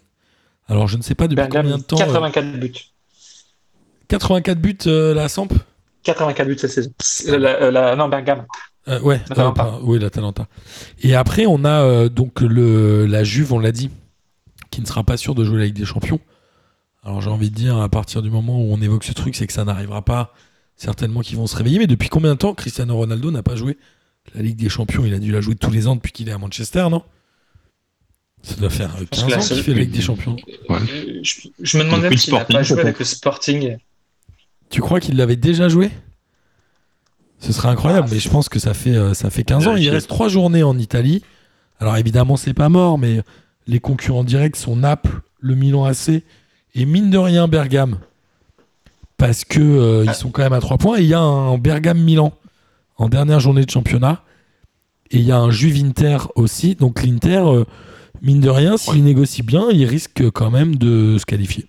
Alors je ne sais pas depuis Bergame, combien de temps. euh, 84 buts. 84 buts euh, la Samp? 84 buts cette saison. Euh, la- euh, la- non, Bergame. Euh, ouais, euh, oui, l'Atalanta. Et après, on a euh, donc le, la Juve, on l'a dit, qui ne sera pas sûr de jouer la Ligue des Champions. Alors j'ai envie de dire, à partir du moment où on évoque ce truc, c'est que ça n'arrivera pas. Certainement qu'ils vont se réveiller. Mais depuis combien de temps Cristiano Ronaldo n'a pas joué? La Ligue des Champions Il a dû la jouer tous les ans depuis qu'il est à Manchester, non? Ça doit faire euh, pense 15 que la ans qu'il fait la Ligue des Champions. Ouais. Euh, Je, je me demande même le s'il n'a Sporting, pas joué avec le Sporting. Tu crois qu'il l'avait déjà joué? Ce serait incroyable, Ah, mais je pense que ça fait, euh, ça fait 15 ans. Il reste 3 journées en Italie. Alors évidemment, c'est pas mort, mais les concurrents directs sont Naples, le Milan AC et mine de rien Bergame. Parce que euh, ils sont quand même à 3 points. Et il y a un Bergame-Milan en dernière journée de championnat. Et il y a un Juve Inter aussi. Donc l'Inter, euh, mine de rien, s'il Ouais. négocie bien, il risque quand même de se qualifier.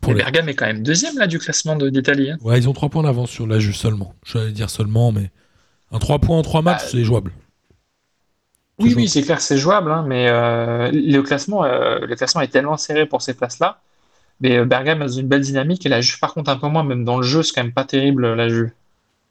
Pour les... Bergame est quand même deuxième là du classement d'Italie. Hein. Ouais, ils ont 3 points d'avance sur la Juve seulement. J'allais dire seulement, mais un 3 points en 3 matchs, bah, c'est jouable. Oui, oui, c'est clair, c'est jouable, hein, mais euh, le, classement, euh, le classement est tellement serré pour ces places-là. Mais Bergame a une belle dynamique et la Juve, par contre, un peu moins, même dans le jeu, c'est quand même pas terrible, la Juve.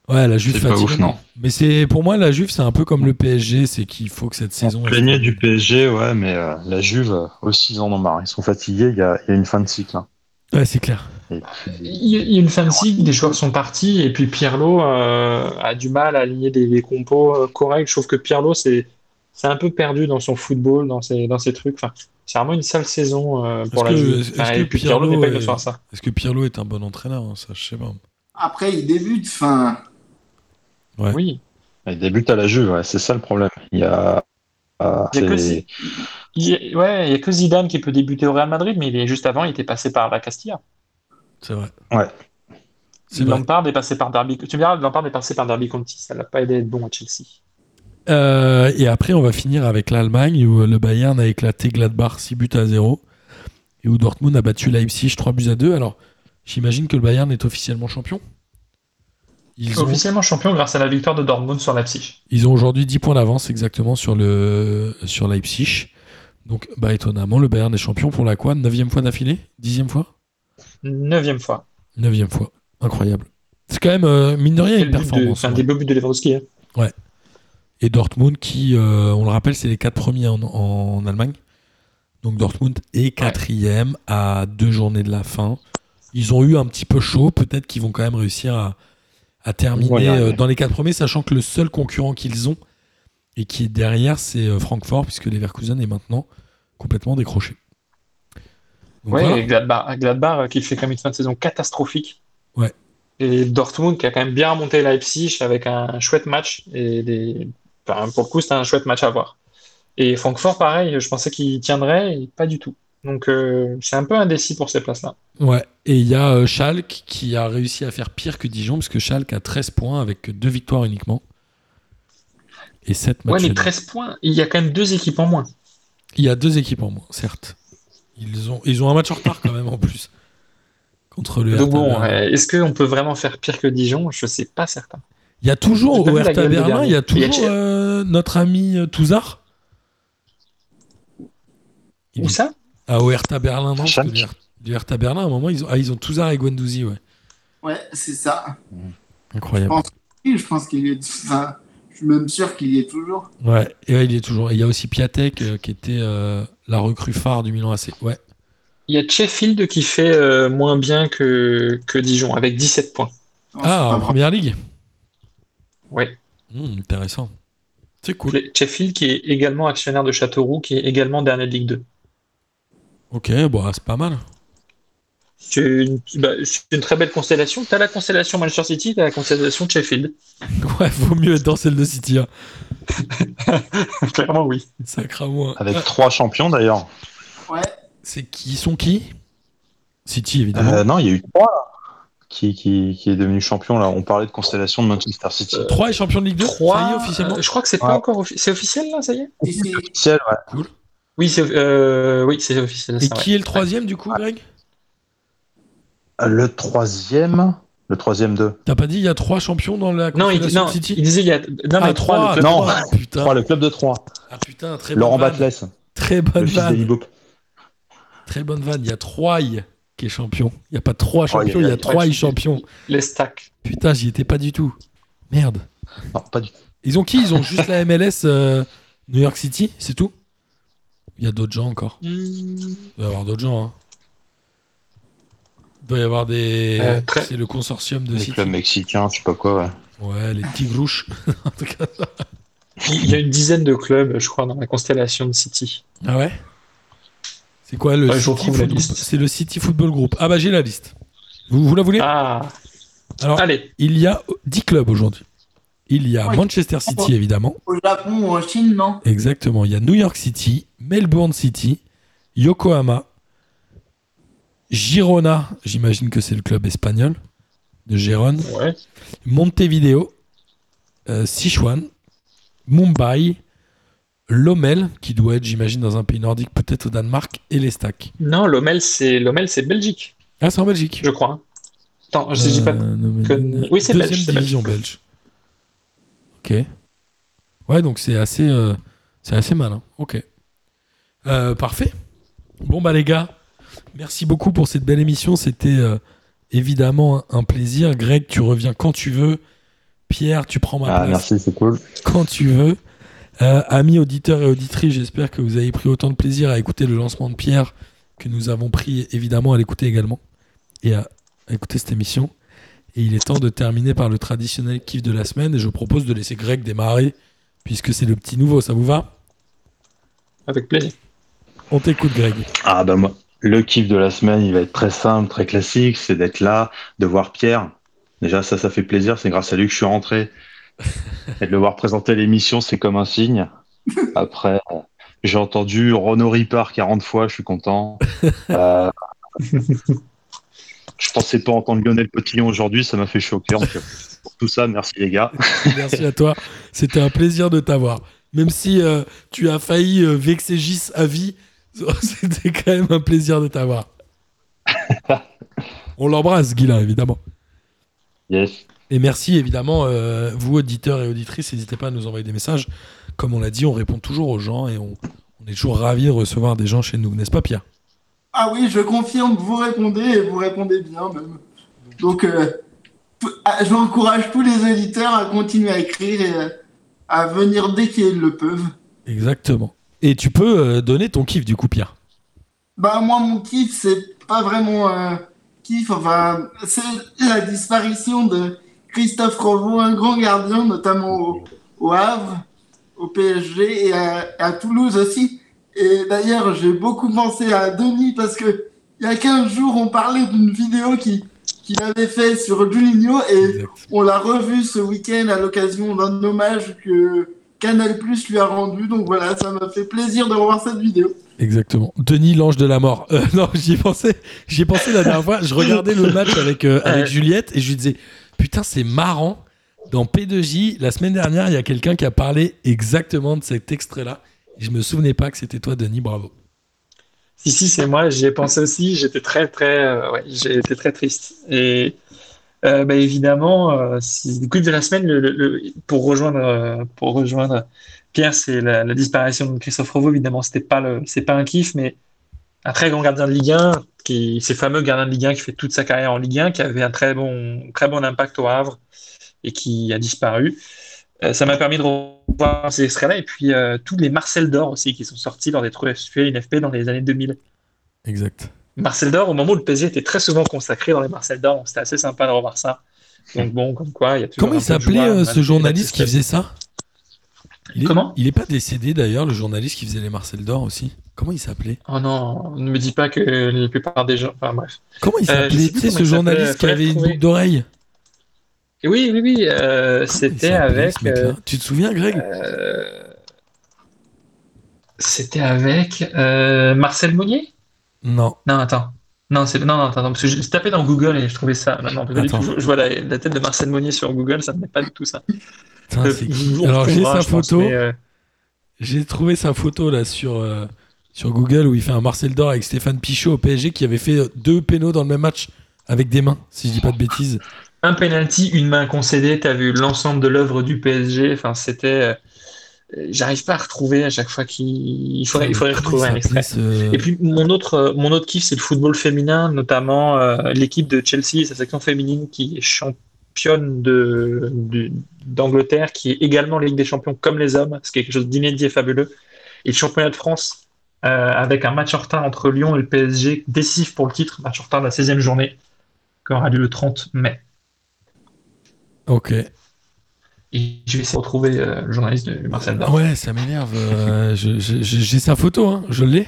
Ouais, la Juve fatigue. non. Mais c'est pour moi, la Juve, c'est un peu comme le PSG, c'est qu'il faut que cette saison. On du PSG, ouais, mais la Juve aussi, ils en ont marre. Ils sont fatigués, il y a, une fin de cycle. Hein. Ouais, c'est clair. Il y a une fin de cycle, des joueurs sont partis, et puis Pirlo a du mal à aligner des, des compos corrects. Je trouve que Pirlo, c'est c'est un peu perdu dans son football, dans ses, dans ses trucs. Enfin, c'est vraiment une sale saison euh, pour la Juve. Est-ce que Pirlo n'est pas est... ça. Est-ce que Pirlo est un bon entraîneur hein, Ça, je sais pas. Après, il débute. Enfin. Ouais. Oui. Il débute à la Juve, ouais, c'est ça le problème. Il y a. Euh, il, y a que... il, ouais, il y a que Zidane qui peut débuter au Real Madrid, mais il est... juste avant, il était passé par la Castilla. C'est vrai. Ouais. Lampard est passé par Derby. Tu me diras, Lampard est passé par Derby Conti, ça l'a pas aidé à être bon à Chelsea. Euh, et après, on va finir avec l'Allemagne où le Bayern a éclaté Gladbach 6 buts à 0 et où Dortmund a battu Leipzig 3 buts à 2. Alors, j'imagine que le Bayern est officiellement champion. Ils officiellement champion grâce à la victoire de Dortmund sur Leipzig. Ils ont aujourd'hui 10 points d'avance exactement sur, le... sur Leipzig. Donc, bah, étonnamment, le Bayern est champion pour la quoi? 9 fois d'affilée? 10 fois? 9 fois. 9 fois. Incroyable. C'est quand même, euh, mine de rien, une performance. C'est un des beaux buts de Lewandowski. Hein. Ouais et Dortmund qui, euh, on le rappelle, c'est les quatre premiers en, Allemagne. Donc Dortmund est quatrième à deux journées de la fin. Ils ont eu un petit peu chaud, peut-être qu'ils vont quand même réussir à, terminer euh, dans les quatre premiers, sachant que le seul concurrent qu'ils ont et qui est derrière, c'est euh, Francfort, puisque Leverkusen est maintenant complètement décroché. Oui, et Gladbach, qui fait quand même une fin de saison catastrophique. Ouais. Et Dortmund qui a quand même bien remonté Leipzig avec un chouette match et des pour le coup, c'était un chouette match à voir. Et Francfort, pareil, je pensais qu'il tiendrait, et pas du tout. Donc euh, c'est un peu indécis pour ces places-là. Ouais, et il y a euh, Schalke qui a réussi à faire pire que Dijon, parce que Schalke a 13 points avec deux victoires uniquement. Et 7 matchs. Ouais, mais 13 points, il y a quand même deux équipes en moins. Il y a deux équipes en moins, certes. Ils ont, ils ont un match en retard quand même en plus. Contre le Donc bon, est-ce qu'on peut vraiment faire pire que Dijon? Je ne sais pas certain. Il y a toujours au Hertha Berlin, il y a toujours euh, notre ami euh, Touzard. Où ça? Ah, au Hertha Berlin, non Du Hertha Berlin, à un moment, ils ont, ah, ils ont Touzard et Guendouzi, ouais. Ouais, c'est ça. Incroyable. Je pense, qu'il est. Enfin, je suis même sûr qu'il y est toujours. Ouais, et il est toujours. il y a aussi Piatek euh, qui était la recrue phare du Milan AC. Ouais. Il y a Sheffield qui fait moins bien que, que Dijon, avec 17 points. ah, en première ligue oui. Hmm, intéressant. C'est cool. Sheffield qui est également actionnaire de Châteauroux, qui est également dernier de Ligue 2. Ok, bon, c'est pas mal. C'est une, bah, une, très belle constellation. Tu as la constellation Manchester City, tu as la constellation Sheffield. Ouais, vaut mieux être dans celle de City. Hein. Clairement, oui. Sacrement. Avec trois champions d'ailleurs. Ouais. C'est qui sont qui? City, évidemment. Euh, non, il y a eu trois qui, qui, est devenu champion. Là, on parlait de constellation de Manchester City. 3 est champion de Ligue 2 3, ça y est, officiellement? euh, Je crois que c'est pas encore c'est officiel, là, ça y est? C'est officiel, ouais. Cool. Oui, c'est euh, oui, officiel. Et qui est le troisième, du coup, Greg? Euh, Le troisième le troisième 2. T'as pas dit il y a trois champions dans la non, il, non, City il disait il y a non, ah, 3, le club non, 3, putain. 3, le club de 3. Ah putain, très Laurent bonne Batles. Très bonne vanne. Très bonne vanne, il y a 3 qui est champion. Il n'y a pas trois champions, il y a, trois champions. Les stacks. Putain, j'y étais pas du tout. Merde. Non, pas du tout. Ils ont qui? Ils ont juste la MLS euh, New York City, c'est tout? Il y a d'autres gens encore. Hmm. Il doit y avoir d'autres gens. Hein. Il doit y avoir des. Euh, c'est le consortium de les City. clubs mexicains, je sais pas quoi. Ouais, ouais les Tigrouches. en tout cas, Il y a une dizaine de clubs, je crois, dans la constellation de City. Ah ouais? C'est quoi le City C'est le City Football Group. Ah bah j'ai la liste. Vous, vous la voulez? Ah. Alors, Allez. il y a 10 clubs aujourd'hui. Il y a Manchester City, évidemment. Au Japon ou en Chine, non Exactement. Il y a New York City, Melbourne City, Yokohama, Girona, j'imagine que c'est le club espagnol de Gérone, ouais. Montevideo, euh, Sichuan, Mumbai, Lomel, qui doit être, j'imagine, dans un pays nordique, peut-être au Danemark, et les stacks. Non, Lomel, c'est Lomel, c'est Belgique. Ah, c'est en Belgique. Je crois. Attends, je dis pas. Euh, oui, c'est Deuxième division belge. Ok. Ouais, donc c'est assez, euh, c'est assez malin. Ok. Euh, parfait. Bon, bah, les gars, merci beaucoup pour cette belle émission. C'était évidemment un plaisir. Greg, tu reviens quand tu veux. Pierre, tu prends ma ah, place. Merci, c'est cool. Quand tu veux. amis auditeurs et auditrices, j'espère que vous avez pris autant de plaisir à écouter le lancement de Pierre que nous avons pris évidemment à l'écouter également et à écouter cette émission. Et il est temps de terminer par le traditionnel kiff de la semaine. Et je propose de laisser Greg démarrer, puisque c'est le petit nouveau. Ça vous va? Avec plaisir. On t'écoute, Greg. Ah, bah moi, le kiff de la semaine, il va être très simple, très classique. C'est d'être là, de voir Pierre. Déjà, ça, ça fait plaisir. C'est grâce à lui que je suis rentré. et de le voir présenter l'émission, c'est comme un signe. Après, j'ai entendu Renaud Ripard 40 fois, je suis content. Euh, je pensais pas entendre Lionel Petillon aujourd'hui, ça m'a fait choquer. pour tout ça, merci les gars. merci à toi. C'était un plaisir de t'avoir. Même si euh, tu as failli euh, vexer Gis à vie, c'était quand même un plaisir de t'avoir. On l'embrasse, Guilain, évidemment. Yes. Et merci évidemment, euh, vous auditeurs et auditrices, n'hésitez pas à nous envoyer des messages. Comme on l'a dit, on répond toujours aux gens et on, on est toujours ravis de recevoir des gens chez nous, n'est-ce pas Pierre? Ah oui, je confirme, vous répondez et vous répondez bien même. Donc, euh, ah, j'encourage tous les éditeurs à continuer à écrire et euh, à venir dès qu'ils le peuvent. Exactement. Et tu peux euh, donner ton kiff du coup, Pierre Bah moi, mon kiff, c'est pas vraiment un kiff. Enfin, c'est la disparition de Christophe Revaud, un grand gardien, notamment au, Havre, au PSG et à Toulouse aussi. Et d'ailleurs, j'ai beaucoup pensé à Denis parce que il y a 15 jours, on parlait d'une vidéo qu'il avait fait sur Juninho et on l'a revu ce week-end à l'occasion d'un hommage que Canal Plus lui a rendu. Donc voilà, ça m'a fait plaisir de revoir cette vidéo. Exactement. Denis, l'ange de la mort. Euh, non, j'y ai pensé. J'y ai pensé la dernière fois. Je regardais le match avec, euh, avec Juliette et je lui disais Putain, c'est marrant. Dans P2J, la semaine dernière, il y a quelqu'un qui a parlé exactement de cet extrait-là. Je me souvenais pas que c'était toi, Denis. Bravo. Si, si, c'est moi. J'y ai pensé aussi. J'étais très, très, euh, j'ai été très triste. Et euh, bah, évidemment, euh, si, le coup de la semaine, pour rejoindre, pour rejoindre Pierre, c'est la, disparition de Christophe Revaud. Évidemment, c'était pas le, c'est pas un kiff, mais un très grand gardien de Ligue 1, qui, ces fameux gardien de Ligue 1 qui fait toute sa carrière en Ligue 1, qui avait un très bon, très bon impact au Havre et qui a disparu. Euh, ça m'a permis de revoir ces extraits-là et puis euh, tous les Marcel d'or aussi qui sont sortis lors des trophées NFP dans les années 2000. Exact. Marcel d'or, au moment où le PSG était très souvent consacré dans les Marcel d'or, c'était assez sympa de revoir ça. Donc bon, comme quoi, il y a Comment il s'appelait euh, ce journaliste qui faisait ça? Il est, Comment? Il est pas décédé d'ailleurs, le journaliste qui faisait les Marcel d'or aussi? Comment il s'appelait? Oh non, ne me dis pas que la plupart des gens. Enfin bref. Comment il s'appelait Tu sais, ce journaliste qui avait une boucle d'oreille? Oui, oui, oui. Euh, c'était avec. Euh, tu te souviens, Greg? Euh, C'était avec Marcel Monnier? Non. Non, attends. Non, c'est non, non, attends, parce que j'ai tapé dans Google et je trouvais ça. Non, je, vois la, tête de Marcel Monnier sur Google, ça ne met pas du tout ça. Alors j'ai sa photo. J'ai trouvé sa photo là sur sur Google où il fait un Marcel d'or avec Stéphane Pichot au PSG qui avait fait deux pénaux dans le même match avec des mains, si je dis pas de bêtises un penalty, une main concédée, tu as vu l'ensemble de l'œuvre du PSG. Enfin, c'était. Euh, j'arrive pas à retrouver à chaque fois qu'il faudrait, il faudrait retrouver un extrait. Et puis mon autre, mon autre kiff, c'est le football féminin, notamment euh, l'équipe de Chelsea, sa section féminine qui est championne de, d'Angleterre, qui est également Ligue des Champions comme les hommes, ce qui est quelque chose d'inédit et fabuleux. Et le championnat de France euh, avec un match en retard entre Lyon et le PSG décisif pour le titre, match en retard de la 16e journée, qui aura lieu le 30 mai. Ok. Et je vais essayer de retrouver euh, le journaliste de Marcel Bar. Ouais, ça m'énerve. Euh, j'ai sa photo, hein, je l'ai.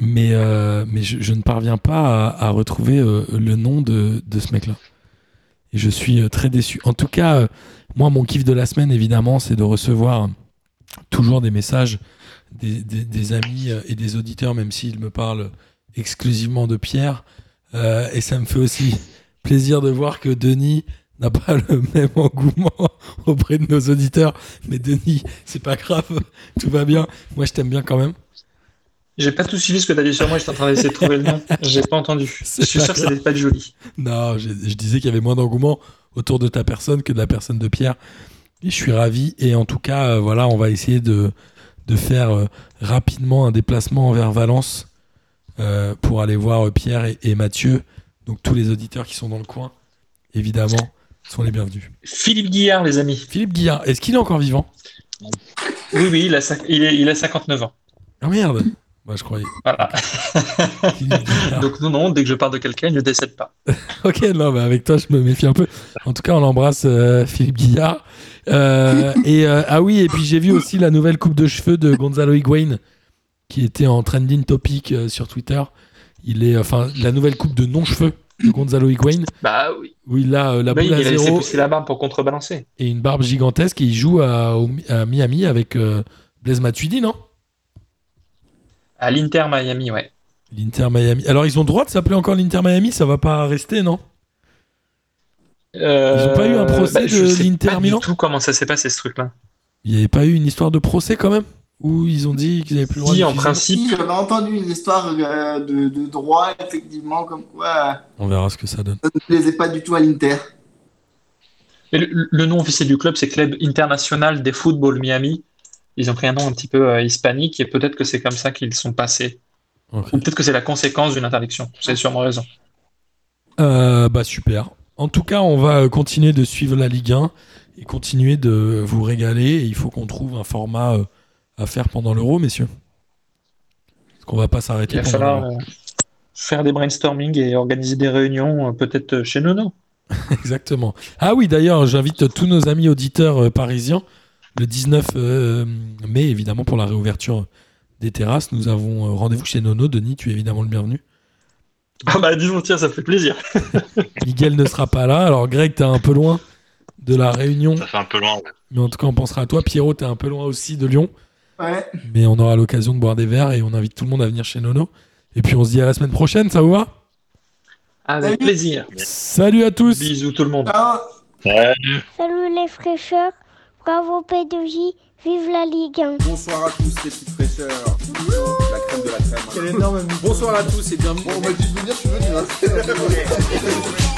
Mais, euh, mais je, ne parviens pas à, retrouver le nom de, de ce mec-là. Et je suis très déçu. En tout cas, moi, mon kiff de la semaine, évidemment, c'est de recevoir toujours des messages des, des, amis et des auditeurs, même s'ils me parlent exclusivement de Pierre. et ça me fait aussi plaisir de voir que Denis n'a pas le même engouement auprès de nos auditeurs. Mais Denis, c'est pas grave, tout va bien. Moi, je t'aime bien quand même. J'ai pas tout suivi ce que t'as dit sur moi, j'étais en train d'essayer de trouver le nom. J'ai pas entendu. Je suis sûr que c'était pas joli. Non, je, je disais qu'il y avait moins d'engouement autour de ta personne que de la personne de Pierre. Et je suis ravi. Et en tout cas, euh, voilà, on va essayer de, de faire euh, rapidement un déplacement vers Valence euh, pour aller voir Pierre et, et Mathieu. Donc tous les auditeurs qui sont dans le coin, évidemment, sont les bienvenus. Philippe Guillard, les amis. Philippe Guillard, est-ce qu'il est encore vivant? Oui, oui, il a, cinq- il, est- il a 59 ans. Ah merde Moi je croyais. Voilà. Donc non, non, dès que je parle de quelqu'un, il ne décède pas. Ok, non, mais avec toi, je me méfie un peu. En tout cas, on embrasse euh, Philippe Guillard. Euh, et euh, ah oui, et puis j'ai vu aussi la nouvelle coupe de cheveux de Gonzalo Higuain qui était en trending topic euh, sur Twitter. Il est, enfin, la nouvelle coupe de non-cheveux de Gonzalo Higuain Bah oui. où il a euh, la Bah, boule il à zéro pousser la barbe pour contrebalancer. et une barbe gigantesque et il joue à, au- à Miami avec euh, Blaise Matuidi, non? À l'Inter Miami, ouais. L'Inter Miami. Alors, ils ont le droit de s'appeler encore l'Inter Miami? Ça va pas rester, non? Euh, Ils ont pas eu un procès je de sais l'Inter pas Milan? du tout comment ça s'est passé ce truc-là. Il n'y avait pas eu une histoire de procès quand même? Où ils ont dit qu'ils n'avaient plus le droit Si, de en principe. Si, j'avais entendu une histoire euh, de, de droit, effectivement, comme quoi euh, On verra ce que ça donne. ça ne plaisait pas du tout à l'Inter. Le, le nom officiel du club, c'est Club International des Football Miami. Ils ont pris un nom un petit peu euh, hispanique et peut-être que c'est comme ça qu'ils sont passés. Ou peut-être que c'est la conséquence d'une interdiction. Vous avez sûrement raison. Euh, bah super. En tout cas, on va continuer de suivre la Ligue 1 et continuer de vous régaler. Et il faut qu'on trouve un format euh, à faire pendant l'Euro, messieurs. Parce qu'on va pas Il s'arrêter va pendant falloir l'Euro. euh, faire des brainstorming et organiser des réunions, euh, peut-être euh, chez Nono. Exactement. Ah oui, d'ailleurs, j'invite tous nos amis auditeurs parisiens le 19 euh, mai, évidemment, pour la réouverture des terrasses. Nous avons rendez-vous chez Nono. Denis, tu es évidemment le bienvenu. Ah bah disons, tiens, ça fait plaisir. Miguel ne sera pas là. Alors, Greg, t'es un peu loin de la Réunion, Ça fait un peu loin. ouais. mais en tout cas, on pensera à toi. Pierrot, t'es un peu loin aussi de Lyon, Ouais. mais on aura l'occasion de boire des verres et on invite tout le monde à venir chez Nono. Et puis, on se dit à la semaine prochaine, ça vous va? Avec Salut. plaisir. Salut à tous Bisous tout le monde. Ciao. Salut les fraîcheurs, bravo P2J, vive la Ligue 1. Bonsoir à tous les petites fraîcheurs. La crème de la crème. Quel énorme Bonsoir à tous et bienvenue. Bon, on m'a dit de venir, je suis venu.